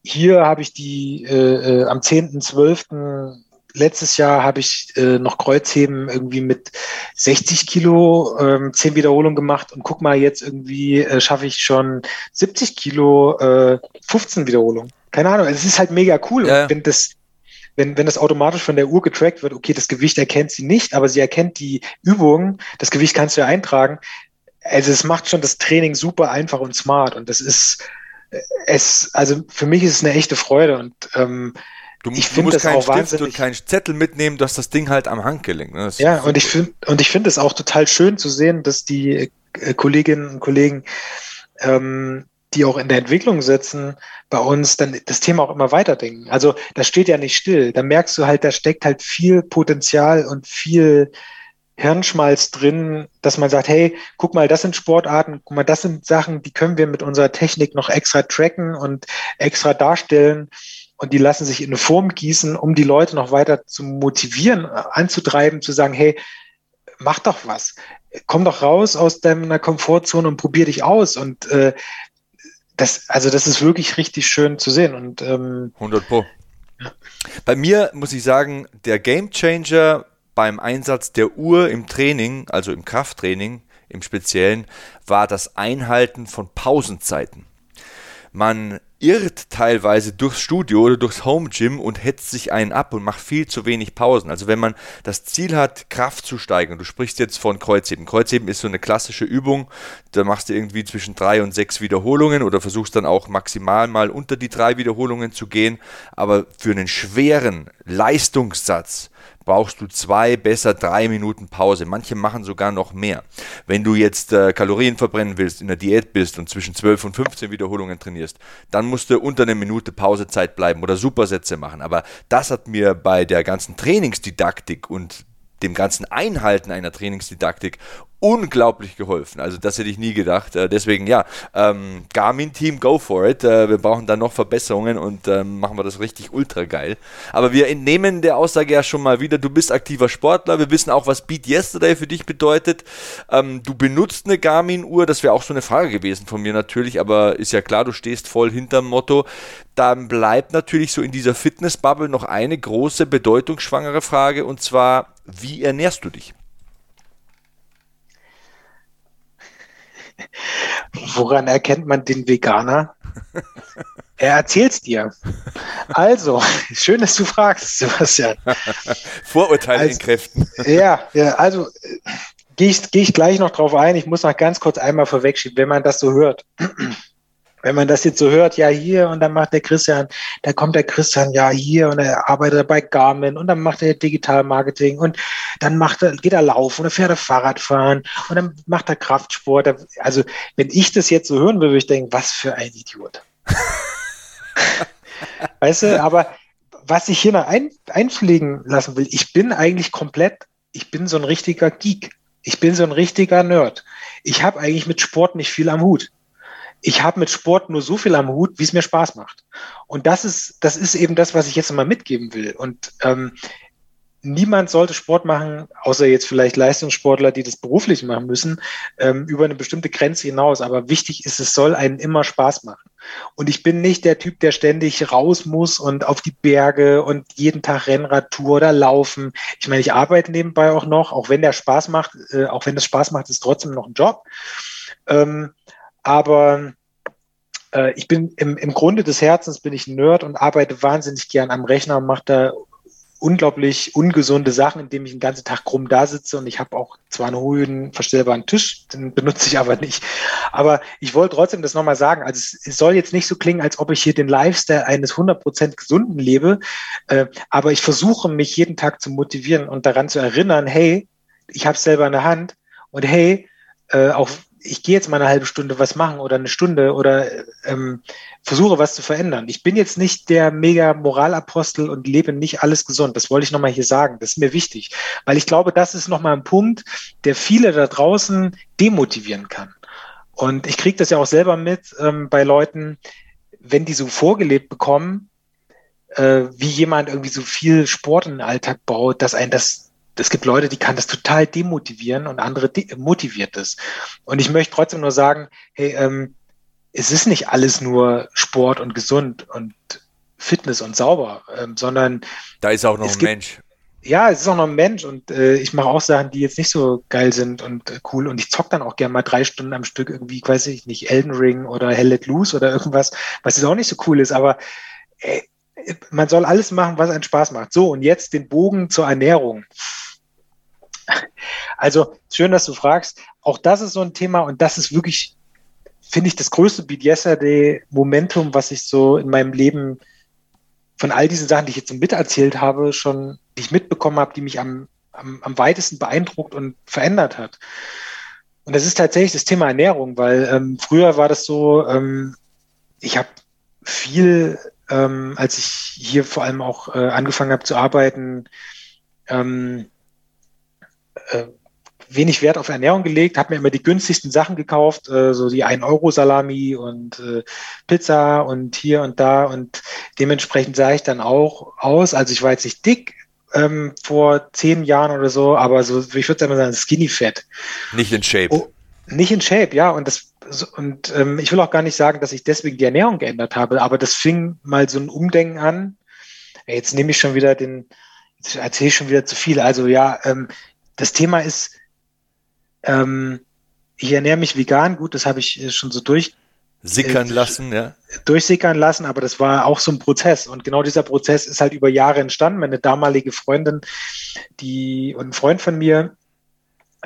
hier habe ich die äh, äh, am 10.12 letztes Jahr habe ich äh, noch Kreuzheben irgendwie mit 60 Kilo ähm, 10 Wiederholungen gemacht und guck mal, jetzt irgendwie äh, schaffe ich schon 70 Kilo äh, 15 Wiederholungen. Keine Ahnung, es ist halt mega cool. Ja. Wenn das, wenn, wenn das automatisch von der Uhr getrackt wird, okay, das Gewicht erkennt sie nicht, aber sie erkennt die Übung, das Gewicht kannst du ja eintragen. Also es macht schon das Training super einfach und smart und das ist äh, es, also für mich ist es eine echte Freude und ähm, Du, ich du musst keinen Stift und keinen Zettel mitnehmen, du hast das Ding halt am Handgelenk. Ne? Ja, und ich finde und ich finde es auch total schön zu sehen, dass die äh, Kolleginnen und Kollegen, ähm, die auch in der Entwicklung sitzen, bei uns dann das Thema auch immer weiterdenken. Also das steht ja nicht still. Da merkst du halt, da steckt halt viel Potenzial und viel Hirnschmalz drin, dass man sagt, hey, guck mal, das sind Sportarten, guck mal, das sind Sachen, die können wir mit unserer Technik noch extra tracken und extra darstellen und die lassen sich in eine Form gießen, um die Leute noch weiter zu motivieren, anzutreiben, zu sagen, hey, mach doch was. Komm doch raus aus deiner Komfortzone und probier dich aus. Und äh, das, also das ist wirklich richtig schön zu sehen. Und ähm, 100 Pro. Ja. Bei mir muss ich sagen, der Game Changer beim Einsatz der Uhr im Training, also im Krafttraining im Speziellen, war das Einhalten von Pausenzeiten. Man irrt teilweise durchs Studio oder durchs Home Gym und hetzt sich einen ab und macht viel zu wenig Pausen. Also wenn man das Ziel hat, Kraft zu steigern, du sprichst jetzt von Kreuzheben. Kreuzheben ist so eine klassische Übung, da machst du irgendwie zwischen drei und sechs Wiederholungen oder versuchst dann auch maximal mal unter die drei Wiederholungen zu gehen. Aber für einen schweren Leistungssatz brauchst du zwei, besser drei Minuten Pause. Manche machen sogar noch mehr. Wenn du jetzt äh, Kalorien verbrennen willst, in der Diät bist und zwischen 12 und 15 Wiederholungen trainierst, dann musst du unter einer Minute Pausezeit bleiben oder Supersätze machen. Aber das hat mir bei der ganzen Trainingsdidaktik und dem ganzen Einhalten einer Trainingsdidaktik unglaublich geholfen. Also das hätte ich nie gedacht. Äh, deswegen ja, ähm, Garmin-Team, go for it. Äh, wir brauchen da noch Verbesserungen und ähm, machen wir das richtig ultra geil. Aber wir entnehmen der Aussage ja schon mal wieder, du bist aktiver Sportler. Wir wissen auch, was Beat Yesterday für dich bedeutet. Ähm, du benutzt eine Garmin-Uhr. Das wäre auch so eine Frage gewesen von mir natürlich, aber ist ja klar, du stehst voll hinterm Motto. Dann bleibt natürlich so in dieser Fitness-Bubble noch eine große, bedeutungsschwangere Frage und zwar, wie ernährst du dich? Woran erkennt man den Veganer? Er erzählt's dir. Also, schön, dass du fragst, Sebastian. Vorurteile also, in Kräften. Ja, ja also gehe ich, geh ich gleich noch drauf ein. Ich muss noch ganz kurz einmal vorwegschieben, wenn man das so hört wenn man das jetzt so hört, ja hier und dann macht der Christian, da kommt der Christian ja hier und er arbeitet bei Garmin und dann macht er Digital Marketing und dann macht er, geht er laufen und fährt er Fahrrad fahren und dann macht er Kraftsport. Also wenn ich das jetzt so hören würde, würde ich denken, was für ein Idiot. weißt du, aber was ich hier noch ein, einfliegen lassen will, ich bin eigentlich komplett, ich bin so ein richtiger Geek. Ich bin so ein richtiger Nerd. Ich habe eigentlich mit Sport nicht viel am Hut ich habe mit Sport nur so viel am Hut, wie es mir Spaß macht. Und das ist, das ist eben das, was ich jetzt mal mitgeben will. Und ähm, niemand sollte Sport machen, außer jetzt vielleicht Leistungssportler, die das beruflich machen müssen, ähm, über eine bestimmte Grenze hinaus. Aber wichtig ist, es soll einen immer Spaß machen. Und ich bin nicht der Typ, der ständig raus muss und auf die Berge und jeden Tag Rennradtour oder laufen. Ich meine, ich arbeite nebenbei auch noch, auch wenn der Spaß macht, äh, auch wenn das Spaß macht, ist trotzdem noch ein Job. Ähm, aber äh, ich bin im, im Grunde des Herzens bin ich ein Nerd und arbeite wahnsinnig gern am Rechner und mache da unglaublich ungesunde Sachen, indem ich den ganzen Tag krumm da sitze und ich habe auch zwar einen hohen verstellbaren Tisch, den benutze ich aber nicht. Aber ich wollte trotzdem das nochmal sagen. Also es, es, soll jetzt nicht so klingen, als ob ich hier den Lifestyle eines 100% Gesunden lebe, äh, aber ich versuche mich jeden Tag zu motivieren und daran zu erinnern, hey, ich habe es selber in der Hand und hey, äh, auch ich gehe jetzt mal eine halbe Stunde was machen oder eine Stunde oder ähm, versuche was zu verändern. Ich bin jetzt nicht der mega Moralapostel und lebe nicht alles gesund. Das wollte ich nochmal hier sagen. Das ist mir wichtig, weil ich glaube, das ist nochmal ein Punkt, der viele da draußen demotivieren kann. Und ich kriege das ja auch selber mit ähm, bei Leuten, wenn die so vorgelebt bekommen, äh, wie jemand irgendwie so viel Sport in den Alltag baut, dass ein das es gibt Leute, die kann das total demotivieren und andere de motiviert es. Und ich möchte trotzdem nur sagen, hey, ähm, es ist nicht alles nur Sport und gesund und Fitness und sauber, ähm, sondern da ist auch noch ein gibt, Mensch. Ja, es ist auch noch ein Mensch und äh, ich mache auch Sachen, die jetzt nicht so geil sind und äh, cool und ich zock dann auch gerne mal drei Stunden am Stück irgendwie, weiß ich nicht, Elden Ring oder Hell Let Loose oder irgendwas, was jetzt auch nicht so cool ist, aber äh, man soll alles machen, was einen Spaß macht. So, und jetzt den Bogen zur Ernährung. Also schön, dass du fragst. Auch das ist so ein Thema und das ist wirklich, finde ich, das größte Beat Yesterday Momentum, was ich so in meinem Leben von all diesen Sachen, die ich jetzt so miterzählt habe, schon, die ich mitbekommen habe, die mich am, am, am weitesten beeindruckt und verändert hat. Und das ist tatsächlich das Thema Ernährung, weil ähm, früher war das so, ähm, ich habe viel, ähm, als ich hier vor allem auch äh, angefangen habe zu arbeiten, ähm, äh, wenig Wert auf Ernährung gelegt, habe mir immer die günstigsten Sachen gekauft, äh, so die 1-Euro-Salami und äh, Pizza und hier und da und dementsprechend sah ich dann auch aus. Also ich war jetzt nicht dick ähm, vor zehn Jahren oder so, aber so, ich würde sagen, skinny fat. Nicht in Shape. Oh, nicht in Shape, ja. Und das und ähm, ich will auch gar nicht sagen, dass ich deswegen die Ernährung geändert habe, aber das fing mal so ein Umdenken an. Jetzt nehme ich schon wieder den, jetzt erzähle ich schon wieder zu viel. Also ja, ähm, das Thema ist, ähm, ich ernähre mich vegan, gut, das habe ich äh, schon so durch sickern äh, lassen, ja. Durchsickern lassen, aber das war auch so ein Prozess. Und genau dieser Prozess ist halt über Jahre entstanden. Meine damalige Freundin, die und ein Freund von mir,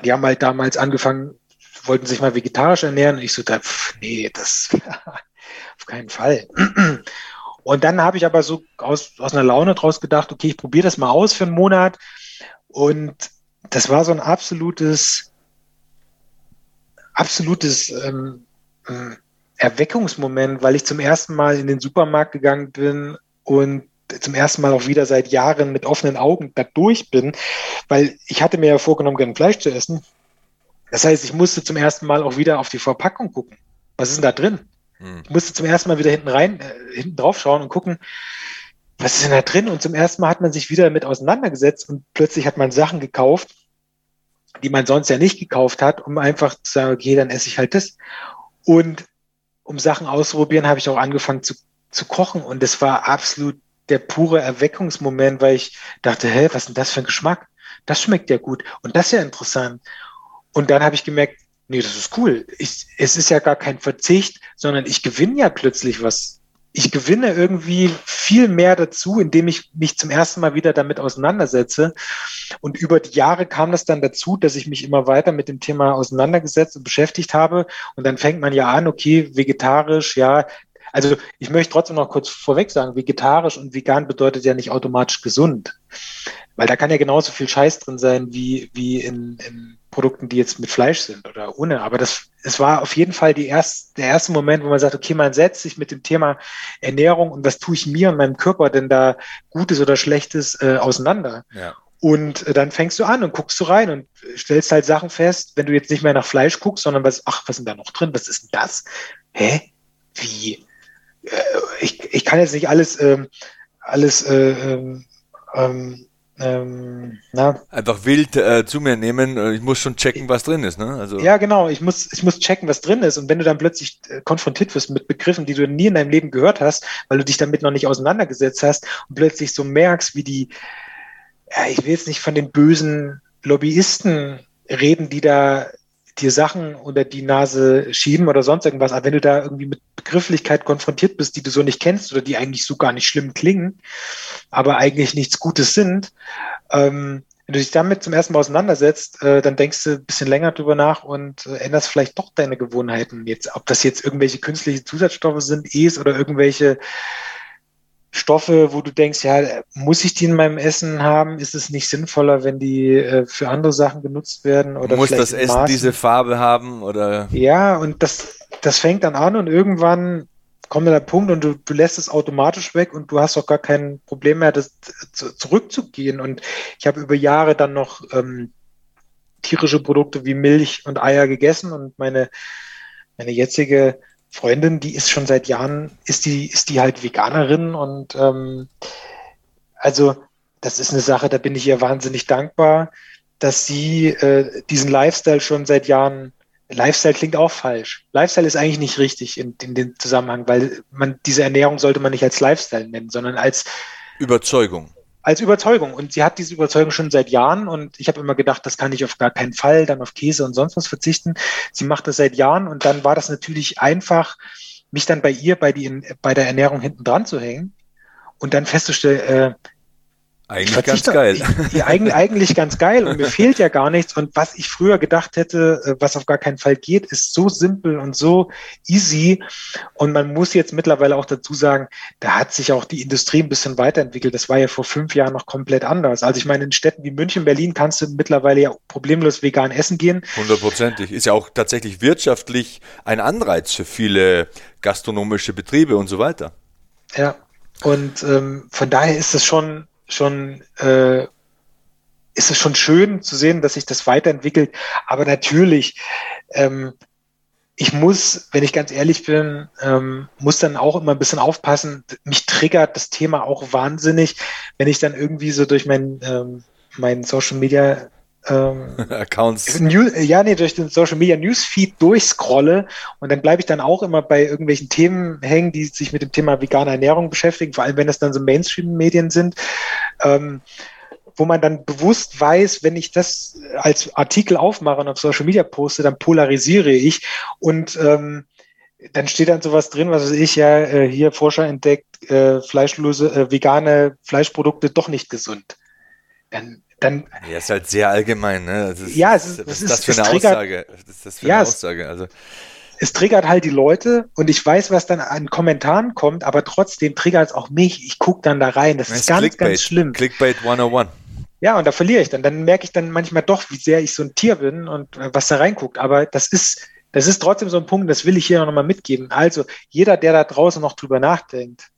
die haben halt damals angefangen, wollten sich mal vegetarisch ernähren. Und ich so, da, nee, das auf keinen Fall. Und dann habe ich aber so aus, aus einer Laune draus gedacht, okay, ich probiere das mal aus für einen Monat. Und das war so ein absolutes, absolutes ähm, äh, Erweckungsmoment, weil ich zum ersten Mal in den Supermarkt gegangen bin und zum ersten Mal auch wieder seit Jahren mit offenen Augen da durch bin, weil ich hatte mir ja vorgenommen, gerne Fleisch zu essen. Das heißt, ich musste zum ersten Mal auch wieder auf die Verpackung gucken. Was ist denn da drin? Hm. Ich musste zum ersten Mal wieder hinten rein, äh, hinten drauf schauen und gucken, was ist denn da drin? Und zum ersten Mal hat man sich wieder damit auseinandergesetzt und plötzlich hat man Sachen gekauft, die man sonst ja nicht gekauft hat, um einfach zu sagen, okay, dann esse ich halt das. Und um Sachen auszuprobieren, habe ich auch angefangen zu, zu kochen. Und das war absolut der pure Erweckungsmoment, weil ich dachte, hä, was ist denn das für ein Geschmack? Das schmeckt ja gut. Und das ist ja interessant. Und dann habe ich gemerkt, nee, das ist cool. Ich, es ist ja gar kein Verzicht, sondern ich gewinne ja plötzlich was ich gewinne irgendwie viel mehr dazu, indem ich mich zum ersten Mal wieder damit auseinandersetze. Und über die Jahre kam das dann dazu, dass ich mich immer weiter mit dem Thema auseinandergesetzt und beschäftigt habe. Und dann fängt man ja an, okay, vegetarisch, ja. Also ich möchte trotzdem noch kurz vorweg sagen, vegetarisch und vegan bedeutet ja nicht automatisch gesund. Weil da kann ja genauso viel Scheiß drin sein wie, wie in, in Produkten, die jetzt mit Fleisch sind oder ohne. Aber das, es war auf jeden Fall die erst, der erste Moment, wo man sagt, okay, man setzt sich mit dem Thema Ernährung und was tue ich mir und meinem Körper denn da Gutes oder Schlechtes äh, auseinander. Ja. Und äh, dann fängst du an und guckst du rein und stellst halt Sachen fest, wenn du jetzt nicht mehr nach Fleisch guckst, sondern was, ach, was ist denn da noch drin? Was ist denn das? Hä? Wie? Äh, ich, ich kann jetzt nicht alles, ähm, alles äh, ähm, ähm ähm. Einfach wild äh, zu mir nehmen. Äh, ich muss schon checken, was drin ist. Ne? Also. Ja, genau. Ich muss, ich muss checken, was drin ist. Und wenn du dann plötzlich äh, konfrontiert wirst mit Begriffen, die du nie in deinem Leben gehört hast, weil du dich damit noch nicht auseinandergesetzt hast und plötzlich so merkst, wie die, ja, ich will jetzt nicht von den bösen Lobbyisten reden, die da dir Sachen unter die Nase schieben oder sonst irgendwas. Aber wenn du da irgendwie mit Begrifflichkeit konfrontiert bist, die du so nicht kennst oder die eigentlich so gar nicht schlimm klingen, aber eigentlich nichts Gutes sind, ähm, wenn du dich damit zum ersten Mal auseinandersetzt, äh, dann denkst du ein bisschen länger drüber nach und äh, änderst vielleicht doch deine Gewohnheiten jetzt. Ob das jetzt irgendwelche künstliche Zusatzstoffe sind, E's oder irgendwelche Stoffe, wo du denkst, ja, muss ich die in meinem Essen haben? Ist es nicht sinnvoller, wenn die äh, für andere Sachen genutzt werden? Oder muss das Essen Maßen? diese Farbe haben? Oder? Ja, und das, das fängt dann an und irgendwann kommt der Punkt und du, du lässt es automatisch weg und du hast auch gar kein Problem mehr, das zurückzugehen. Und ich habe über Jahre dann noch ähm, tierische Produkte wie Milch und Eier gegessen und meine, meine jetzige Freundin, die ist schon seit Jahren, ist die, ist die halt Veganerin und ähm, also das ist eine Sache, da bin ich ihr wahnsinnig dankbar, dass sie äh, diesen Lifestyle schon seit Jahren, Lifestyle klingt auch falsch. Lifestyle ist eigentlich nicht richtig in, in dem Zusammenhang, weil man diese Ernährung sollte man nicht als Lifestyle nennen, sondern als Überzeugung als Überzeugung. Und sie hat diese Überzeugung schon seit Jahren und ich habe immer gedacht, das kann ich auf gar keinen Fall dann auf Käse und sonst was verzichten. Sie macht das seit Jahren und dann war das natürlich einfach, mich dann bei ihr bei, die, bei der Ernährung hinten dran zu hängen und dann festzustellen, äh, eigentlich ganz geil. Ja, eigentlich, eigentlich ganz geil und mir fehlt ja gar nichts. Und was ich früher gedacht hätte, äh, was auf gar keinen Fall geht, ist so simpel und so easy. Und man muss jetzt mittlerweile auch dazu sagen, da hat sich auch die Industrie ein bisschen weiterentwickelt. Das war ja vor fünf Jahren noch komplett anders. Also ich meine, in Städten wie München, Berlin kannst du mittlerweile ja problemlos vegan essen gehen. Hundertprozentig. Ist ja auch tatsächlich wirtschaftlich ein Anreiz für viele gastronomische Betriebe und so weiter. Ja. Und ähm, von daher ist es schon schon, äh, ist es schon schön zu sehen, dass sich das weiterentwickelt. Aber natürlich, ähm, ich muss, wenn ich ganz ehrlich bin, ähm, muss dann auch immer ein bisschen aufpassen. Mich triggert das Thema auch wahnsinnig, wenn ich dann irgendwie so durch mein, ähm, mein Social Media ähm, Accounts. New, ja, nee, durch den Social Media Newsfeed durchscrolle und dann bleibe ich dann auch immer bei irgendwelchen Themen hängen, die sich mit dem Thema vegane Ernährung beschäftigen, vor allem wenn das dann so Mainstream-Medien sind, ähm, wo man dann bewusst weiß, wenn ich das als Artikel aufmache und auf Social Media poste, dann polarisiere ich und ähm, dann steht dann sowas drin, was weiß ich ja, äh, hier Forscher entdeckt, äh, fleischlose, äh, vegane Fleischprodukte doch nicht gesund. Dann dann. Ja, ist halt sehr allgemein, ne? Das ist, ja, es ist, was ist das für eine triggert, Aussage? Was ist das für ja, eine Aussage? Also. Es triggert halt die Leute und ich weiß, was dann an Kommentaren kommt, aber trotzdem triggert es auch mich. Ich gucke dann da rein. Das, das ist ganz, Clickbait. ganz schlimm. Clickbait 101. Ja, und da verliere ich dann. Dann merke ich dann manchmal doch, wie sehr ich so ein Tier bin und äh, was da reinguckt. Aber das ist, das ist trotzdem so ein Punkt, das will ich hier noch mal mitgeben. Also, jeder, der da draußen noch drüber nachdenkt,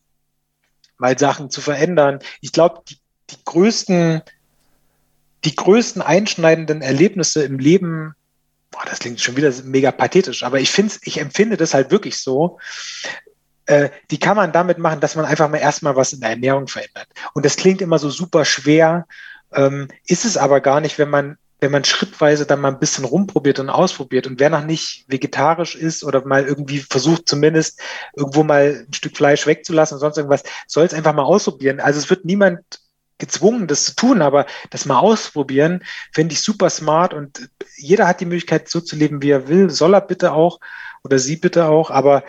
mal Sachen zu verändern, ich glaube, die, die größten die größten einschneidenden Erlebnisse im Leben, boah, das klingt schon wieder mega pathetisch, aber ich finde, ich empfinde das halt wirklich so. Äh, die kann man damit machen, dass man einfach mal erstmal was in der Ernährung verändert. Und das klingt immer so super schwer, ähm, ist es aber gar nicht, wenn man wenn man schrittweise dann mal ein bisschen rumprobiert und ausprobiert und wer noch nicht vegetarisch ist oder mal irgendwie versucht zumindest irgendwo mal ein Stück Fleisch wegzulassen und sonst irgendwas, soll es einfach mal ausprobieren. Also es wird niemand gezwungen, das zu tun, aber das mal ausprobieren, finde ich super smart und jeder hat die Möglichkeit, so zu leben, wie er will. Soll er bitte auch oder sie bitte auch, aber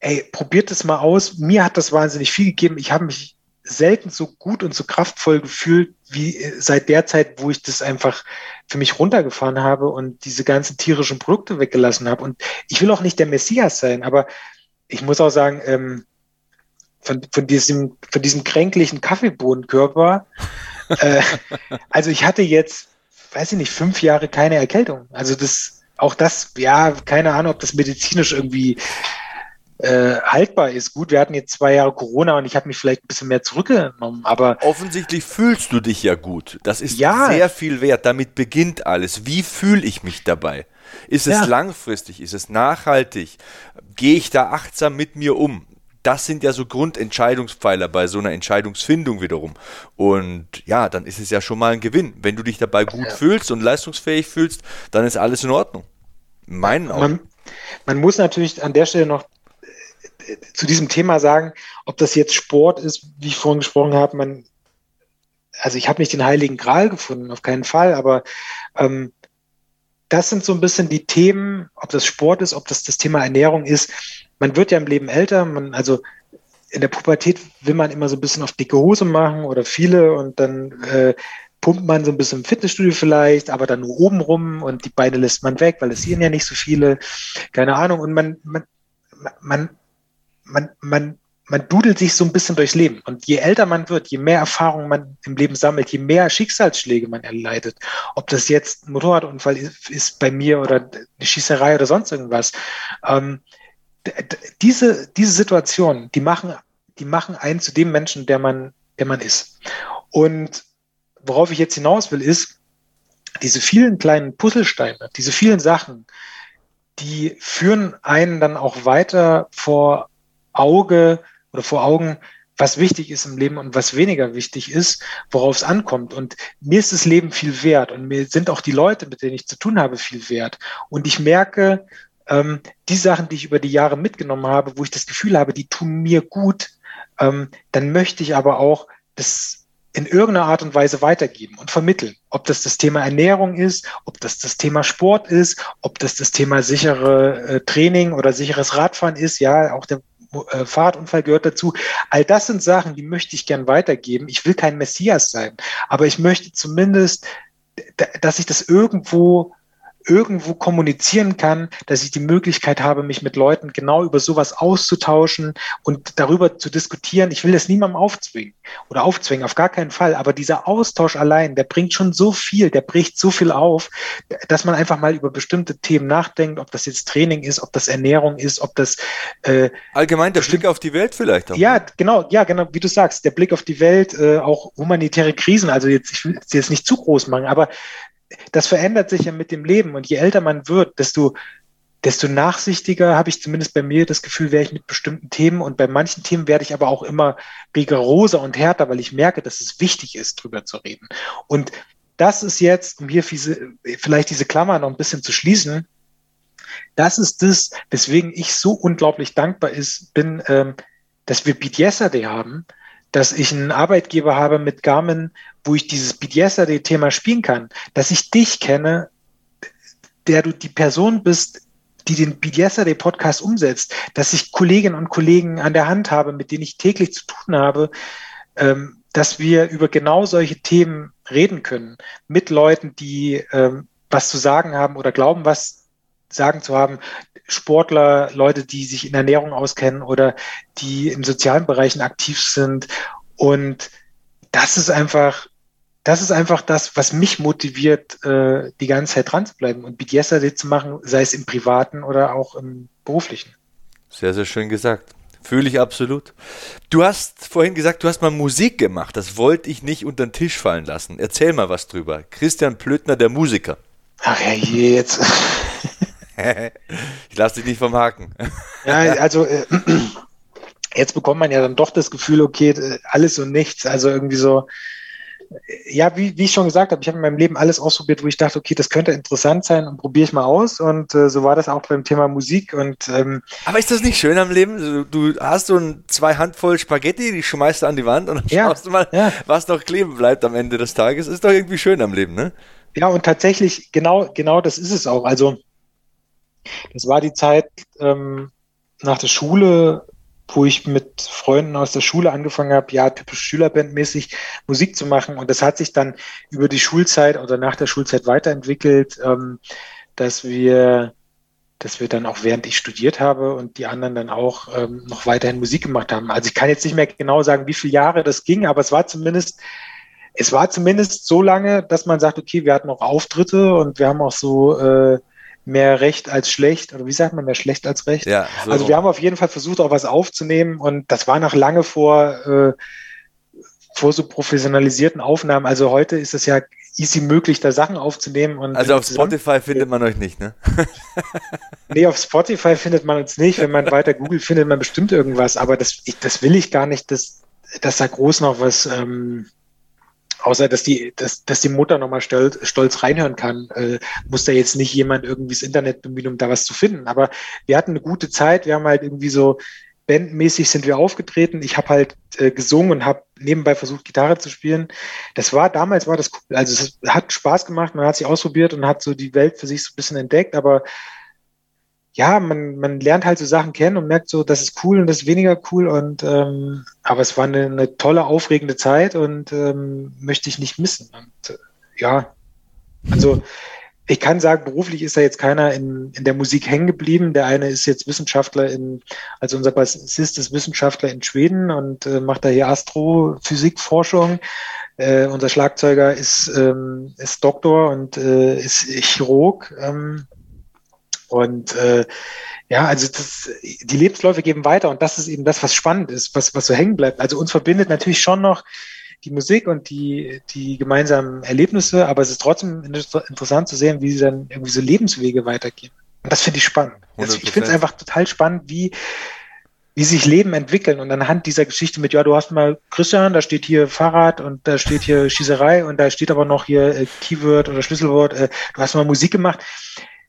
ey, probiert es mal aus. Mir hat das wahnsinnig viel gegeben. Ich habe mich selten so gut und so kraftvoll gefühlt wie seit der Zeit, wo ich das einfach für mich runtergefahren habe und diese ganzen tierischen Produkte weggelassen habe. Und ich will auch nicht der Messias sein, aber ich muss auch sagen, ähm, von, von, diesem, von diesem kränklichen Kaffeebohnenkörper. äh, also ich hatte jetzt, weiß ich nicht, fünf Jahre keine Erkältung. Also das, auch das, ja, keine Ahnung, ob das medizinisch irgendwie äh, haltbar ist. Gut, wir hatten jetzt zwei Jahre Corona und ich habe mich vielleicht ein bisschen mehr zurückgenommen, aber. Offensichtlich fühlst du dich ja gut. Das ist ja. sehr viel wert. Damit beginnt alles. Wie fühle ich mich dabei? Ist es ja. langfristig? Ist es nachhaltig? Gehe ich da achtsam mit mir um? Das sind ja so Grundentscheidungspfeiler bei so einer Entscheidungsfindung wiederum. Und ja, dann ist es ja schon mal ein Gewinn. Wenn du dich dabei gut ja. fühlst und leistungsfähig fühlst, dann ist alles in Ordnung. Meinen Augen. Man, man muss natürlich an der Stelle noch äh, zu diesem Thema sagen, ob das jetzt Sport ist, wie ich vorhin gesprochen habe, man, also ich habe nicht den heiligen Gral gefunden, auf keinen Fall, aber ähm, das sind so ein bisschen die Themen, ob das Sport ist, ob das das Thema Ernährung ist. Man wird ja im Leben älter, man, also in der Pubertät will man immer so ein bisschen auf dicke Hose machen oder viele und dann äh, pumpt man so ein bisschen im Fitnessstudio vielleicht, aber dann nur oben rum und die Beine lässt man weg, weil es sehen ja nicht so viele, keine Ahnung. Und man, man, man, man, man, man dudelt sich so ein bisschen durchs Leben. Und je älter man wird, je mehr Erfahrung man im Leben sammelt, je mehr Schicksalsschläge man erleidet, ob das jetzt ein Motorradunfall ist, ist bei mir oder eine Schießerei oder sonst irgendwas, ähm, diese, diese Situationen, die machen, die machen einen zu dem Menschen, der man, der man ist. Und worauf ich jetzt hinaus will, ist, diese vielen kleinen Puzzlesteine, diese vielen Sachen, die führen einen dann auch weiter vor Auge oder vor Augen, was wichtig ist im Leben und was weniger wichtig ist, worauf es ankommt. Und mir ist das Leben viel wert und mir sind auch die Leute, mit denen ich zu tun habe, viel wert. Und ich merke, ähm, die Sachen, die ich über die Jahre mitgenommen habe, wo ich das Gefühl habe, die tun mir gut, ähm, dann möchte ich aber auch das in irgendeiner Art und Weise weitergeben und vermitteln. Ob das das Thema Ernährung ist, ob das das Thema Sport ist, ob das das Thema sichere äh, Training oder sicheres Radfahren ist, ja, auch der äh, Fahrradunfall gehört dazu. All das sind Sachen, die möchte ich gern weitergeben. Ich will kein Messias sein, aber ich möchte zumindest, dass ich das irgendwo irgendwo kommunizieren kann, dass ich die Möglichkeit habe, mich mit Leuten genau über sowas auszutauschen und darüber zu diskutieren. Ich will das niemandem aufzwingen oder aufzwingen, auf gar keinen Fall. Aber dieser Austausch allein, der bringt schon so viel, der bricht so viel auf, dass man einfach mal über bestimmte Themen nachdenkt, ob das jetzt Training ist, ob das Ernährung ist, ob das äh, allgemein der Blick auf die Welt vielleicht. Auch. Ja, ne? genau, ja, genau, wie du sagst, der Blick auf die Welt, äh, auch humanitäre Krisen. Also jetzt, ich will es jetzt nicht zu groß machen, aber das verändert sich ja mit dem Leben. Und je älter man wird, desto, desto nachsichtiger habe ich zumindest bei mir das Gefühl, wäre ich mit bestimmten Themen. Und bei manchen Themen werde ich aber auch immer rigoroser und härter, weil ich merke, dass es wichtig ist, drüber zu reden. Und das ist jetzt, um hier vielleicht diese Klammer noch ein bisschen zu schließen, das ist das, weswegen ich so unglaublich dankbar ist, bin, ähm, dass wir Beat Yesterday haben, dass ich einen Arbeitgeber habe mit Garmin, wo ich dieses BDSAD-Thema spielen kann, dass ich dich kenne, der du die Person bist, die den BDSAD-Podcast umsetzt, dass ich Kolleginnen und Kollegen an der Hand habe, mit denen ich täglich zu tun habe, ähm, dass wir über genau solche Themen reden können, mit Leuten, die ähm, was zu sagen haben oder glauben, was sagen zu haben, Sportler, Leute, die sich in Ernährung auskennen oder die in sozialen Bereichen aktiv sind. Und das ist einfach, das ist einfach das, was mich motiviert, äh, die ganze Zeit dran zu bleiben und BDSAD zu machen, sei es im privaten oder auch im beruflichen. Sehr, sehr schön gesagt. Fühle ich absolut. Du hast vorhin gesagt, du hast mal Musik gemacht. Das wollte ich nicht unter den Tisch fallen lassen. Erzähl mal was drüber. Christian Plötner, der Musiker. Ach ja, jetzt. Ich lasse dich nicht vom Haken. ja, also äh, jetzt bekommt man ja dann doch das Gefühl, okay, äh, alles und nichts. Also irgendwie so, äh, ja, wie, wie ich schon gesagt habe, ich habe in meinem Leben alles ausprobiert, wo ich dachte, okay, das könnte interessant sein und probiere ich mal aus. Und äh, so war das auch beim Thema Musik. Und ähm, aber ist das nicht schön am Leben? Du, hast so ein, zwei Handvoll Spaghetti, die schmeißt du an die Wand und dann ja, schaust du mal, ja. was noch kleben bleibt am Ende des Tages. Ist doch irgendwie schön am Leben, ne? Ja, und tatsächlich, genau, genau das ist es auch. Also das war die Zeit ähm, nach der Schule, wo ich mit Freunden aus der Schule angefangen habe, ja, typisch Schülerbandmäßig Musik zu machen. Und das hat sich dann über die Schulzeit oder nach der Schulzeit weiterentwickelt, ähm, dass wir dass wir dann auch während ich studiert habe und die anderen dann auch ähm, noch weiterhin Musik gemacht haben. Also ich kann jetzt nicht mehr genau sagen, wie viele Jahre das ging, aber es war zumindest, es war zumindest so lange, dass man sagt, okay, wir hatten auch Auftritte und wir haben auch so äh, mehr recht als schlecht, oder wie sagt man, mehr schlecht als recht. Ja, so. Also wir haben auf jeden Fall versucht, auch was aufzunehmen und das war noch lange vor, äh, vor so professionalisierten Aufnahmen. Also heute ist es ja easy möglich, da Sachen aufzunehmen. Und also auf Spotify findet man euch nicht, ne? nee, auf Spotify findet man uns nicht. Wenn man weiter googelt, findet man bestimmt irgendwas, aber das, ich, das will ich gar nicht, dass, dass da groß noch was ähm, außer dass die, dass, dass die Mutter nochmal stolz, stolz reinhören kann, äh, muss da jetzt nicht jemand irgendwie das Internet bemühen, um da was zu finden. Aber wir hatten eine gute Zeit, wir haben halt irgendwie so bandmäßig sind wir aufgetreten. Ich habe halt äh, gesungen und habe nebenbei versucht, Gitarre zu spielen. Das war, damals war das cool. Also es hat Spaß gemacht, man hat sich ausprobiert und hat so die Welt für sich so ein bisschen entdeckt, aber ja, man, man lernt halt so Sachen kennen und merkt so, das ist cool und das ist weniger cool und ähm, aber es war eine, eine tolle, aufregende Zeit und ähm, möchte ich nicht missen. Und äh, ja, also ich kann sagen, beruflich ist da jetzt keiner in, in der Musik hängen geblieben. Der eine ist jetzt Wissenschaftler in, also unser Bassist ist Wissenschaftler in Schweden und äh, macht da hier Astrophysikforschung. Äh, unser Schlagzeuger ist, ähm, ist Doktor und äh, ist Chirurg. Ähm, und äh, ja, also das, die Lebensläufe geben weiter und das ist eben das, was spannend ist, was, was so hängen bleibt. Also uns verbindet natürlich schon noch die Musik und die, die gemeinsamen Erlebnisse, aber es ist trotzdem interessant zu sehen, wie sie dann irgendwie so Lebenswege weitergehen. Und das finde ich spannend. Also ich finde es einfach total spannend, wie, wie sich Leben entwickeln und anhand dieser Geschichte mit, ja, du hast mal Christian, da steht hier Fahrrad und da steht hier Schießerei und da steht aber noch hier äh, Keyword oder Schlüsselwort, äh, du hast mal Musik gemacht.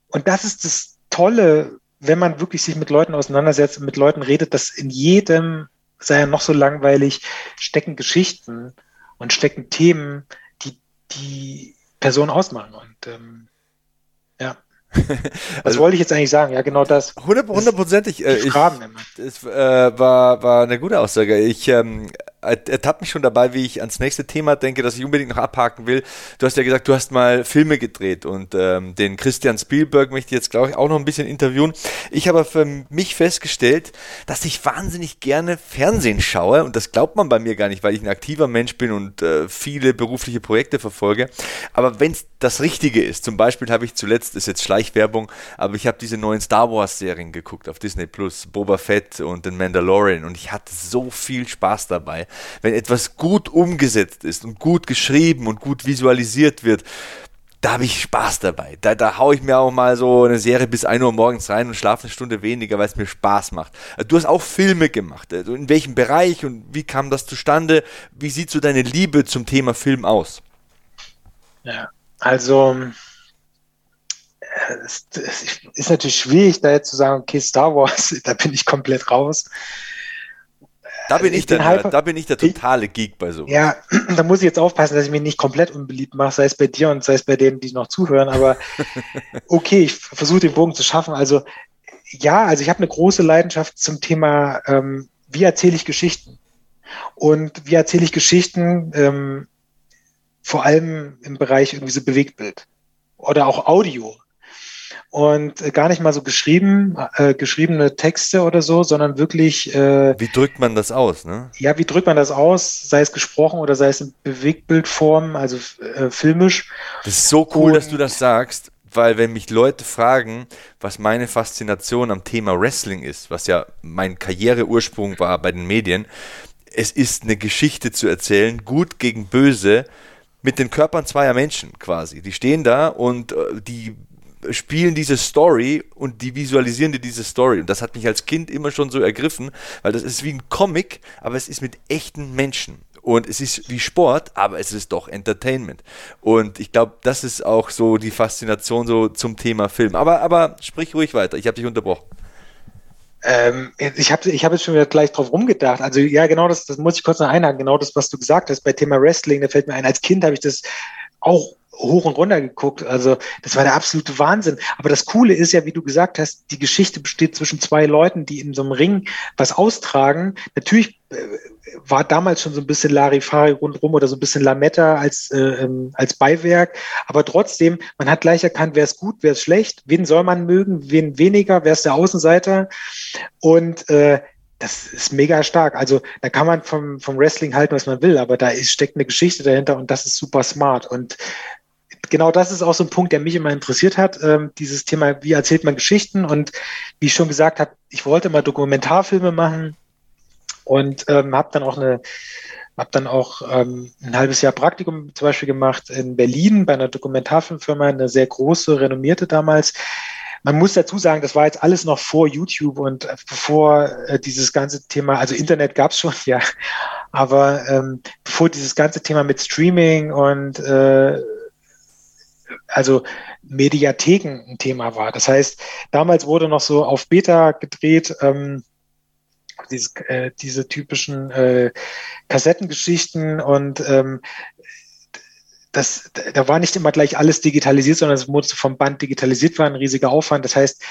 Und das ist das Tolle, wenn man wirklich sich mit Leuten auseinandersetzt und mit Leuten redet, dass in jedem sei ja noch so langweilig, stecken Geschichten und stecken Themen, die die Person ausmachen. Und ähm, ja. Was also, wollte ich jetzt eigentlich sagen? Ja, genau das. Hundertprozentig. Äh, ich, es äh, war, war eine gute Aussage. Ich ähm, ertappt mich schon dabei, wie ich ans nächste Thema denke, das ich unbedingt noch abhaken will. Du hast ja gesagt, du hast mal Filme gedreht und ähm, den Christian Spielberg möchte ich jetzt, glaube ich, auch noch ein bisschen interviewen. Ich habe für mich festgestellt, dass ich wahnsinnig gerne Fernsehen schaue und das glaubt man bei mir gar nicht, weil ich ein aktiver Mensch bin und äh, viele berufliche Projekte verfolge. Aber wenn es das Richtige ist, zum Beispiel habe ich zuletzt, ist jetzt Schleichwerbung, aber ich habe diese neuen Star Wars Serien geguckt auf Disney Plus, Boba Fett und den Mandalorian und ich hatte so viel Spaß dabei wenn etwas gut umgesetzt ist und gut geschrieben und gut visualisiert wird, da habe ich Spaß dabei. Da, da haue ich mir auch mal so eine Serie bis 1 Uhr morgens rein und schlafe eine Stunde weniger, weil es mir Spaß macht. Du hast auch Filme gemacht. Also in welchem Bereich und wie kam das zustande? Wie sieht so deine Liebe zum Thema Film aus? Ja, also es, es ist natürlich schwierig, da jetzt zu sagen, okay, Star Wars, da bin ich komplett raus. Da bin, ich, der, Hyper, da bin ich der totale Geek bei so. Ja, da muss ich jetzt aufpassen, dass ich mich nicht komplett unbeliebt mache, sei es bei dir und sei es bei denen, die noch zuhören. Aber okay, ich versuche den Bogen zu schaffen. Also ja, also ich habe eine große Leidenschaft zum Thema, ähm, wie erzähle ich Geschichten? Und wie erzähle ich Geschichten, ähm, vor allem im Bereich irgendwie so Bewegtbild oder auch Audio und äh, gar nicht mal so geschrieben, äh, geschriebene Texte oder so, sondern wirklich. Äh, wie drückt man das aus, ne? Ja, wie drückt man das aus, sei es gesprochen oder sei es in Bewegtbildform, also äh, filmisch. Das ist so cool, Und, dass du das sagst, weil wenn mich Leute fragen, was meine Faszination am Thema Wrestling ist, was ja mein Karriereursprung war bei den Medien, es ist eine Geschichte zu erzählen, gut gegen böse, mit den Körpern zweier Menschen quasi. Die stehen da und äh, die spielen diese Story und die visualisieren dir diese Story. Und das hat mich als Kind immer schon so ergriffen, weil das ist wie ein Comic, aber es ist mit echten Menschen. Und es ist wie Sport, aber es ist doch Entertainment. Und ich glaube, das ist auch so die Faszination so zum Thema Film. Aber, aber sprich ruhig weiter, ich habe dich unterbrochen. Ähm, ich habe ich hab jetzt schon wieder gleich drauf rumgedacht. Also ja, genau das, das muss ich kurz noch einhaken. Genau das, was du gesagt hast bei Thema Wrestling, da fällt mir ein, als Kind habe ich das auch hoch und runter geguckt. Also das war der absolute Wahnsinn. Aber das Coole ist ja, wie du gesagt hast, die Geschichte besteht zwischen zwei Leuten, die in so einem Ring was austragen. Natürlich äh, war damals schon so ein bisschen Larifari rundrum oder so ein bisschen Lametta als, äh, ähm, als Beiwerk. Aber trotzdem, man hat gleich erkannt, wer ist gut, wer ist schlecht, wen soll man mögen, wen weniger, wer ist der Außenseiter. Und äh, das ist mega stark. Also da kann man vom, vom Wrestling halten, was man will, aber da ist, steckt eine Geschichte dahinter und das ist super smart. Und genau das ist auch so ein Punkt, der mich immer interessiert hat, ähm, dieses Thema, wie erzählt man Geschichten und wie ich schon gesagt habe, ich wollte mal Dokumentarfilme machen und ähm, habe dann auch eine habe dann auch ähm, ein halbes Jahr Praktikum zum Beispiel gemacht in Berlin bei einer Dokumentarfilmfirma, eine sehr große, renommierte damals. Man muss dazu sagen, das war jetzt alles noch vor YouTube und bevor äh, dieses ganze Thema, also Internet gab es schon, ja, aber ähm, bevor dieses ganze Thema mit Streaming und äh, also Mediatheken ein Thema war. Das heißt, damals wurde noch so auf Beta gedreht, ähm, Diese, äh, diese typischen äh, Kassettengeschichten und ähm, das, da war nicht immer gleich alles digitalisiert, sondern es musste vom Band digitalisiert werden, ein riesiger Aufwand. Das heißt,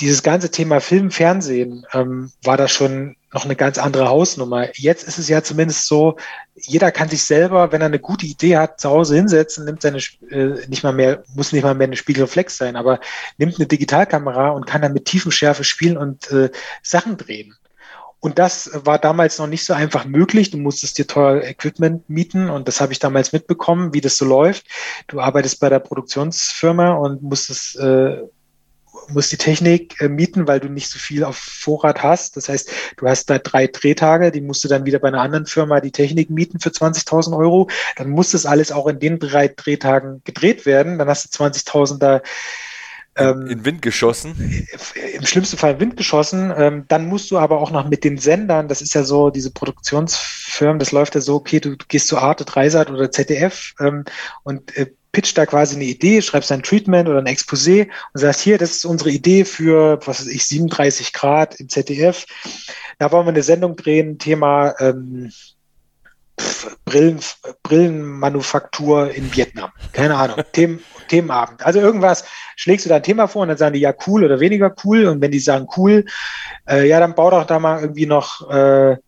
dieses ganze Thema Film, Fernsehen ähm, war da schon noch eine ganz andere Hausnummer. Jetzt ist es ja zumindest so, jeder kann sich selber, wenn er eine gute Idee hat, zu Hause hinsetzen, nimmt seine äh, nicht mal mehr, muss nicht mal mehr eine Spiegelreflex sein, aber nimmt eine Digitalkamera und kann dann mit Tiefenschärfe spielen und äh, Sachen drehen. Und das war damals noch nicht so einfach möglich. Du musstest dir teuer Equipment mieten und das habe ich damals mitbekommen, wie das so läuft. Du arbeitest bei der Produktionsfirma und musstest äh, musst die Technik äh, mieten, weil du nicht so viel auf Vorrat hast. Das heißt, du hast da drei Drehtage, die musst du dann wieder bei einer anderen Firma die Technik mieten für 20.000 Euro. Dann muss das alles auch in den drei Drehtagen gedreht werden. Dann hast du 20.000 da ähm, in Wind geschossen? Im schlimmsten Fall in Wind geschossen. Ähm, dann musst du aber auch noch mit den Sendern, das ist ja so, diese Produktionsfirmen, das läuft ja so, okay, du, du gehst zu Arte, Dreisat oder ZDF ähm, und äh, pitcht da quasi eine Idee, schreibst ein Treatment oder ein Exposé und sagst, hier, das ist unsere Idee für, was weiß ich, 37 Grad im ZDF. Da wollen wir eine Sendung drehen, Thema ähm, Brillen, Brillenmanufaktur in Vietnam. Keine Ahnung. Themen, Themenabend. Also irgendwas schlägst du da ein Thema vor und dann sagen die ja cool oder weniger cool. Und wenn die sagen cool, äh, ja, dann bau doch da mal irgendwie noch äh,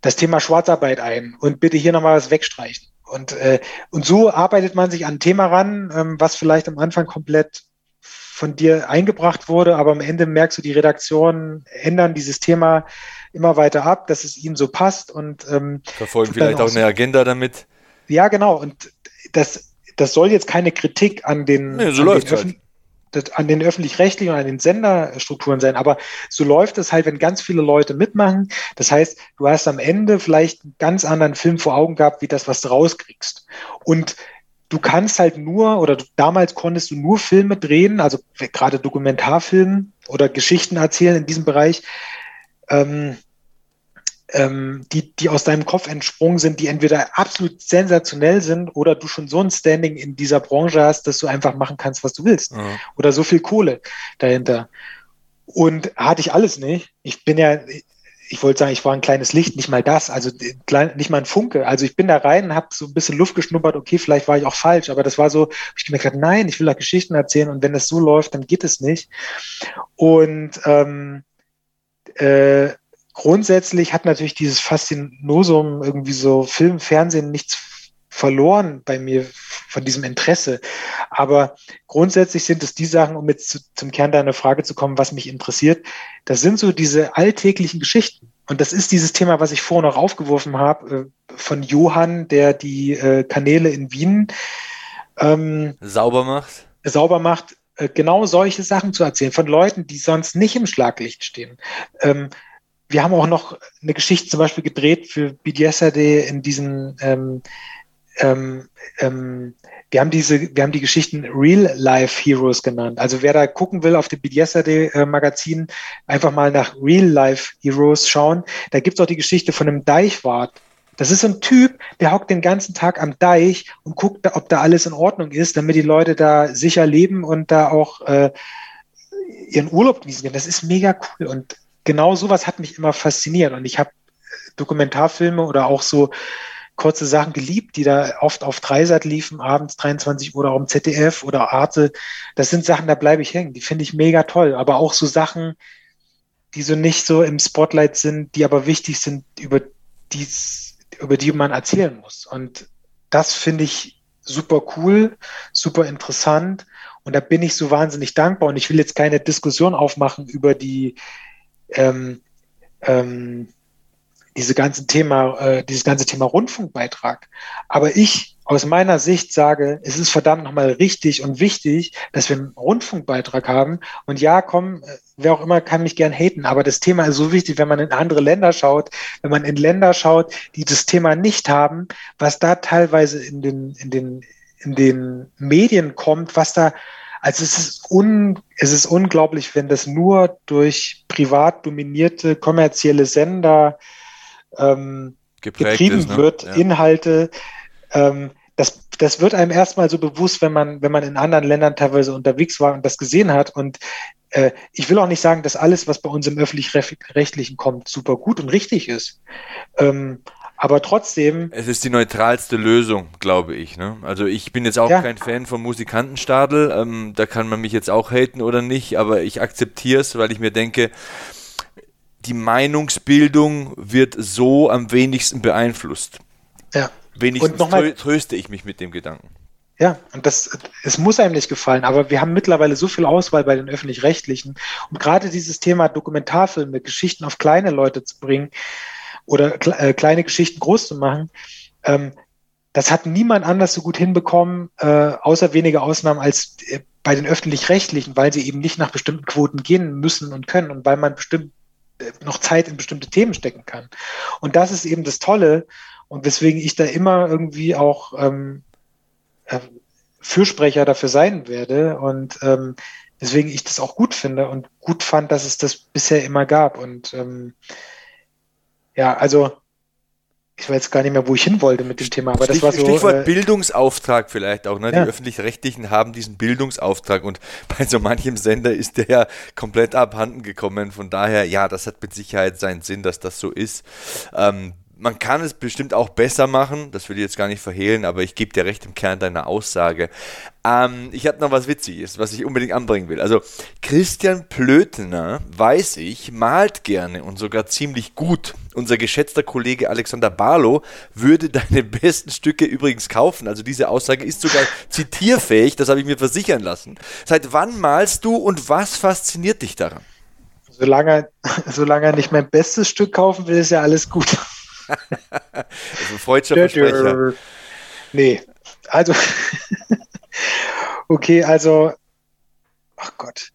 das Thema Schwarzarbeit ein und bitte hier nochmal was wegstreichen. Und, äh, und so arbeitet man sich an ein Thema ran, ähm, was vielleicht am Anfang komplett von dir eingebracht wurde, aber am Ende merkst du, die Redaktionen ändern dieses Thema immer weiter ab, dass es ihnen so passt und ähm, verfolgen vielleicht auch, eine Agenda damit. Ja, genau. Und das, das soll jetzt keine Kritik an den, nee, so an, den halt. An den öffentlich-rechtlichen und an den Senderstrukturen sein. Aber so läuft es halt, wenn ganz viele Leute mitmachen. Das heißt, du hast am Ende vielleicht einen ganz anderen Film vor Augen gehabt, wie das, was du rauskriegst. Und du kannst halt nur, oder damals konntest du nur Filme drehen, also gerade Dokumentarfilmen oder Geschichten erzählen in diesem Bereich, ähm, ähm, die, die aus deinem Kopf entsprungen sind, die entweder absolut sensationell sind oder du schon so ein Standing in dieser Branche hast, dass du einfach machen kannst, was du willst. Mhm. Oder so viel Kohle dahinter. Und hatte ich alles nicht. Ich bin ja, ich wollte sagen, ich war ein kleines Licht, nicht mal das, also nicht mal ein Funke. Also ich bin da rein, habe so ein bisschen Luft geschnuppert, okay, vielleicht war ich auch falsch, aber das war so, ich mir gedacht, nein, ich will da Geschichten erzählen und wenn das so läuft, dann geht es nicht. Und ähm, äh, grundsätzlich hat natürlich dieses Faszinosum irgendwie so Film, Fernsehen nichts verloren bei mir von diesem Interesse. Aber grundsätzlich sind es die Sachen, um jetzt zu, zum Kern deiner Frage zu kommen, was mich interessiert. Das sind so diese alltäglichen Geschichten. Und das ist dieses Thema, was ich vorhin noch aufgeworfen habe, äh, von Johann, der die äh, Kanäle in Wien ähm, sauber macht. Sauber macht, äh, genau solche Sachen zu erzählen, von Leuten, die sonst nicht im Schlaglicht stehen. Ähm, wir haben auch noch eine Geschichte zum Beispiel gedreht für BDSRD in diesen ähm, ähm, ähm, wir haben diese, wir haben die Geschichten Real Life Heroes genannt. Also wer da gucken will auf dem BDSRD äh, Magazin, einfach mal nach Real Life Heroes schauen. Da gibt's auch die Geschichte von einem Deichwart. Das ist so ein Typ, der hockt den ganzen Tag am Deich und guckt, ob da alles in Ordnung ist, damit die Leute da sicher leben und da auch äh, ihren Urlaub genießen können. Das ist mega cool. Und genau sowas hat mich immer fasziniert. Und ich habe Dokumentarfilme oder auch so kurze Sachen geliebt, die da oft auf Dreisat liefen, abends 23 Uhr oder im ZDF oder Arte. Das sind Sachen, da bleibe ich hängen. Die finde ich mega toll. Aber auch so Sachen, die so nicht so im Spotlight sind, die aber wichtig sind, über die, über die man erzählen muss. Und das finde ich super cool, super interessant. Und da bin ich so wahnsinnig dankbar. Und ich will jetzt keine Diskussion aufmachen über die, ähm, ähm, diese ganzen Thema, äh, dieses ganze Thema Rundfunkbeitrag. Aber ich aus meiner Sicht sage, es ist verdammt nochmal richtig und wichtig, dass wir einen Rundfunkbeitrag haben. Und ja, komm, äh, wer auch immer kann mich gern haten, aber das Thema ist so wichtig, wenn man in andere Länder schaut, wenn man in Länder schaut, die das Thema nicht haben, was da teilweise in den, in den, in den Medien kommt, was da also es ist, un, es ist unglaublich, wenn das nur durch privat dominierte kommerzielle Sender ähm, getrieben ist, ne? wird, ja. Inhalte. Ähm, das, das wird einem erstmal so bewusst, wenn man, wenn man in anderen Ländern teilweise unterwegs war und das gesehen hat. Und äh, ich will auch nicht sagen, dass alles, was bei uns im öffentlich-rechtlichen kommt, super gut und richtig ist. Ähm, aber trotzdem. Es ist die neutralste Lösung, glaube ich. Ne? Also ich bin jetzt auch ja. kein Fan vom Musikantenstadel. Ähm, da kann man mich jetzt auch haten oder nicht, aber ich akzeptiere es, weil ich mir denke, die Meinungsbildung wird so am wenigsten beeinflusst. Ja. Wenigstens trö tröste ich mich mit dem Gedanken. Ja, und das, es muss einem nicht gefallen, aber wir haben mittlerweile so viel Auswahl bei den öffentlich-rechtlichen. Und gerade dieses Thema Dokumentarfilme, Geschichten auf kleine Leute zu bringen, oder äh, kleine Geschichten groß zu machen. Ähm, das hat niemand anders so gut hinbekommen, äh, außer wenige Ausnahmen als äh, bei den öffentlich-rechtlichen, weil sie eben nicht nach bestimmten Quoten gehen müssen und können und weil man bestimmt äh, noch Zeit in bestimmte Themen stecken kann. Und das ist eben das Tolle und weswegen ich da immer irgendwie auch ähm, äh, Fürsprecher dafür sein werde und ähm, weswegen ich das auch gut finde und gut fand, dass es das bisher immer gab und ähm, ja, also ich weiß gar nicht mehr, wo ich hin wollte mit dem Thema, aber das war so. Stichwort äh, Bildungsauftrag vielleicht auch, ne? Ja. Die öffentlich-rechtlichen haben diesen Bildungsauftrag und bei so manchem Sender ist der ja komplett abhanden gekommen. Von daher, ja, das hat mit Sicherheit seinen Sinn, dass das so ist. Ähm, man kann es bestimmt auch besser machen, das will ich jetzt gar nicht verhehlen, aber ich gebe dir recht im Kern deiner Aussage. Ähm, ich habe noch was Witziges, was ich unbedingt anbringen will. Also Christian Plötener, weiß ich, malt gerne und sogar ziemlich gut. Unser geschätzter Kollege Alexander Barlow würde deine besten Stücke übrigens kaufen. Also diese Aussage ist sogar zitierfähig, das habe ich mir versichern lassen. Seit wann malst du und was fasziniert dich daran? Solange, solange er nicht mein bestes Stück kaufen will, ist ja alles gut also freudscher Versprecher. Nee, also okay, also ach Gott.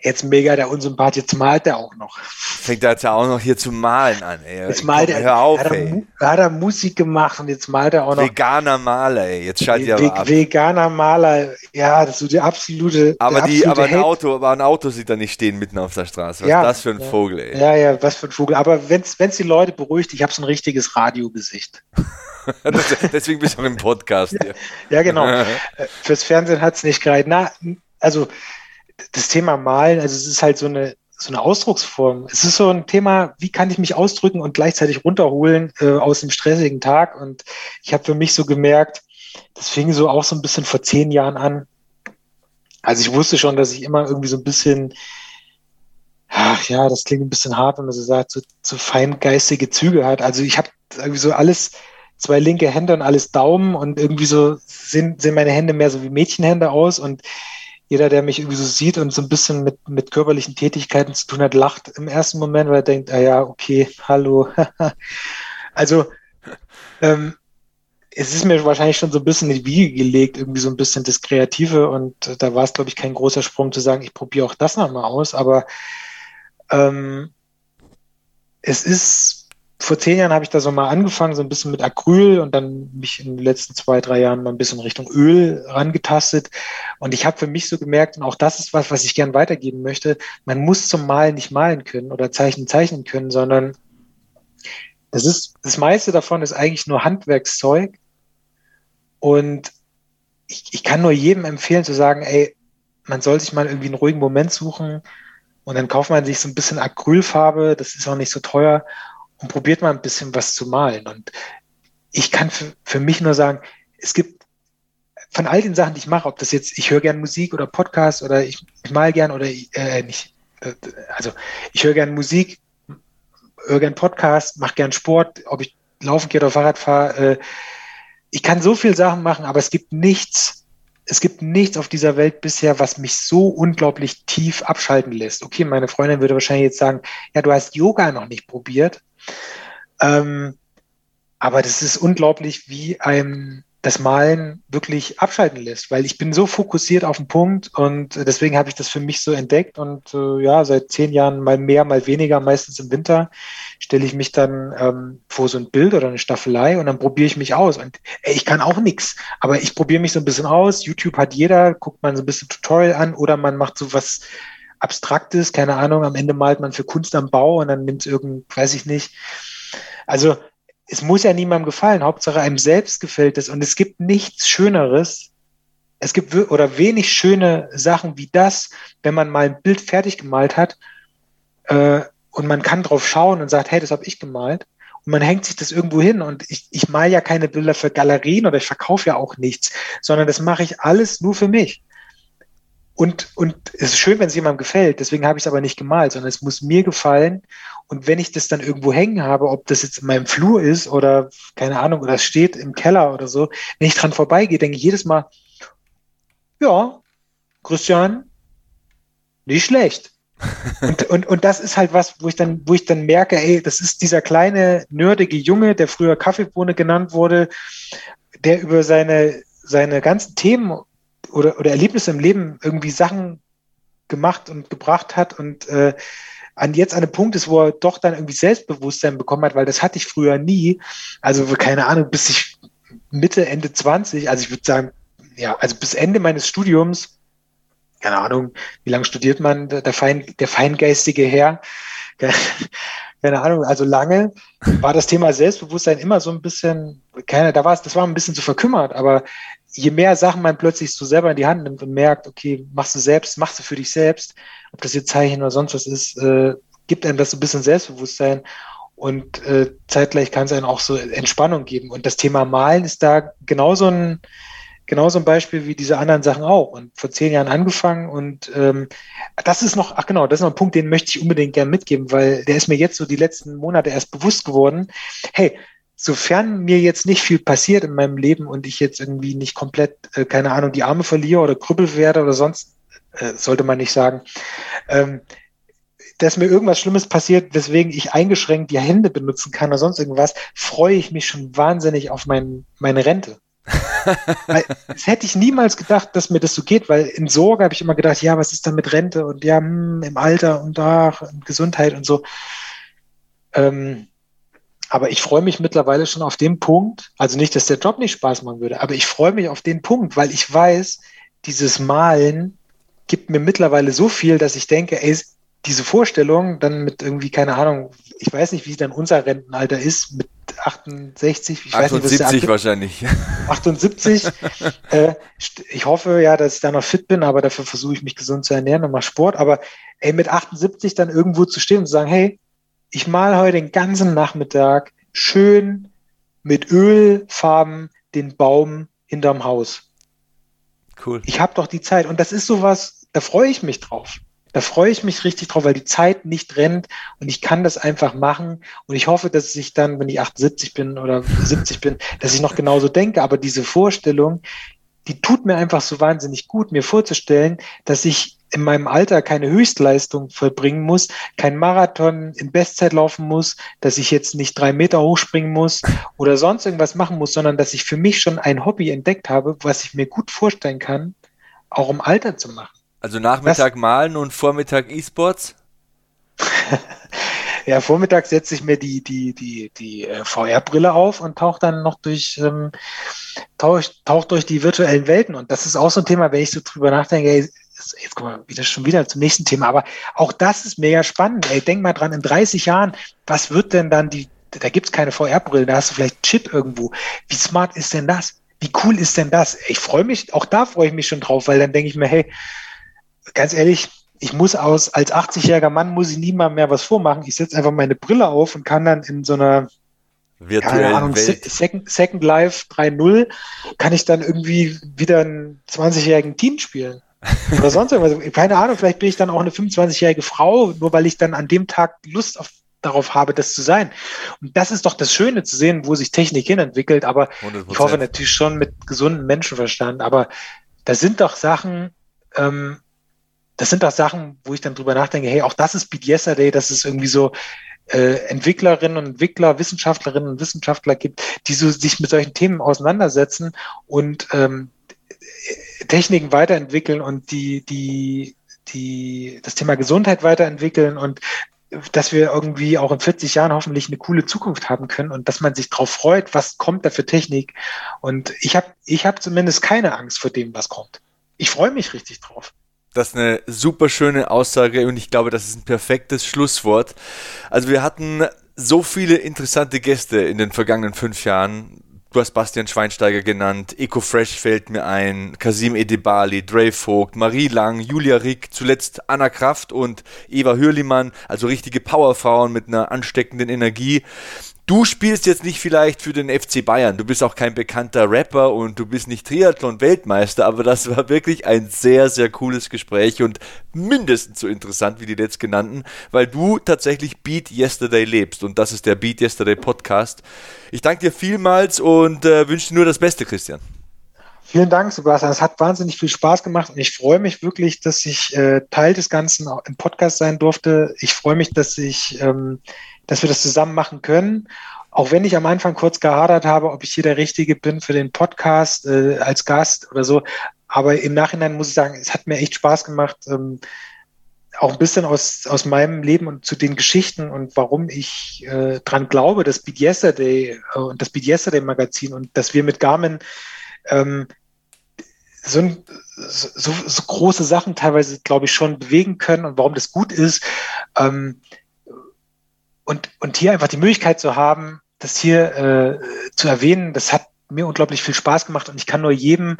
Jetzt mega der Unsympath, jetzt malt er auch noch. Fängt er jetzt auch noch hier zu malen an, ey. Jetzt malt er, hör auf, hat, er, hat er Musik gemacht und jetzt malt er auch noch. Veganer Maler, ey. Jetzt schaltet er aber ab. Veganer Maler, ja, das ist so die absolute. Aber, die, absolute aber, ein Auto, aber ein Auto sieht da nicht stehen mitten auf der Straße. Was ja, ist das für ein ja. Vogel, ey? Ja, ja, was für ein Vogel. Aber wenn es die Leute beruhigt, ich habe so ein richtiges Radiogesicht. Deswegen bist du auch im Podcast hier. Ja, genau. Äh, fürs Fernsehen hat es nicht gereicht. Na, also das Thema Malen, also es ist halt so eine, so eine Ausdrucksform. Es ist so ein Thema, wie kann ich mich ausdrücken und gleichzeitig runterholen äh, aus dem stressigen Tag. Und ich habe für mich so gemerkt, das fing so auch so ein bisschen vor zehn Jahren an. Also ich wusste schon, dass ich immer irgendwie so ein bisschen, ach ja, das klingt ein bisschen hart, wenn man so sagt, so, so feingeistige Züge hat. Also ich habe irgendwie so alles, zwei linke Hände und alles Daumen und irgendwie so sehen, sehen meine Hände mehr so wie Mädchenhände aus und jeder, der mich irgendwie so sieht und so ein bisschen mit, mit körperlichen Tätigkeiten zu tun hat, lacht im ersten Moment, weil er denkt, ah ja, okay, hallo. also ähm, es ist mir wahrscheinlich schon so ein bisschen in die Wiege gelegt, irgendwie so ein bisschen das Kreative und da war es, glaube ich, kein großer Sprung zu sagen, ich probiere auch das nochmal aus, aber ähm, es ist vor zehn Jahren habe ich da so mal angefangen, so ein bisschen mit Acryl und dann mich in den letzten zwei, drei Jahren mal ein bisschen Richtung Öl rangetastet. Und ich habe für mich so gemerkt, und auch das ist was, was ich gern weitergeben möchte, man muss zum Malen nicht malen können oder Zeichnen zeichnen können, sondern das ist, das meiste davon ist eigentlich nur Handwerkszeug. Und ich, ich kann nur jedem empfehlen zu sagen, ey, man soll sich mal irgendwie einen ruhigen Moment suchen und dann kauft man sich so ein bisschen Acrylfarbe, das ist auch nicht so teuer und probiert mal ein bisschen was zu malen. Und ich kann für, für mich nur sagen, es gibt von all den Sachen, die ich mache, ob das jetzt, ich höre gern Musik oder Podcast oder ich, ich mal gern oder äh, nicht, äh, also ich höre gern Musik, höre gern Podcast, mache gern Sport, ob ich laufen gehe oder Fahrrad fahre. Äh, ich kann so viel Sachen machen, aber es gibt nichts, es gibt nichts auf dieser Welt bisher, was mich so unglaublich tief abschalten lässt. Okay, meine Freundin würde wahrscheinlich jetzt sagen, ja, du hast Yoga noch nicht probiert. Ähm, aber das ist unglaublich, wie einem das Malen wirklich abschalten lässt, weil ich bin so fokussiert auf den Punkt und deswegen habe ich das für mich so entdeckt und äh, ja, seit zehn Jahren mal mehr, mal weniger, meistens im Winter, stelle ich mich dann ähm, vor so ein Bild oder eine Staffelei und dann probiere ich mich aus und ey, ich kann auch nichts, aber ich probiere mich so ein bisschen aus. YouTube hat jeder, guckt man so ein bisschen Tutorial an oder man macht so was Abstraktes, keine Ahnung, am Ende malt man für Kunst am Bau und dann nimmt es irgend, weiß ich nicht. Also es muss ja niemandem gefallen, Hauptsache einem selbst gefällt es und es gibt nichts Schöneres, Es gibt oder wenig schöne Sachen wie das, wenn man mal ein Bild fertig gemalt hat äh, und man kann drauf schauen und sagt, hey, das habe ich gemalt. Und man hängt sich das irgendwo hin. Und ich, ich male ja keine Bilder für Galerien oder ich verkaufe ja auch nichts, sondern das mache ich alles nur für mich. Und, und es ist schön, wenn es jemandem gefällt. Deswegen habe ich es aber nicht gemalt, sondern es muss mir gefallen. Und wenn ich das dann irgendwo hängen habe, ob das jetzt in meinem Flur ist oder keine Ahnung, oder es steht im Keller oder so, wenn ich dran vorbeigehe, denke ich jedes Mal, ja, Christian, nicht schlecht. und, und, und das ist halt was, wo ich dann, wo ich dann merke, ey, das ist dieser kleine, nerdige Junge, der früher Kaffeebohne genannt wurde, der über seine, seine ganzen Themen oder, oder Erlebnisse im Leben irgendwie Sachen gemacht und gebracht hat und äh, an jetzt an einem Punkt ist, wo er doch dann irgendwie Selbstbewusstsein bekommen hat, weil das hatte ich früher nie. Also keine Ahnung, bis ich Mitte, Ende 20, also ich würde sagen, ja, also bis Ende meines Studiums, keine Ahnung, wie lange studiert man, der, Fein, der feingeistige Herr, keine Ahnung, also lange war das Thema Selbstbewusstsein immer so ein bisschen, keine, da war es, das war ein bisschen zu verkümmert, aber je mehr Sachen man plötzlich so selber in die Hand nimmt und merkt, okay, machst du selbst, machst du für dich selbst, ob das jetzt Zeichen oder sonst was ist, äh, gibt einem das so ein bisschen Selbstbewusstsein und äh, zeitgleich kann es einem auch so Entspannung geben. Und das Thema Malen ist da genauso ein, genauso ein Beispiel wie diese anderen Sachen auch. Und vor zehn Jahren angefangen und ähm, das ist noch, ach genau, das ist noch ein Punkt, den möchte ich unbedingt gern mitgeben, weil der ist mir jetzt so die letzten Monate erst bewusst geworden. Hey, sofern mir jetzt nicht viel passiert in meinem Leben und ich jetzt irgendwie nicht komplett, äh, keine Ahnung, die Arme verliere oder krüppel werde oder sonst, äh, sollte man nicht sagen, ähm, dass mir irgendwas Schlimmes passiert, weswegen ich eingeschränkt die Hände benutzen kann oder sonst irgendwas, freue ich mich schon wahnsinnig auf mein, meine Rente. weil, das hätte ich niemals gedacht, dass mir das so geht, weil in Sorge habe ich immer gedacht, ja, was ist da mit Rente und ja, hm, im Alter und da, Gesundheit und so. Ähm, aber ich freue mich mittlerweile schon auf den Punkt, also nicht, dass der Job nicht Spaß machen würde, aber ich freue mich auf den Punkt, weil ich weiß, dieses Malen gibt mir mittlerweile so viel, dass ich denke, ey, diese Vorstellung dann mit irgendwie, keine Ahnung, ich weiß nicht, wie dann unser Rentenalter ist, mit 68, ich 78 weiß nicht, wahrscheinlich. 78. äh, ich hoffe ja, dass ich da noch fit bin, aber dafür versuche ich mich gesund zu ernähren und mache Sport. Aber ey, mit 78 dann irgendwo zu stehen und zu sagen, hey, ich male heute den ganzen Nachmittag schön mit Ölfarben den Baum hinterm Haus. Cool. Ich habe doch die Zeit und das ist sowas, da freue ich mich drauf. Da freue ich mich richtig drauf, weil die Zeit nicht rennt und ich kann das einfach machen. Und ich hoffe, dass ich dann, wenn ich 78 bin oder 70 bin, dass ich noch genauso denke. Aber diese Vorstellung, die tut mir einfach so wahnsinnig gut, mir vorzustellen, dass ich in meinem Alter keine Höchstleistung vollbringen muss, kein Marathon in Bestzeit laufen muss, dass ich jetzt nicht drei Meter hochspringen muss oder sonst irgendwas machen muss, sondern dass ich für mich schon ein Hobby entdeckt habe, was ich mir gut vorstellen kann, auch im Alter zu machen. Also Nachmittag das, malen und Vormittag E-Sports? ja, Vormittag setze ich mir die, die, die, die äh, VR-Brille auf und tauche dann noch durch, ähm, tauch, tauch durch die virtuellen Welten. Und das ist auch so ein Thema, wenn ich so drüber nachdenke, ey, jetzt kommen wir wieder schon wieder zum nächsten Thema, aber auch das ist mega spannend. Ey, denk mal dran, in 30 Jahren, was wird denn dann die, da gibt's keine VR-Brille, da hast du vielleicht Chip irgendwo. Wie smart ist denn das? Wie cool ist denn das? Ich freue mich, auch da freue ich mich schon drauf, weil dann denke ich mir, hey, ganz ehrlich, ich muss aus, als 80-jähriger Mann muss ich niemand mehr was vormachen. Ich setze einfach meine Brille auf und kann dann in so einer virtuellen Ahnung, Welt. Second, Second Life 3.0 kann ich dann irgendwie wieder einen 20-jährigen Teen spielen. Oder sonst irgendwas. Keine Ahnung, vielleicht bin ich dann auch eine 25-jährige Frau, nur weil ich dann an dem Tag Lust auf, darauf habe, das zu sein. Und das ist doch das Schöne zu sehen, wo sich Technik hinentwickelt. Aber 100%. ich hoffe natürlich schon mit gesundem Menschenverstand. Aber das sind doch Sachen, ähm, das sind doch Sachen, wo ich dann drüber nachdenke, hey, auch das ist Beat Yesterday, das ist irgendwie so, äh, Entwicklerinnen und Entwickler, Wissenschaftlerinnen und Wissenschaftler gibt, die so sich mit solchen Themen auseinandersetzen und ähm, Techniken weiterentwickeln und die, die, die, das Thema Gesundheit weiterentwickeln und dass wir irgendwie auch in 40 Jahren hoffentlich eine coole Zukunft haben können und dass man sich darauf freut, was kommt da für Technik. Und ich habe ich hab zumindest keine Angst vor dem, was kommt. Ich freue mich richtig drauf. Das ist eine super schöne Aussage und ich glaube, das ist ein perfektes Schlusswort. Also wir hatten so viele interessante Gäste in den vergangenen fünf Jahren Du hast Bastian Schweinsteiger genannt, EcoFresh fällt mir ein, Kasim Edebali, Dre Vogt, Marie Lang, Julia Rick, zuletzt Anna Kraft und Eva Hürlimann, also richtige Powerfrauen mit einer ansteckenden Energie. Du spielst jetzt nicht vielleicht für den FC Bayern, du bist auch kein bekannter Rapper und du bist nicht Triathlon-Weltmeister, aber das war wirklich ein sehr, sehr cooles Gespräch und mindestens so interessant wie die letztgenannten, weil du tatsächlich Beat Yesterday lebst und das ist der Beat Yesterday Podcast. Ich danke dir vielmals und äh, wünsche dir nur das Beste, Christian. Vielen Dank, Sebastian. Es hat wahnsinnig viel Spaß gemacht und ich freue mich wirklich, dass ich äh, Teil des Ganzen im Podcast sein durfte. Ich freue mich, dass ich ähm, dass wir das zusammen machen können. Auch wenn ich am Anfang kurz gehadert habe, ob ich hier der Richtige bin für den Podcast äh, als Gast oder so. Aber im Nachhinein muss ich sagen, es hat mir echt Spaß gemacht, ähm, auch ein bisschen aus, aus meinem Leben und zu den Geschichten und warum ich äh, dran glaube, dass Beat Yesterday äh, und das Beat Yesterday Magazin und dass wir mit Garmin ähm, so, so, so große Sachen teilweise, glaube ich, schon bewegen können und warum das gut ist. Ähm, und, und hier einfach die Möglichkeit zu haben, das hier äh, zu erwähnen, das hat mir unglaublich viel Spaß gemacht und ich kann nur jedem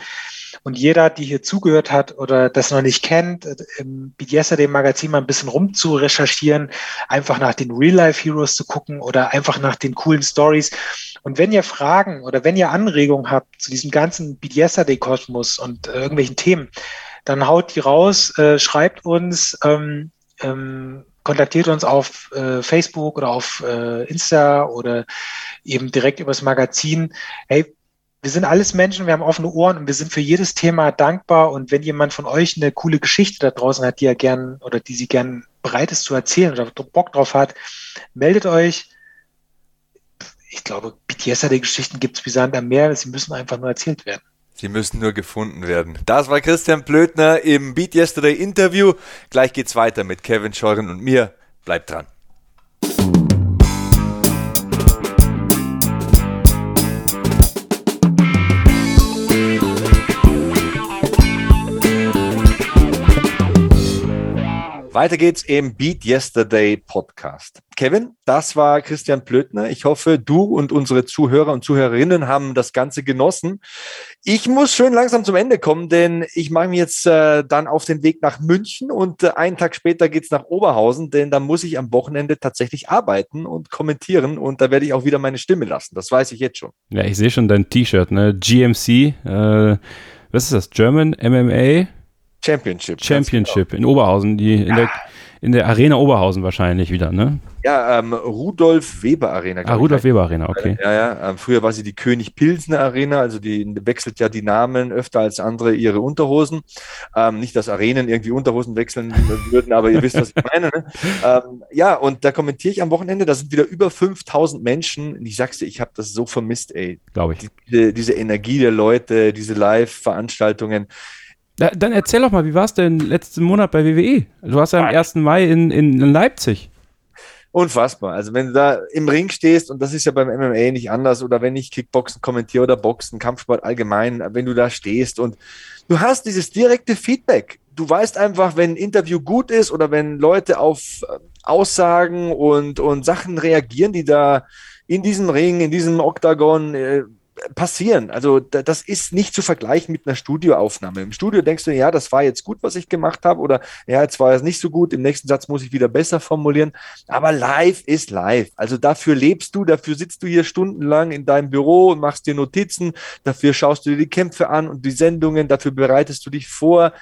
und jeder, die hier zugehört hat oder das noch nicht kennt, im Beat Yesterday Magazin mal ein bisschen rum zu recherchieren, einfach nach den Real-Life-Heroes zu gucken oder einfach nach den coolen Stories. Und wenn ihr Fragen oder wenn ihr Anregungen habt zu diesem ganzen Beat Yesterday Kosmos und äh, irgendwelchen Themen, dann haut die raus, äh, schreibt uns, ähm, ähm, kontaktiert uns auf äh, Facebook oder auf äh, Insta oder eben direkt übers Magazin. Hey, wir sind alles Menschen, wir haben offene Ohren und wir sind für jedes Thema dankbar. Und wenn jemand von euch eine coole Geschichte da draußen hat, die er gern oder die sie gern bereit ist zu erzählen oder Bock drauf hat, meldet euch. Ich glaube, BTS die Geschichten gibt es wie Sand am Meer, sie müssen einfach nur erzählt werden. Sie müssen nur gefunden werden. Das war Christian Blödner im Beat Yesterday Interview. Gleich geht's weiter mit Kevin Scheuren und mir. Bleibt dran. Weiter geht's im Beat Yesterday Podcast. Kevin, das war Christian Blödner. Ich hoffe, du und unsere Zuhörer und Zuhörerinnen haben das Ganze genossen. Ich muss schön langsam zum Ende kommen, denn ich mache mich jetzt äh, dann auf den Weg nach München und äh, einen Tag später geht's nach Oberhausen, denn da muss ich am Wochenende tatsächlich arbeiten und kommentieren und da werde ich auch wieder meine Stimme lassen. Das weiß ich jetzt schon. Ja, ich sehe schon dein T-Shirt, ne? GMC, äh, was ist das? German MMA? Championship. Championship genau. in Oberhausen, die in, der, in der Arena Oberhausen wahrscheinlich wieder, ne? Ja, ähm, Rudolf Weber Arena. Ah, Rudolf Weber Arena, okay. Ja, ja. Ähm, früher war sie die König Pilsner Arena, also die wechselt ja die Namen öfter als andere ihre Unterhosen. Ähm, nicht, dass Arenen irgendwie Unterhosen wechseln würden, aber ihr wisst, was ich meine. Ne? Ähm, ja, und da kommentiere ich am Wochenende, da sind wieder über 5000 Menschen. Und ich sag's dir, ich habe das so vermisst, ey. Glaube ich. Die, diese Energie der Leute, diese Live-Veranstaltungen. Da, dann erzähl doch mal, wie war es denn letzten Monat bei WWE? Du warst ja am 1. Mai in, in, Leipzig. Unfassbar. Also wenn du da im Ring stehst, und das ist ja beim MMA nicht anders, oder wenn ich Kickboxen kommentiere oder Boxen, Kampfsport allgemein, wenn du da stehst und du hast dieses direkte Feedback. Du weißt einfach, wenn ein Interview gut ist oder wenn Leute auf äh, Aussagen und, und Sachen reagieren, die da in diesem Ring, in diesem Oktagon äh, passieren. Also das ist nicht zu vergleichen mit einer Studioaufnahme. Im Studio denkst du, ja, das war jetzt gut, was ich gemacht habe, oder ja, jetzt war es nicht so gut, im nächsten Satz muss ich wieder besser formulieren. Aber live ist live. Also dafür lebst du, dafür sitzt du hier stundenlang in deinem Büro und machst dir Notizen, dafür schaust du dir die Kämpfe an und die Sendungen, dafür bereitest du dich vor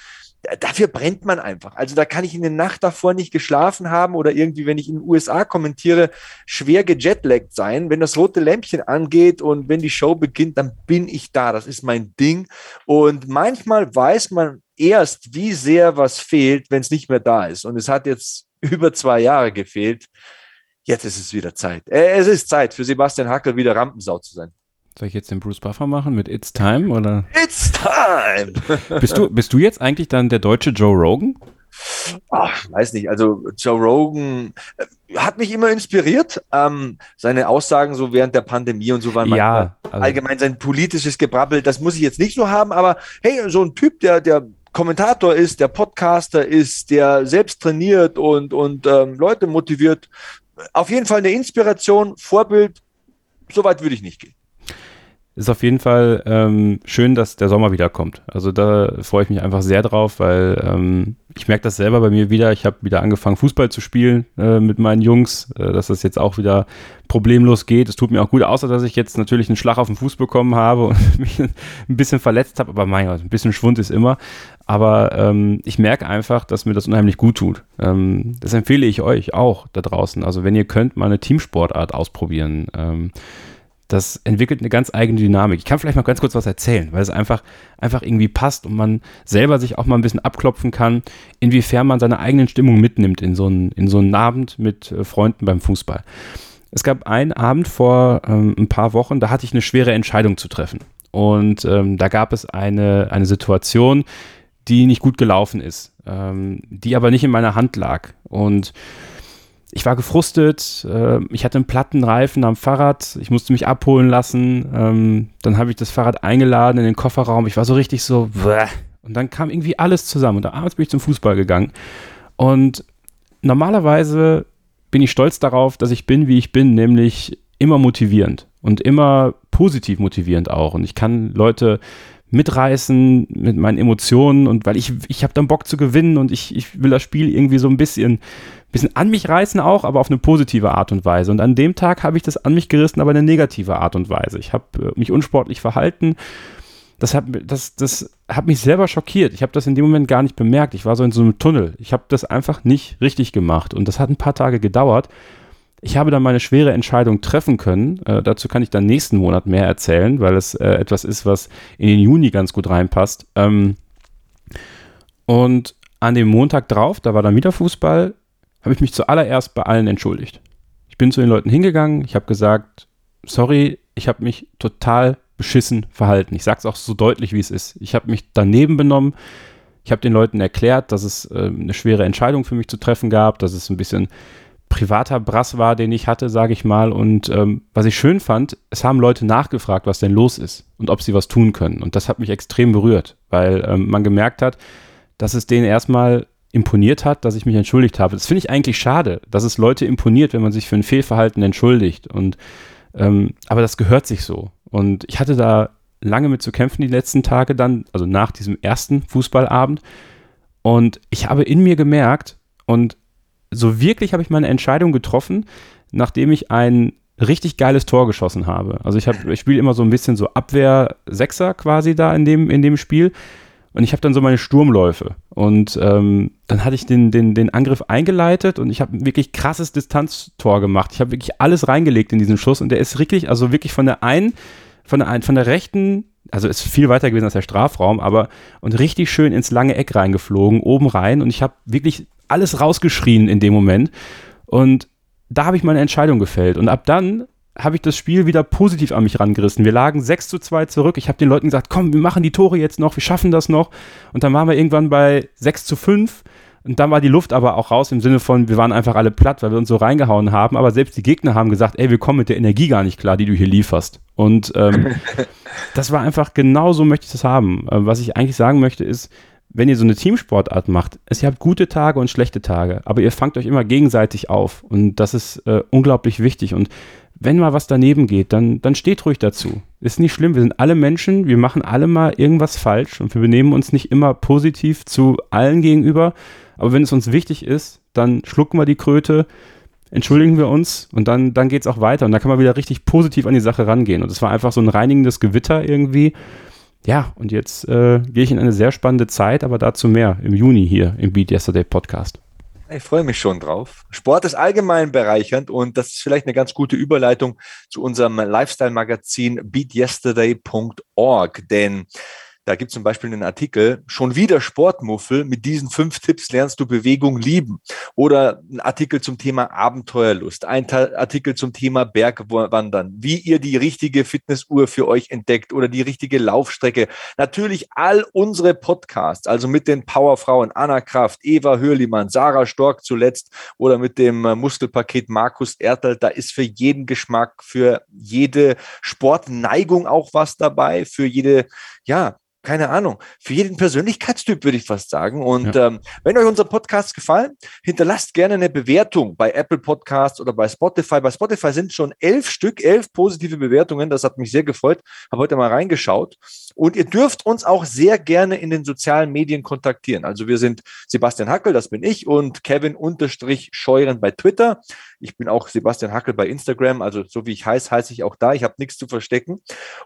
dafür brennt man einfach. Also da kann ich in der Nacht davor nicht geschlafen haben oder irgendwie, wenn ich in den USA kommentiere, schwer gejetlaggt sein. Wenn das rote Lämpchen angeht und wenn die Show beginnt, dann bin ich da. Das ist mein Ding. Und manchmal weiß man erst, wie sehr was fehlt, wenn es nicht mehr da ist. Und es hat jetzt über zwei Jahre gefehlt. Jetzt ist es wieder Zeit. Äh, es ist Zeit für Sebastian Hackel wieder Rampensau zu sein. Soll ich jetzt den Bruce Buffer machen mit It's Time oder? It's Time! bist, du, bist du jetzt eigentlich dann der deutsche Joe Rogan? Ach, weiß nicht. Also Joe Rogan äh, hat mich immer inspiriert. Ähm, seine Aussagen so während der Pandemie und so waren ja, also allgemein sein politisches Gebrabbel. Das muss ich jetzt nicht so haben, aber hey, so ein Typ, der der Kommentator ist, der Podcaster ist, der selbst trainiert und und ähm, Leute motiviert. Auf jeden Fall eine Inspiration, Vorbild. Soweit würde ich nicht gehen. Ist auf jeden Fall ähm, schön, dass der Sommer wiederkommt. Also da freue ich mich einfach sehr drauf, weil ähm, ich merke das selber bei mir wieder. Ich habe wieder angefangen, Fußball zu spielen äh, mit meinen Jungs, äh, dass das jetzt auch wieder problemlos geht. Es tut mir auch gut, außer dass ich jetzt natürlich einen Schlag auf den Fuß bekommen habe und mich ein bisschen verletzt habe. Aber mein Gott, ein bisschen Schwund ist immer. Aber ähm, ich merke einfach, dass mir das unheimlich gut tut. Ähm, das empfehle ich euch auch da draußen. Also wenn ihr könnt, mal eine Teamsportart ausprobieren. Ähm, das entwickelt eine ganz eigene Dynamik. Ich kann vielleicht mal ganz kurz was erzählen, weil es einfach, einfach irgendwie passt und man selber sich auch mal ein bisschen abklopfen kann, inwiefern man seine eigenen Stimmung mitnimmt in so einen, in so einen Abend mit äh, Freunden beim Fußball. Es gab einen Abend vor ähm, ein paar Wochen, da hatte ich eine schwere Entscheidung zu treffen. Und ähm, da gab es eine, eine Situation, die nicht gut gelaufen ist, ähm, die aber nicht in meiner Hand lag. Und ich war gefrustet, äh, ich hatte einen platten Reifen am Fahrrad, ich musste mich abholen lassen, ähm, dann habe ich das Fahrrad eingeladen in den Kofferraum, ich war so richtig so, Bäh. und dann kam irgendwie alles zusammen. Und abends bin ich zum Fußball gegangen. Und normalerweise bin ich stolz darauf, dass ich bin, wie ich bin, nämlich immer motivierend und immer positiv motivierend auch. Und ich kann Leute mitreißen mit meinen Emotionen und weil ich, ich habe dann Bock zu gewinnen und ich, ich will das Spiel irgendwie so ein bisschen, bisschen an mich reißen auch, aber auf eine positive Art und Weise. Und an dem Tag habe ich das an mich gerissen, aber in eine negative Art und Weise. Ich habe äh, mich unsportlich verhalten. Das hat, das, das hat mich selber schockiert. Ich habe das in dem Moment gar nicht bemerkt. Ich war so in so einem Tunnel. Ich habe das einfach nicht richtig gemacht. Und das hat ein paar Tage gedauert. Ich habe dann meine schwere Entscheidung treffen können. Äh, dazu kann ich dann nächsten Monat mehr erzählen, weil es äh, etwas ist, was in den Juni ganz gut reinpasst. Ähm, und an dem Montag drauf, da war dann wieder Fußball, habe ich mich zuallererst bei allen entschuldigt. Ich bin zu den Leuten hingegangen, ich habe gesagt, sorry, ich habe mich total beschissen verhalten. Ich sage es auch so deutlich, wie es ist. Ich habe mich daneben benommen. Ich habe den Leuten erklärt, dass es äh, eine schwere Entscheidung für mich zu treffen gab, dass es ein bisschen privater Brass war, den ich hatte, sage ich mal. Und ähm, was ich schön fand, es haben Leute nachgefragt, was denn los ist und ob sie was tun können. Und das hat mich extrem berührt, weil ähm, man gemerkt hat, dass es denen erstmal imponiert hat, dass ich mich entschuldigt habe. Das finde ich eigentlich schade, dass es Leute imponiert, wenn man sich für ein Fehlverhalten entschuldigt. Und ähm, aber das gehört sich so. Und ich hatte da lange mit zu kämpfen die letzten Tage dann, also nach diesem ersten Fußballabend. Und ich habe in mir gemerkt, und so wirklich habe ich meine Entscheidung getroffen, nachdem ich ein richtig geiles Tor geschossen habe. Also ich, ich spiele immer so ein bisschen so Abwehr-Sechser quasi da in dem, in dem Spiel. Und ich habe dann so meine Sturmläufe. Und ähm, dann hatte ich den, den, den Angriff eingeleitet und ich habe wirklich krasses Distanztor gemacht. Ich habe wirklich alles reingelegt in diesen Schuss und der ist wirklich, also wirklich von der einen, von der, einen, von der rechten also ist viel weiter gewesen als der Strafraum, aber und richtig schön ins lange Eck reingeflogen, oben rein und ich habe wirklich alles rausgeschrien in dem Moment. Und da habe ich meine Entscheidung gefällt. Und ab dann habe ich das Spiel wieder positiv an mich rangerissen. Wir lagen 6 zu 2 zurück. Ich habe den Leuten gesagt, komm, wir machen die Tore jetzt noch, wir schaffen das noch. Und dann waren wir irgendwann bei 6 zu 5. Und dann war die Luft aber auch raus im Sinne von, wir waren einfach alle platt, weil wir uns so reingehauen haben. Aber selbst die Gegner haben gesagt, ey, wir kommen mit der Energie gar nicht klar, die du hier lieferst. Und ähm, das war einfach, genau so möchte ich das haben. Äh, was ich eigentlich sagen möchte ist, wenn ihr so eine Teamsportart macht, es, ihr habt gute Tage und schlechte Tage, aber ihr fangt euch immer gegenseitig auf und das ist äh, unglaublich wichtig und wenn mal was daneben geht, dann, dann steht ruhig dazu. Ist nicht schlimm, wir sind alle Menschen, wir machen alle mal irgendwas falsch und wir benehmen uns nicht immer positiv zu allen gegenüber, aber wenn es uns wichtig ist, dann schlucken wir die Kröte, entschuldigen wir uns und dann, dann geht es auch weiter und da kann man wieder richtig positiv an die Sache rangehen und es war einfach so ein reinigendes Gewitter irgendwie ja, und jetzt äh, gehe ich in eine sehr spannende Zeit, aber dazu mehr im Juni hier im Beat Yesterday Podcast. Ich freue mich schon drauf. Sport ist allgemein bereichernd und das ist vielleicht eine ganz gute Überleitung zu unserem Lifestyle-Magazin beatyesterday.org, denn da gibt es zum Beispiel einen Artikel, schon wieder Sportmuffel, mit diesen fünf Tipps lernst du Bewegung lieben. Oder ein Artikel zum Thema Abenteuerlust, ein Artikel zum Thema Bergwandern, wie ihr die richtige Fitnessuhr für euch entdeckt oder die richtige Laufstrecke. Natürlich all unsere Podcasts, also mit den Powerfrauen Anna Kraft, Eva Hörlimann, Sarah Stork zuletzt oder mit dem Muskelpaket Markus Ertel. Da ist für jeden Geschmack, für jede Sportneigung auch was dabei, für jede, ja, keine Ahnung, für jeden Persönlichkeitstyp würde ich fast sagen. Und ja. ähm, wenn euch unser Podcast gefallen, hinterlasst gerne eine Bewertung bei Apple Podcasts oder bei Spotify. Bei Spotify sind schon elf Stück, elf positive Bewertungen. Das hat mich sehr gefreut. Habe heute mal reingeschaut. Und ihr dürft uns auch sehr gerne in den sozialen Medien kontaktieren. Also wir sind Sebastian Hackel, das bin ich, und Kevin unterstrich Scheuren bei Twitter. Ich bin auch Sebastian Hackel bei Instagram. Also so wie ich heiße, heiße ich auch da. Ich habe nichts zu verstecken.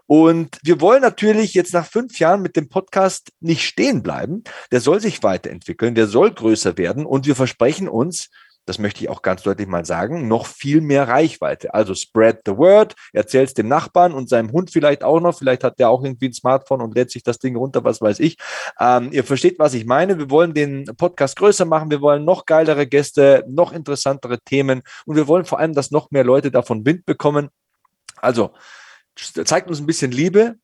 Und wir wollen natürlich jetzt nach fünf Jahren mit dem Podcast nicht stehen bleiben. Der soll sich weiterentwickeln, der soll größer werden und wir versprechen uns, das möchte ich auch ganz deutlich mal sagen, noch viel mehr Reichweite. Also spread the word, erzähl es dem Nachbarn und seinem Hund vielleicht auch noch. Vielleicht hat der auch irgendwie ein Smartphone und lädt sich das Ding runter, was weiß ich. Ähm, ihr versteht, was ich meine. Wir wollen den Podcast größer machen. Wir wollen noch geilere Gäste, noch interessantere Themen und wir wollen vor allem, dass noch mehr Leute davon Wind bekommen. Also zeigt uns ein bisschen Liebe,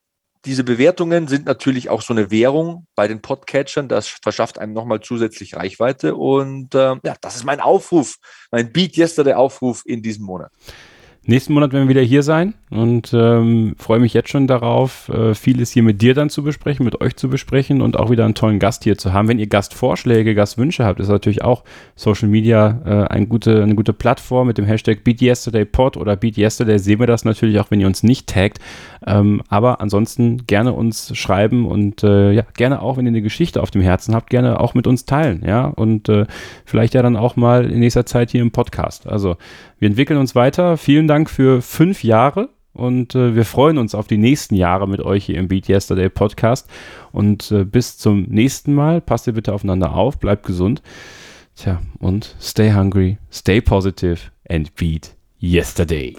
diese Bewertungen sind natürlich auch so eine Währung bei den Podcatchern. Das verschafft einem nochmal zusätzlich Reichweite. Und äh, ja, das ist mein Aufruf, mein Beat Yesterday Aufruf in diesem Monat. Nächsten Monat werden wir wieder hier sein und ähm, freue mich jetzt schon darauf, äh, vieles hier mit dir dann zu besprechen, mit euch zu besprechen und auch wieder einen tollen Gast hier zu haben. Wenn ihr Gastvorschläge, Gastwünsche habt, ist natürlich auch Social Media äh, eine, gute, eine gute Plattform mit dem Hashtag BeatYesterdayPod oder BeatYesterday sehen wir das natürlich auch, wenn ihr uns nicht taggt. Ähm, aber ansonsten gerne uns schreiben und äh, ja, gerne auch, wenn ihr eine Geschichte auf dem Herzen habt, gerne auch mit uns teilen, ja, und äh, vielleicht ja dann auch mal in nächster Zeit hier im Podcast. Also wir entwickeln uns weiter. Vielen Dank für fünf Jahre und äh, wir freuen uns auf die nächsten Jahre mit euch hier im Beat Yesterday Podcast. Und äh, bis zum nächsten Mal. Passt ihr bitte aufeinander auf, bleibt gesund. Tja, und stay hungry, stay positive and beat yesterday.